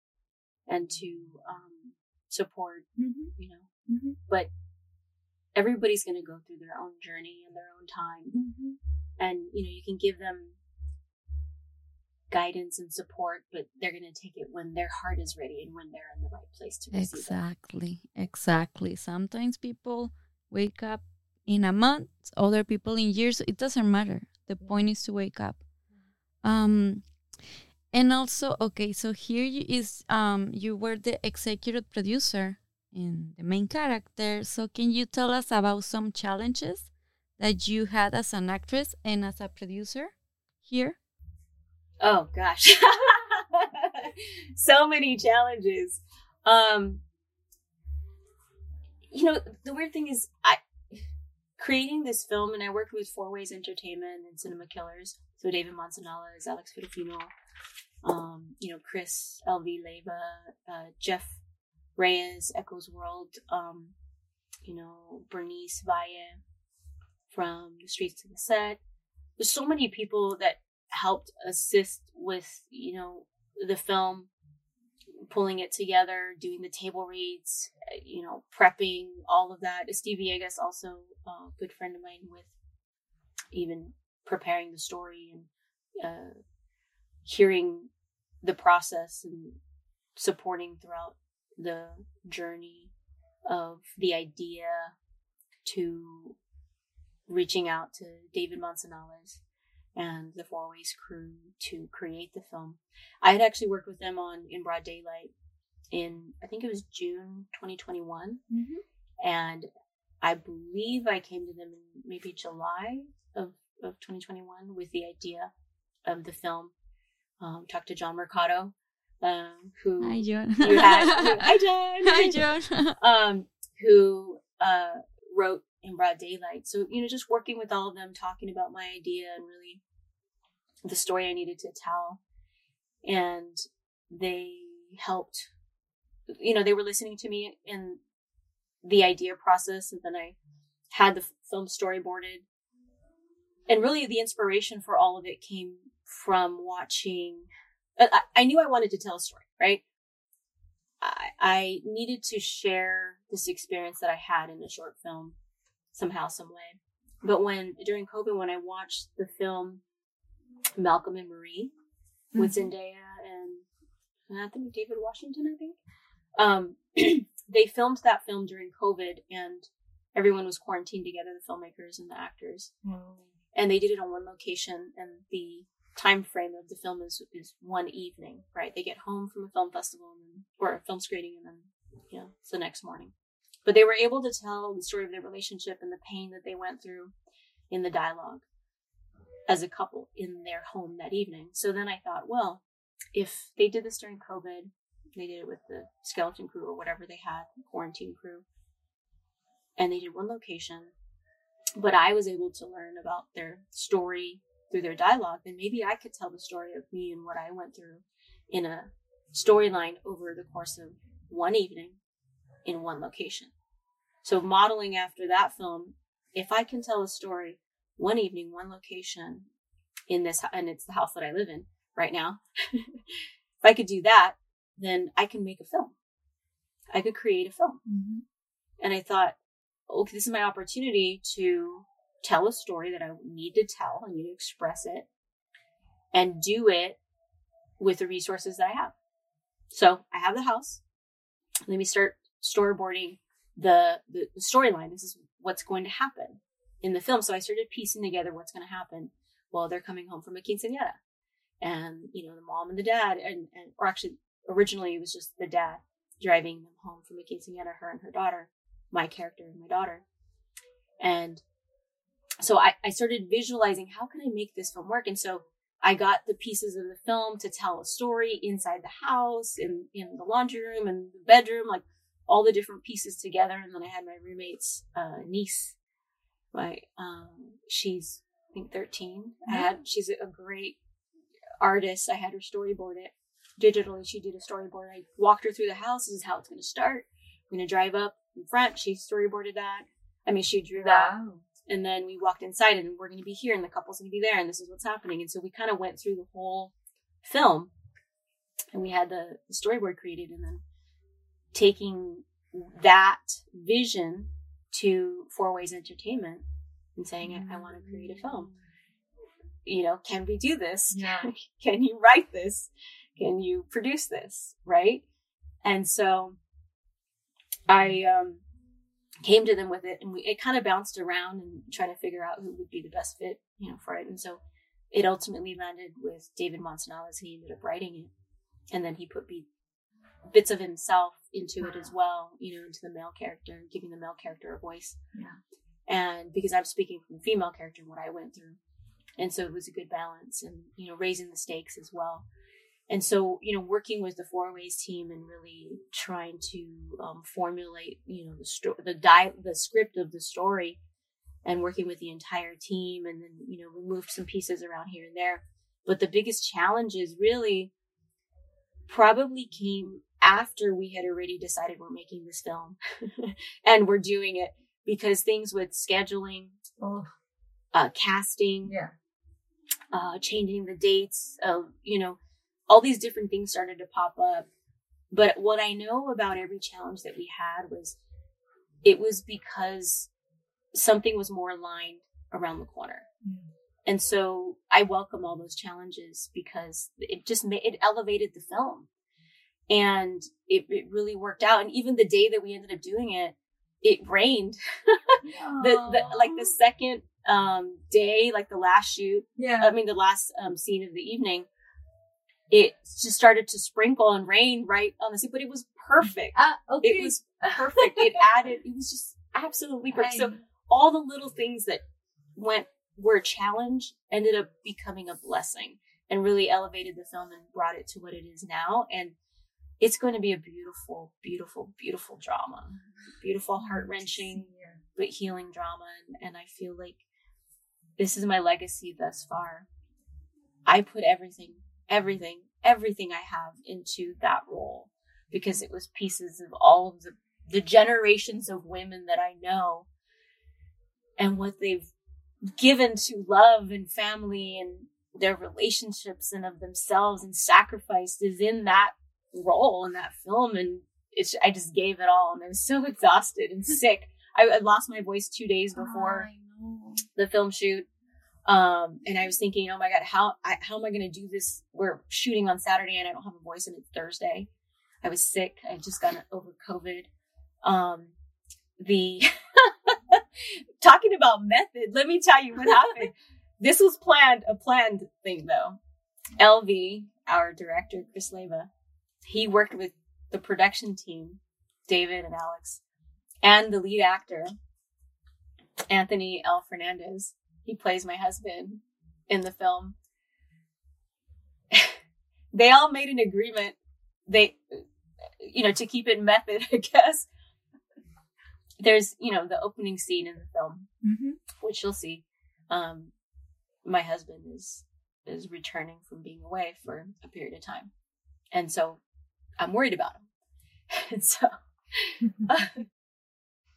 and to um, support, Mm-hmm. you know. Mm-hmm. But everybody's going to go through their own journey and their own time. Mm-hmm. And, you know, you can give them guidance and support, but they're going to take it when their heart is ready and when they're in the right place to receive it. Exactly. Exactly. Sometimes people wake up in a month, other people in years. It doesn't matter. The point is to wake up. Um, and also, okay, so here you is um you were the executive producer in the main character. So can you tell us about some challenges that you had as an actress and as a producer here? Oh gosh. [laughs] so many challenges. Um you know, the weird thing is I creating this film and I worked with Four Ways Entertainment and Cinema Killers. So David Manzanales, Alex Filipino, um, you know, Chris LV Leva, uh, Jeff Reyes, Echoes World, um, you know, Bernice Valle from the streets to the set. There's so many people that helped assist with you know the film pulling it together doing the table reads uh, you know prepping all of that. Steve viegas also a good friend of mine with even preparing the story and uh, hearing the process and supporting throughout the journey of the idea to reaching out to david manzanales and the Four Ways crew to create the film. I had actually worked with them on In Broad Daylight in I think it was June 2021, Mm-hmm. and I believe I came to them in maybe July of of 2021 with the idea of the film. Um, talked to John Mercado, um, who Hi, John. you had. [laughs] Hi, John. Hi, John. [laughs] um, who uh, wrote in broad daylight. So, you know, just working with all of them, talking about my idea and really the story I needed to tell. And they helped, you know, they were listening to me in the idea process. And then I had the film storyboarded. And really the inspiration for all of it came from watching. I, I knew I wanted to tell a story, right? I, I needed to share this experience that I had in a short film somehow, some way. But when during COVID, when I watched the film Malcolm and Marie with Zendaya and Anthony David Washington, I think, um, [clears throat] they filmed that film during COVID, and everyone was quarantined together, the filmmakers and the actors, and they did it on one location, and the time frame of the film is is one evening, right? They get home from a film festival and then, or a film screening, and then you know it's the next morning. But they were able to tell the story of their relationship and the pain that they went through in the dialogue as a couple in their home that evening. So then I thought, well, if they did this during COVID, they did it with the skeleton crew or whatever they had, quarantine crew, and they did one location, but I was able to learn about their story through their dialogue, then maybe I could tell the story of me and what I went through in a storyline over the course of one evening in one location. So modeling after that film, if I can tell a story one evening, one location in this, and it's the house that I live in right now, [laughs] if I could do that, then I can make a film. I could create a film. Mm-hmm. And I thought, okay, this is my opportunity to tell a story that I need to tell. I need to express it and do it with the resources that I have. So I have the house. Let me start storyboarding the, the, the storyline. This is what's going to happen in the film. So I started piecing together what's going to happen while they're coming home from a quinceañera. And, you know, the mom and the dad, and, and or actually, originally it was just the dad driving them home from a quinceañera, her and her daughter, my character and my daughter. And so I, I started visualizing how can I make this film work? And so I got the pieces of the film to tell a story inside the house, in, in the laundry room and the bedroom, like all the different pieces together. And then I had my roommate's uh, niece, my um, she's I think 13. I had she's a great artist. I had her storyboard it digitally. She did a storyboard. I walked her through the house. This is how it's going to start. I'm going to drive up in front. She storyboarded that. I mean, she drew that. Wow. And then we walked inside and we're going to be here and the couple's going to be there and this is what's happening. And so we kind of went through the whole film and we had the, the storyboard created and then taking that vision to Four Ways Entertainment and saying, I, I want to create a film. You know, can we do this? Yeah. [laughs] can you write this? Can you produce this? Right. And so I um, came to them with it and we, it kind of bounced around and trying to figure out who would be the best fit, you know, for it. And so it ultimately landed with David Manzanales. He ended up writing it. And then he put be- bits of himself into it as well, you know, into the male character, giving the male character a voice. Yeah. And because I'm speaking from the female character and what I went through. And so it was a good balance and, you know, raising the stakes as well. And so, you know, working with the Four Ways team and really trying to um, formulate, you know, the sto- the di- the script of the story, and working with the entire team, and then you know, we moved some pieces around here and there. But the biggest challenge is really probably came after we had already decided we're making this film, [laughs] and we're doing it because things with scheduling, Oh, uh, casting, yeah. uh, changing the dates of, you know, all these different things started to pop up. But what I know about every challenge that we had was it was because something was more aligned around the corner. And so I welcome all those challenges because it just made it elevated the film. And it, it really worked out. And even the day that we ended up doing it, it rained. [laughs] the, the like the second um day, like the last shoot, yeah. I mean, the last um, scene of the evening, it just started to sprinkle and rain right on the scene, but it was perfect. Ah, okay. It was perfect. it [laughs] added, it was just absolutely perfect. So all the little things that went were a challenge ended up becoming a blessing and really elevated the film and brought it to what it is now. And it's going to be a beautiful, beautiful, beautiful drama, beautiful, heart wrenching, but healing drama. And, and I feel like this is my legacy thus far. I put everything, everything, everything I have into that role because it was pieces of all of the, the generations of women that I know and what they've given to love and family and their relationships and of themselves and sacrificed is in that role in that film. And it's, I just gave it all and I was so [laughs] exhausted and [laughs] sick. I, I lost my voice two days before know. the film shoot. Um, and I was thinking, oh my God, how, I, how am I going to do this? We're shooting on Saturday and I don't have a voice and it's Thursday. I was sick. I just got over COVID. Um, the [laughs] talking about method, let me tell you what happened. [laughs] this was planned, a planned thing though. LV, our director, Chris Leva, he worked with the production team, David and Alex, and the lead actor, Anthony L. Fernandez. He plays my husband in the film. [laughs] they all made an agreement. They, you know, to keep it method, [laughs] I guess. There's, you know, the opening scene in the film, Mhm. which you'll see. Um, my husband is is returning from being away for a period of time, and so I'm worried about him. [laughs] and so, [laughs]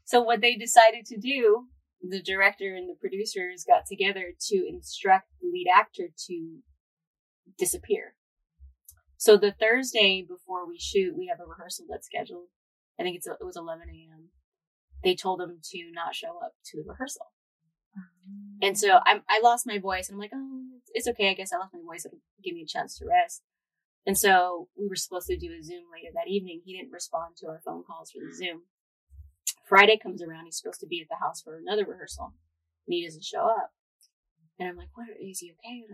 so what they decided to do, the director and the producers got together to instruct the lead actor to disappear. So the Thursday before we shoot, we have a rehearsal that's scheduled. I think it's it was 11 a.m. They told him to not show up to the rehearsal. Oh. And so I'm, I lost my voice and I'm like, oh, it's okay. I guess I lost my voice. It'll give me a chance to rest. And so we were supposed to do a Zoom later that evening. He didn't respond to our phone calls for the Zoom. Friday comes around. He's supposed to be at the house for another rehearsal and he doesn't show up. And I'm like, what? Is he okay?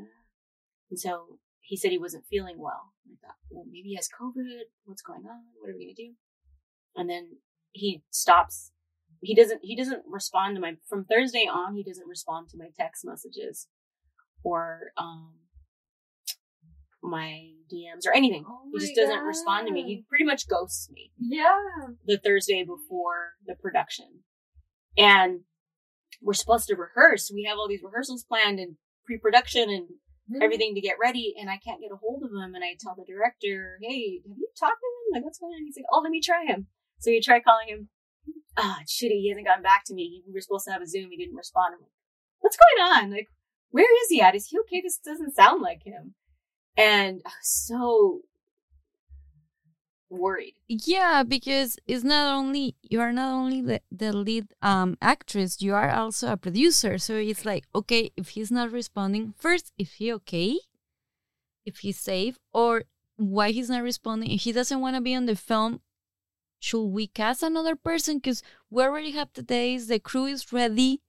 And so he said he wasn't feeling well. I thought, well, maybe he has COVID. What's going on? What are we going to do? And then he stops he doesn't he doesn't respond to my from Thursday on he doesn't respond to my text messages or um my DMs or anything. Oh he just doesn't respond to me. He pretty much ghosts me Yeah. the Thursday before the production. And we're supposed to rehearse. We have all these rehearsals planned and pre-production and everything to get ready and I can't get a hold of him and I tell the director, Hey, have you talked to him? Like what's going on? He's like, Oh, let me try him. So you try calling him. It's shitty. He hasn't gotten back to me. We were supposed to have a Zoom. He didn't respond. What's going on? Like, where is he at? Is he okay? This doesn't sound like him. And so worried. Yeah, because it's not only you are not only the, the lead um actress, you are also a producer. So it's like, okay, if he's not responding, first, if he okay, if he's safe, or why he's not responding. If he doesn't want to be on the film, should we cast another person? Because we already have the days, the crew is ready.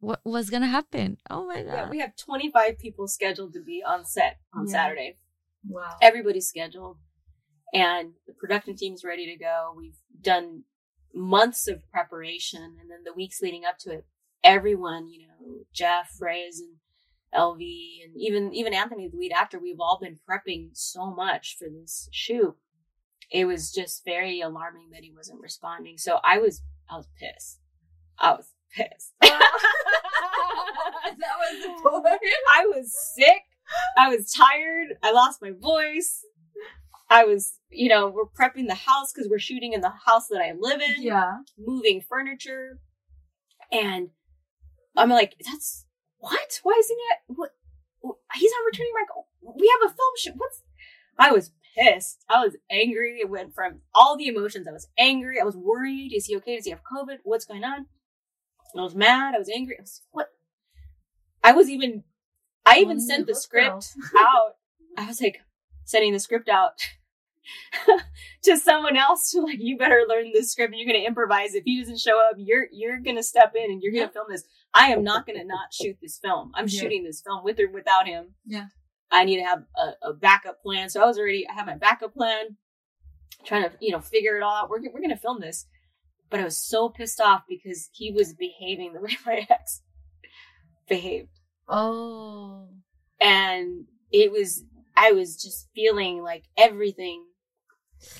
What what's gonna happen? Oh my god! Yeah, we have 25 people scheduled to be on set on Yeah. Saturday. Wow. Everybody's scheduled, and the production team's ready to go. We've done months of preparation, and then the weeks leading up to it, everyone, you know, Jeff, Reyes, and LV, and even even Anthony, the lead actor, we've all been prepping so much for this shoot. It was just very alarming that he wasn't responding. So I was I was pissed. I was pissed. [laughs] [laughs] that was the point. I was sick. I was tired. I lost my voice. I was, you know, we're prepping the house because we're shooting in the house that I live in, Yeah. moving furniture. And I'm like, that's what? Why isn't it? What? He's not returning my call. We have a film shoot. What's. I was pissed. I was angry. It went from all the emotions. I was angry. I was worried. Is he okay? Does he have COVID? What's going on? I was mad. I was angry. I was what? I was even. I even sent the script out. I was like sending the script out [laughs] to someone else to like, you better learn this script. You're gonna improvise. If he doesn't show up, you're you're gonna step in and you're gonna film this. I am not gonna not shoot this film. I'm Yeah. shooting this film with or without him. Yeah. I need to have a, a backup plan. So I was already I have my backup plan, trying to you know figure it all out. We're we're gonna film this, but I was so pissed off because he was behaving the [laughs] way my ex behaved oh, and it was I was just feeling like everything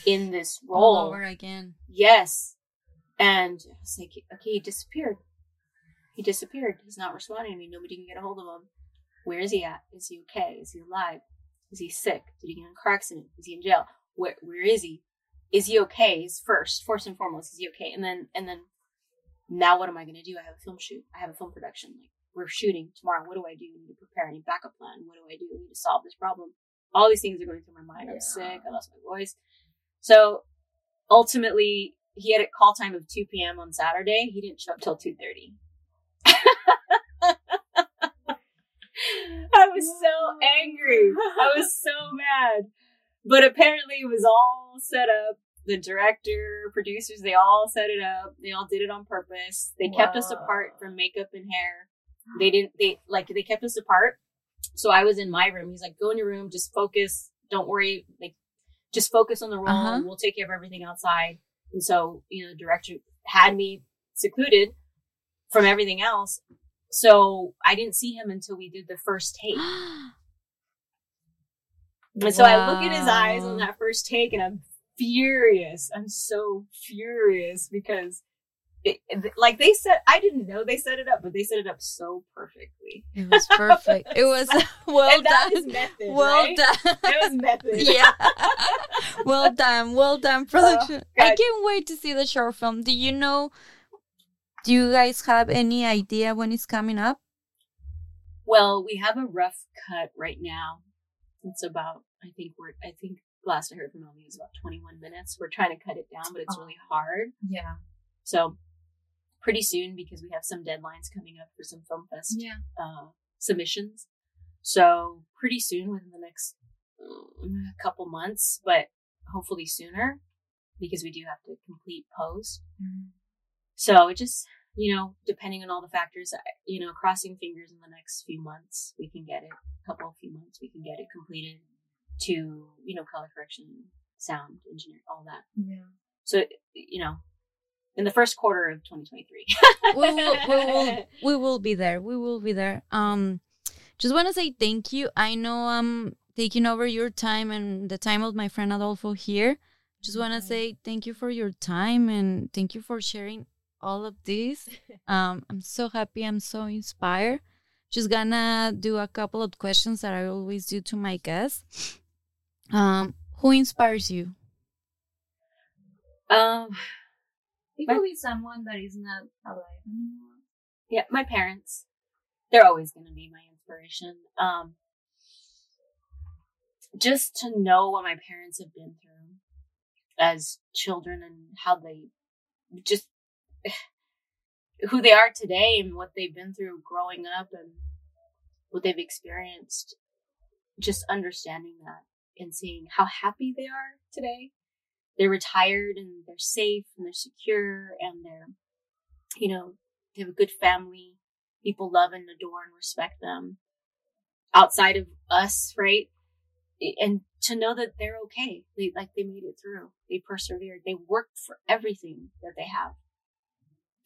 in this all role. over again. Yes. And I was like, okay, he disappeared. He disappeared. He's not responding to me. Nobody can get a hold of him. Where is he at? Is he okay? Is he alive? Is he sick? Did he get in a car accident? Is he in jail? Where where is he? Is he okay? Is first, first and foremost, is he okay? And then and then now what am I gonna do? I have a film shoot. I have a film production. Like we're shooting tomorrow. What do I do? I need to prepare any backup plan. What do I do? I need to solve this problem. All these things are going through my mind. I'm Yeah. sick. I lost my voice. So ultimately, he had a call time of 2 p.m. on Saturday. He didn't show up till 2:30. [laughs] I was so angry. I was so mad. But apparently, it was all set up. The director, producers, they all set it up. They all did it on purpose. They kept us apart from makeup and hair. They didn't, they like, they kept us apart. So I was in my room. He's like, go in your room, just focus. Don't worry. Like, just focus on the role. Uh-huh. We'll take care of everything outside. And so, you know, the director had me secluded from everything else. So I didn't see him until we did the first take. [gasps] And so I look at his eyes on that first take and I'm furious. I'm so furious because it, it- like they said, I didn't know they set it up, but they set it up so perfectly. It was [laughs] perfect. It was [laughs] [laughs] well done. method. well right? done. That was method. yeah. well done. Well done, oh, production. I Oh, God. can't wait to see the short film. Do you know? Do you guys have any idea when it's coming up? Well, we have a rough cut right now. It's about, I think we're, I think last I heard from Elmi was about 21 minutes. We're trying to cut it down, but it's Oh. really hard. Yeah. So pretty soon because we have some deadlines coming up for some film fest Yeah. uh, submissions. So pretty soon, within the next um, couple months, but hopefully sooner because we do have to complete post. So it just, you know, depending on all the factors, you know, crossing fingers in the next few months, we can get it, a couple of few months, we can get it completed to, you know, color correction, sound engineer, all that. Yeah. So, you know, in the first quarter of 2023. we will, we will, [laughs] we will be there. We will be there. Um, just want to say thank you. I know I'm taking over your time and the time of my friend Adolfo here. Just want to say thank you for your time and thank you for sharing all of this. [laughs] Um, I'm so happy. I'm so inspired. Just gonna do a couple of questions that I always do to my guests. Um, who inspires you? um, It My- could be someone that is not alive anymore. yeah, my parents, they're always going to be my inspiration. Um, just to know what my parents have been through as children and how they just [sighs] who they are today and what they've been through growing up and what they've experienced just understanding that and seeing how happy they are today. They're retired and they're safe and they're secure and they're you know they have a good family. People love and adore and respect them. Outside of us right? And to know that they're okay. They like they made it through. They persevered. They worked for everything that they have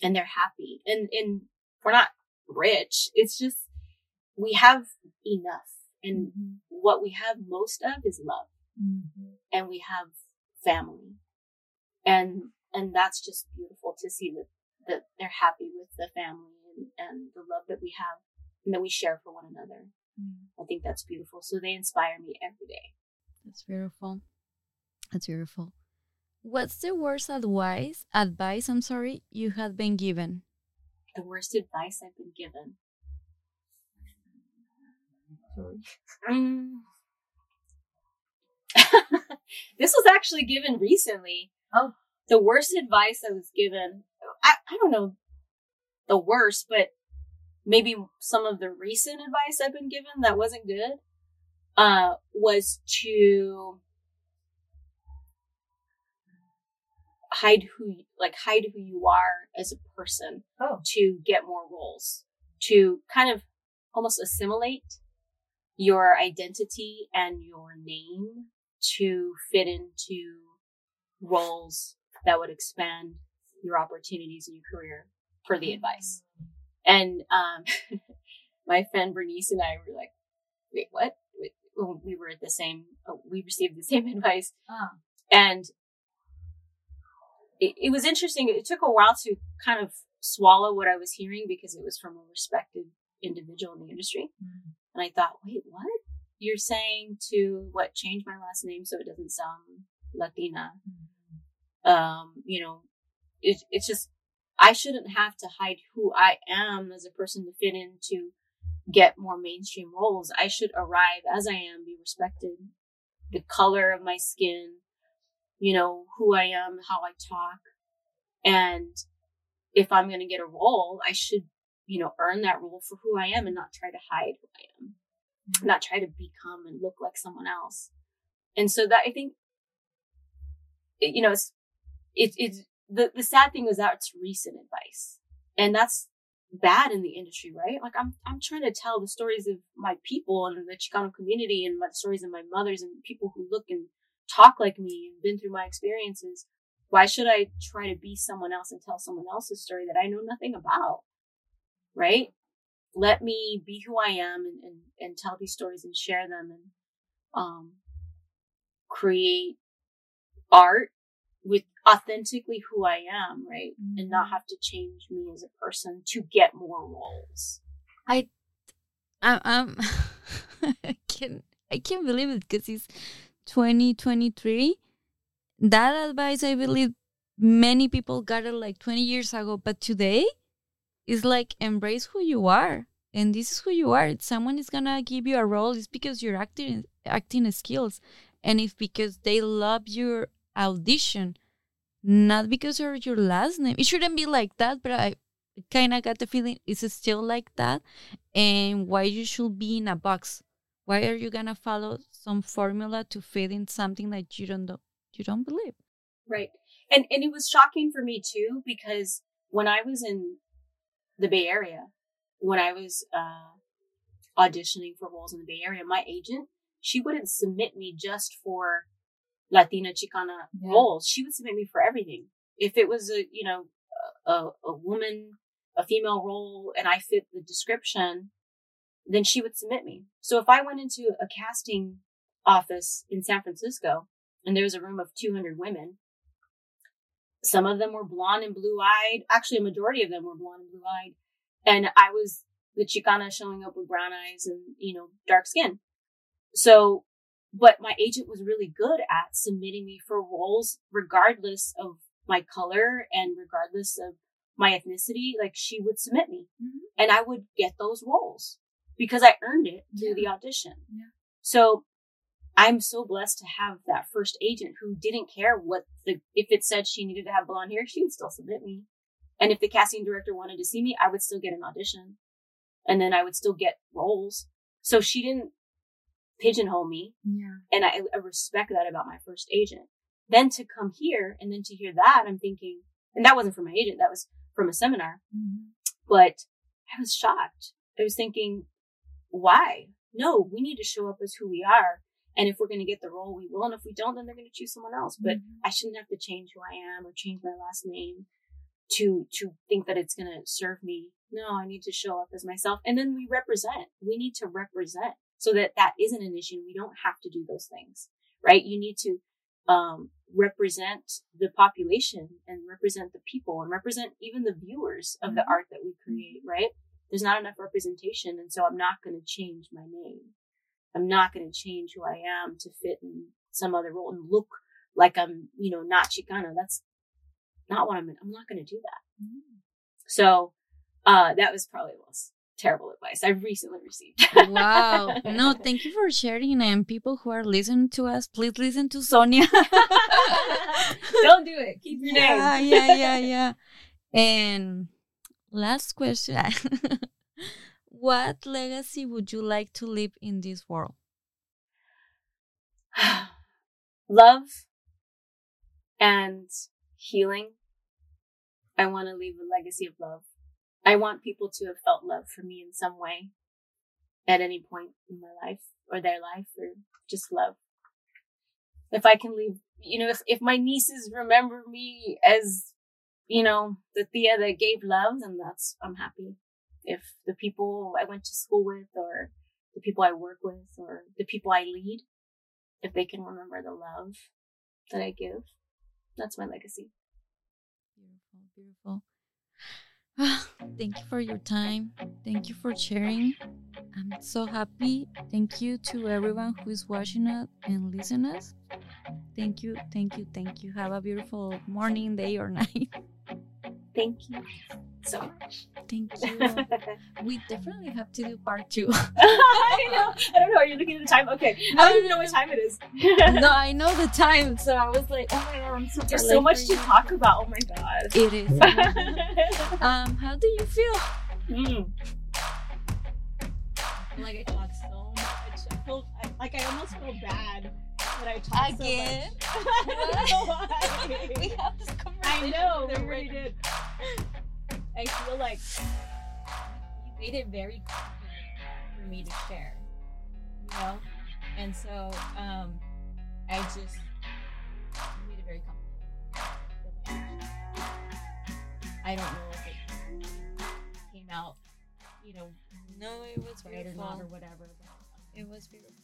and they're happy. And and we're not rich. It's just we have enough. And Mm-hmm. what we have most of is love. Mm-hmm. and we have family. And and that's just beautiful to see that that they're happy with the family and, and the love that we have and that we share for one another. I think that's beautiful. So they inspire me every day. That's beautiful. That's beautiful. What's the worst advice advice I'm sorry you had been given? the worst advice i've been given Mm. [laughs] this was actually given recently. Oh. The worst advice I was given, I, I don't know the worst, but maybe some of the recent advice I've been given that wasn't good, uh, was to hide who, like hide who you are as a person Oh. to get more roles, to kind of almost assimilate your identity and your name to fit into roles that would expand your opportunities in your career for the advice. And um, [laughs] my friend Bernice and I were like, wait, what? We were at the same, we received the same [laughs] advice. Ah. And it, it was interesting. It took a while to kind of swallow what I was hearing because it was from a respected individual in the industry. Mm. And I thought, wait, what? You're saying to what? Change my last name so it doesn't sound Latina. Um, you know, it, it's just, I shouldn't have to hide who I am as a person to fit in to get more mainstream roles. I should arrive as I am, be respected, the color of my skin, you know, who I am, how I talk. And if I'm going to get a role, I should, you know, earn that role for who I am and not try to hide who I am, mm-hmm. not try to become and look like someone else. And so that I think, it, you know, it's, it, it's, the, the sad thing is that it's recent advice and that's bad in the industry, right? Like I'm, I'm trying to tell the stories of my people and the Chicano community and my the stories of my mothers and people who look and talk like me and been through my experiences. Why should I try to be someone else and tell someone else's story that I know nothing about? Right? Let me be who I am and, and, and tell these stories and share them and, um, create art with authentically who I am, right? And not have to change me as a person to get more roles. I, I'm, [laughs] I can't, I can't believe it because it's 2023. That advice, I believe, many people got it like 20 years ago, but today, it's like embrace who you are, and this is who you are. If someone is gonna give you a role, it's because you're acting acting skills, and if because they love your audition, not because of your last name. It shouldn't be like that, but I kind of got the feeling it's still like that and why you should be in a box why are you gonna follow some formula to fit in something that you don't you don't believe Right. And and it was shocking for me too because when I was in the Bay Area, when I was uh auditioning for roles in the Bay Area, my agent, she wouldn't submit me just for Latina Chicana Yeah. roles. She would submit me for everything. If it was a, you know, a, a woman, a female role and I fit the description, then she would submit me. So if I went into a casting office in San Francisco and there was a room of 200 women, some of them were blonde and blue eyed. Actually, a majority of them were blonde and blue eyed. And I was the Chicana showing up with brown eyes and, you know, dark skin. So, but my agent was really good at submitting me for roles regardless of my color and regardless of my ethnicity. Like she would submit me Mhm. and I would get those roles because I earned it through Yeah. the audition. Yeah. So I'm so blessed to have that first agent who didn't care what the if it said she needed to have blonde hair, she would still submit me. And if the casting director wanted to see me, I would still get an audition. And then I would still get roles. So she didn't pigeonhole me. Yeah. And I, I respect that about my first agent. Then to come here and then to hear that, I'm thinking, and that wasn't from my agent, that was from a seminar, Mm-hmm. but I was shocked. I was thinking, why? No, we need to show up as who we are. And if we're going to get the role, we will. And if we don't, then they're going to choose someone else. But Mhm. I shouldn't have to change who I am or change my last name to, to think that it's going to serve me. No, I need to show up as myself. And then we represent. We need to represent so that that isn't an issue. We don't have to do those things, right? You need to, um, represent the population and represent the people and represent even the viewers of the Mhm. art that we create, right? There's not enough representation. And so I'm not going to change my name. I'm not going to change who I am to fit in some other role and look like I'm, you know, not Chicana. That's not what I'm, I'm not going to do that. So, uh, that was probably the most terrible advice I've recently received. wow. No, [laughs] thank you for sharing. And people who are listening to us, please listen to Sonia. [laughs] Don't do it. Keep your yeah, name. yeah, yeah, yeah. And last question. [laughs] what legacy would you like to leave in this world? [sighs] love and healing. I want to leave a legacy of love. I want people to have felt love for me in some way at any point in my life or their life or just love. If I can leave, you know, if, if my nieces remember me as, you know, the Thea that gave love, then that's, I'm happy. If the people I went to school with or the people I work with or the people I lead, if they can remember the love that I give, that's my legacy. Beautiful, beautiful. [sighs] Thank you for your time. Thank you for sharing. I'm so happy. Thank you to everyone who is watching us and listening us. Thank you, thank you, thank you. Have a beautiful morning, day, or [laughs] night. Thank you so much. Thank you. [laughs] we definitely have to do part two. [laughs] I know. I don't know. Are you looking at the time? Okay. I don't even know what time it is. no, I know the time, so I was like, oh my god, I'm super There's so much to talk about. Oh my god. It is. [laughs] um, how do you feel? Mm. like I talk so much. I feel I, like I almost feel bad that I talk Again? so much. [laughs] [laughs] We have this conversation. [laughs] I know we already did. I feel like you made it very complicated for me to share, you know, and so um, I just made it very complicated. I don't know if it came out, you know, No, it was right or not or whatever. But, um, It was beautiful.